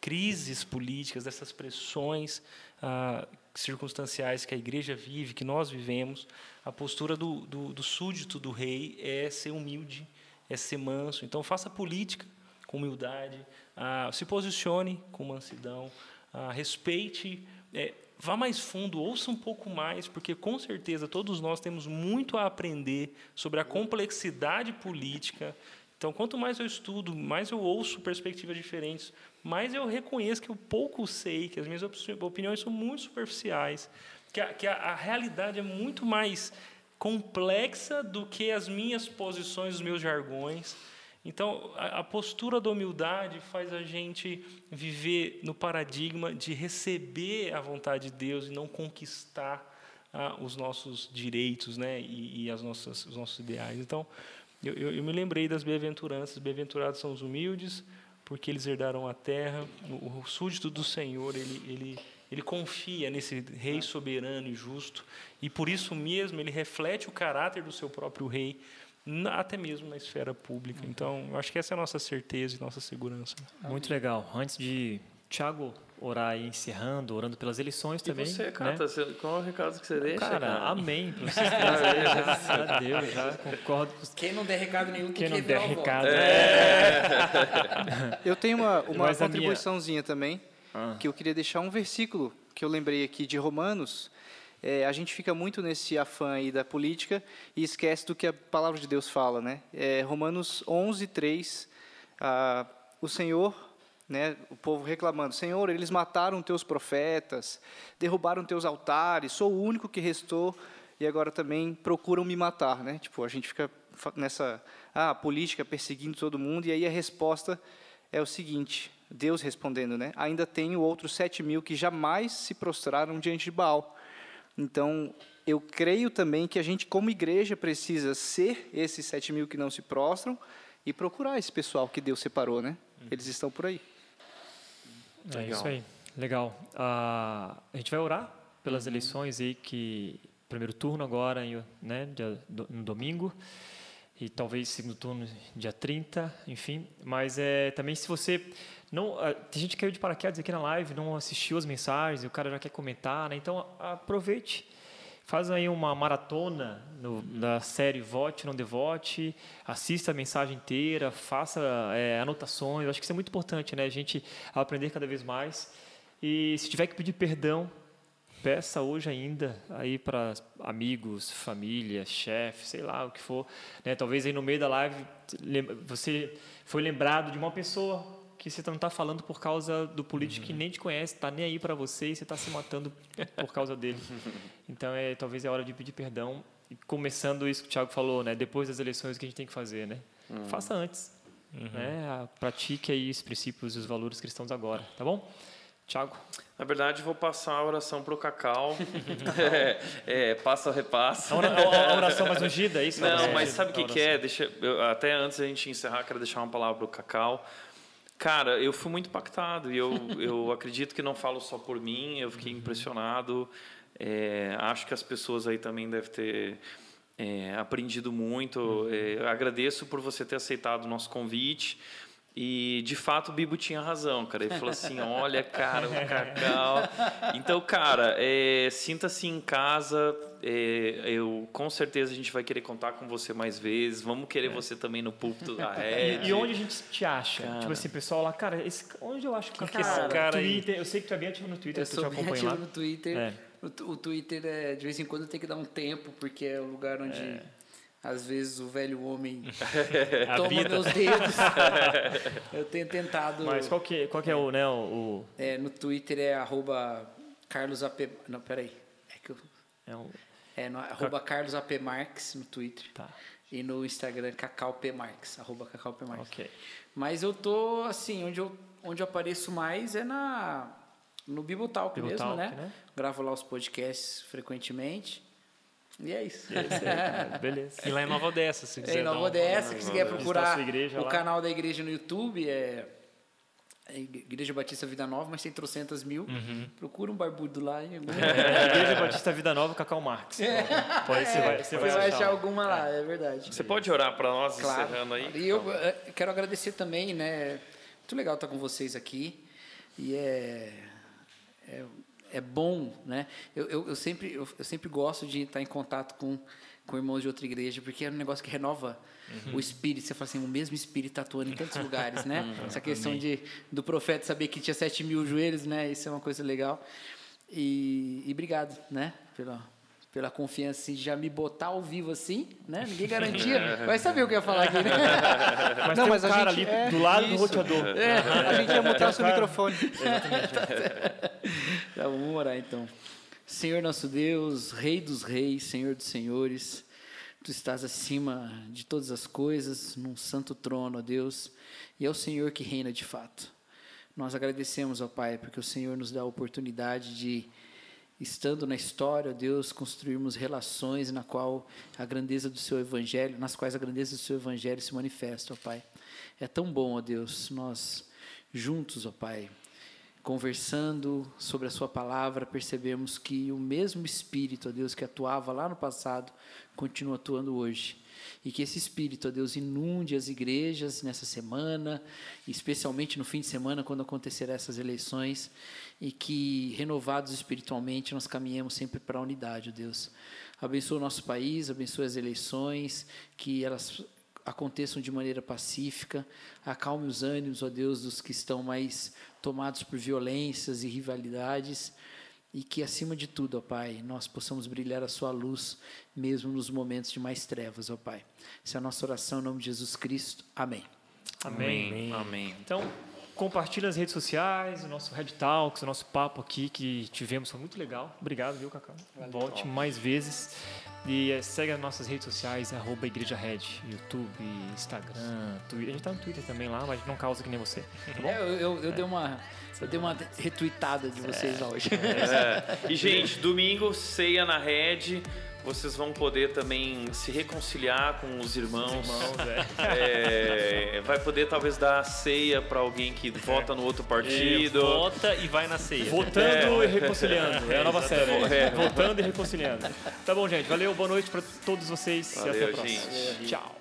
crises políticas, dessas pressões ah, circunstanciais que a igreja vive, que nós vivemos, a postura do, do, do súdito do rei é ser humilde, é ser manso. Então, faça política com humildade, ah, se posicione com mansidão, ah, respeite, é, vá mais fundo, ouça um pouco mais, porque com certeza todos nós temos muito a aprender sobre a complexidade política. Então, quanto mais eu estudo, mais eu ouço perspectivas diferentes, mais eu reconheço que eu pouco sei, que as minhas opiniões são muito superficiais, que a, que a, a realidade é muito mais complexa do que as minhas posições, os meus jargões. Então, a, a postura da humildade faz a gente viver no paradigma de receber a vontade de Deus e não conquistar ah, os nossos direitos né, e, e as nossas, os nossos ideais. Então, eu, eu, eu me lembrei das bem-aventuranças. Bem-aventurados são os humildes, porque eles herdaram a terra. O, o súdito do Senhor, ele, ele, ele confia nesse rei soberano e justo, e por isso mesmo ele reflete o caráter do seu próprio rei até mesmo na esfera pública. Então, eu acho que essa é a nossa certeza e nossa segurança. Muito legal. Antes de Tiago orar aí, encerrando, orando pelas eleições E também. você, Cata, né? você- qual é o recado que você deixa? Cara, cara? amém. Pra (laughs) vocês. Graças a Deus, já concordo com Quem não der recado nenhum, quem tem não que der revelar o voto. recado. Eu tenho uma, uma Mas a minha- contribuiçãozinha também, Ah. que eu queria deixar um versículo que eu lembrei aqui de Romanos. É, a gente fica muito nesse afã aí da política e esquece do que a palavra de Deus fala, né? É, Romanos 11, 3, ah, o Senhor, né, o povo reclamando, Senhor, eles mataram teus profetas, derrubaram teus altares, sou o único que restou e agora também procuram me matar, né? Tipo, a gente fica nessa ah, política perseguindo todo mundo e aí a resposta é o seguinte, Deus respondendo, né? Ainda tenho outros sete mil que jamais se prostraram diante de Baal. Então, eu creio também que a gente, como igreja, precisa ser esses sete mil que não se prostram e procurar esse pessoal que Deus separou, né? Uhum. Eles estão por aí. É Legal. isso aí. Legal. Ah, a gente vai orar pelas Uhum. eleições aí, que primeiro turno agora, né, no domingo, e talvez segundo turno dia 30, enfim. Mas é, também se você não... tem gente que caiu de paraquedas aqui na live, não assistiu as mensagens, e o cara já quer comentar, né? Então aproveite. Faz aí uma maratona no, série Vote, Não Devote, assista a mensagem inteira, faça é, anotações. Acho que isso é muito importante, né? A gente aprender cada vez mais. E se tiver que pedir perdão, peça hoje ainda aí para amigos, família, chefe, sei lá o que for. Né? Talvez aí no meio da live você foi lembrado de uma pessoa que você não está falando por causa do político que nem te conhece, está nem aí para você e você está se matando por causa dele. (laughs) Então é talvez é hora de pedir perdão e começando isso que o Thiago falou, né? Depois das eleições o que a gente tem que fazer, né? Faça antes. né? Pratique aí os princípios e os valores cristãos agora, tá bom? Tiago? Na verdade, vou passar a oração para o Cacau. (laughs) (laughs) é, é, passa, repassa. A ora- a oração mais ungida, é isso? Não, É, mas sabe o que, que é? Deixa, eu- até antes da gente encerrar, quero deixar uma palavra para o Cacau. Cara, eu fui muito impactado e eu, eu (laughs) acredito que não falo só por mim, eu fiquei impressionado. É, acho que as pessoas aí também devem ter é, aprendido muito. É, agradeço por você ter aceitado o nosso convite. E, de fato, o Bibo tinha razão, cara. Ele falou assim, olha, cara, o Cacau... Então, cara, é, sinta-se em casa. é, eu, com certeza, a gente vai querer contar com você mais vezes. Vamos querer você também no púlpito da Red. E, e onde a gente te acha? Cara. Tipo assim, pessoal lá, cara, esse, onde eu acho que, que é esse cara aí? Twitter, eu sei que tu é bem ativo no Twitter, Eu tu te sou bem ativo lá. no Twitter. É. O, o Twitter, é, de vez em quando, tem que dar um tempo, porque é o lugar onde, às vezes, o velho homem (laughs) toma vida. meus dedos. (laughs) Eu tenho tentado... Mas qual que, qual que é o, né, o, É, no Twitter é arroba Carlos AP... Não, peraí. É que eu... é o- É no, arroba Carlos AP Marques no Twitter. Tá, E no Instagram, Cacau P Marques. Arroba Cacau P Marques. ok. Mas eu tô, assim, onde eu, onde eu apareço mais é na, no Bibotalk Bibo mesmo, né? né? Gravo lá os podcasts frequentemente. E é isso. É, (laughs) beleza. E lá em Nova Odessa, se quiser É, em Nova um- Odessa, se visitar quiser procurar o lá. canal da igreja no YouTube, é é Igreja Batista Vida Nova, mas tem trocentas mil. Uhum. Procura um barbudo lá. Em algum... É, (laughs) Igreja Batista Vida Nova, Cacau Marques. Pode, você vai, você Você vai achar. achar alguma lá, é verdade. Você pode orar para nós, Claro. encerrando aí? E eu eh, quero agradecer também, né? Muito legal estar com vocês aqui. E é, é, bom, né? Eu, eu, eu sempre, eu, eu sempre gosto de estar em contato com, com irmãos de outra igreja, porque é um negócio que renova o espírito. Você fala assim, o mesmo espírito está atuando em tantos (laughs) lugares, né? Essa questão de, do profeta saber que tinha sete mil joelhos, né? Isso é uma coisa legal. E, e obrigado, né? Pela, pela confiança assim, de já me botar ao vivo assim, né? Ninguém (laughs) garantia. Vai saber o que eu ia falar aqui, né? (laughs) Mas Não, tem mas um a cara gente- ali é, do lado do isso. roteador. A gente ia mutar o seu microfone. (laughs) Tá, vamos orar então. Senhor nosso Deus, Rei dos Reis, Senhor dos Senhores, Tu estás acima de todas as coisas, num santo trono, ó Deus, e é o Senhor que reina de fato. Nós agradecemos, ó Pai, porque o Senhor nos dá a oportunidade de, estando na história, Deus, construirmos relações na qual a grandeza do Seu Evangelho, nas quais a grandeza do Seu Evangelho se manifesta, ó Pai. É tão bom, ó Deus, nós juntos, ó Pai, conversando sobre a Sua palavra, percebemos que o mesmo Espírito, ó Deus, que atuava lá no passado, continua atuando hoje. E que esse Espírito, ó Deus, inunde as igrejas nessa semana, especialmente no fim de semana, quando acontecerão essas eleições, e que, renovados espiritualmente, nós caminhemos sempre para a unidade, ó Deus. Abençoa o nosso país, abençoa as eleições, que elas aconteçam de maneira pacífica, acalme os ânimos, ó Deus, dos que estão mais tomados por violências e rivalidades, e que, acima de tudo, ó Pai, nós possamos brilhar a Sua luz, mesmo nos momentos de mais trevas, ó Pai. Essa é a nossa oração em nome de Jesus Cristo. Amém. Amém. Amém. Então, compartilha nas redes sociais, o nosso Red Talks, o nosso papo aqui que tivemos, foi muito legal. Obrigado, viu, Cacau? Volte mais vezes. E eh, segue as nossas redes sociais, arroba Igreja Red, YouTube, Instagram, Twitter. A gente tá no Twitter também lá, mas não causa que nem você. Tá bom? É, eu, eu, eu dei uma, eu dei uma retweetada de vocês lá hoje. É. E, gente, domingo, ceia na rede. Vocês vão poder também se reconciliar com os irmãos. Irmãos, é. É, vai poder talvez dar ceia para alguém que vota no outro partido. Vota e vai na ceia. Votando e reconciliando. É a nova série. É. Votando e reconciliando. Tá bom, gente. Valeu, boa noite pra todos vocês e Valeu, até a próxima. gente. Tchau.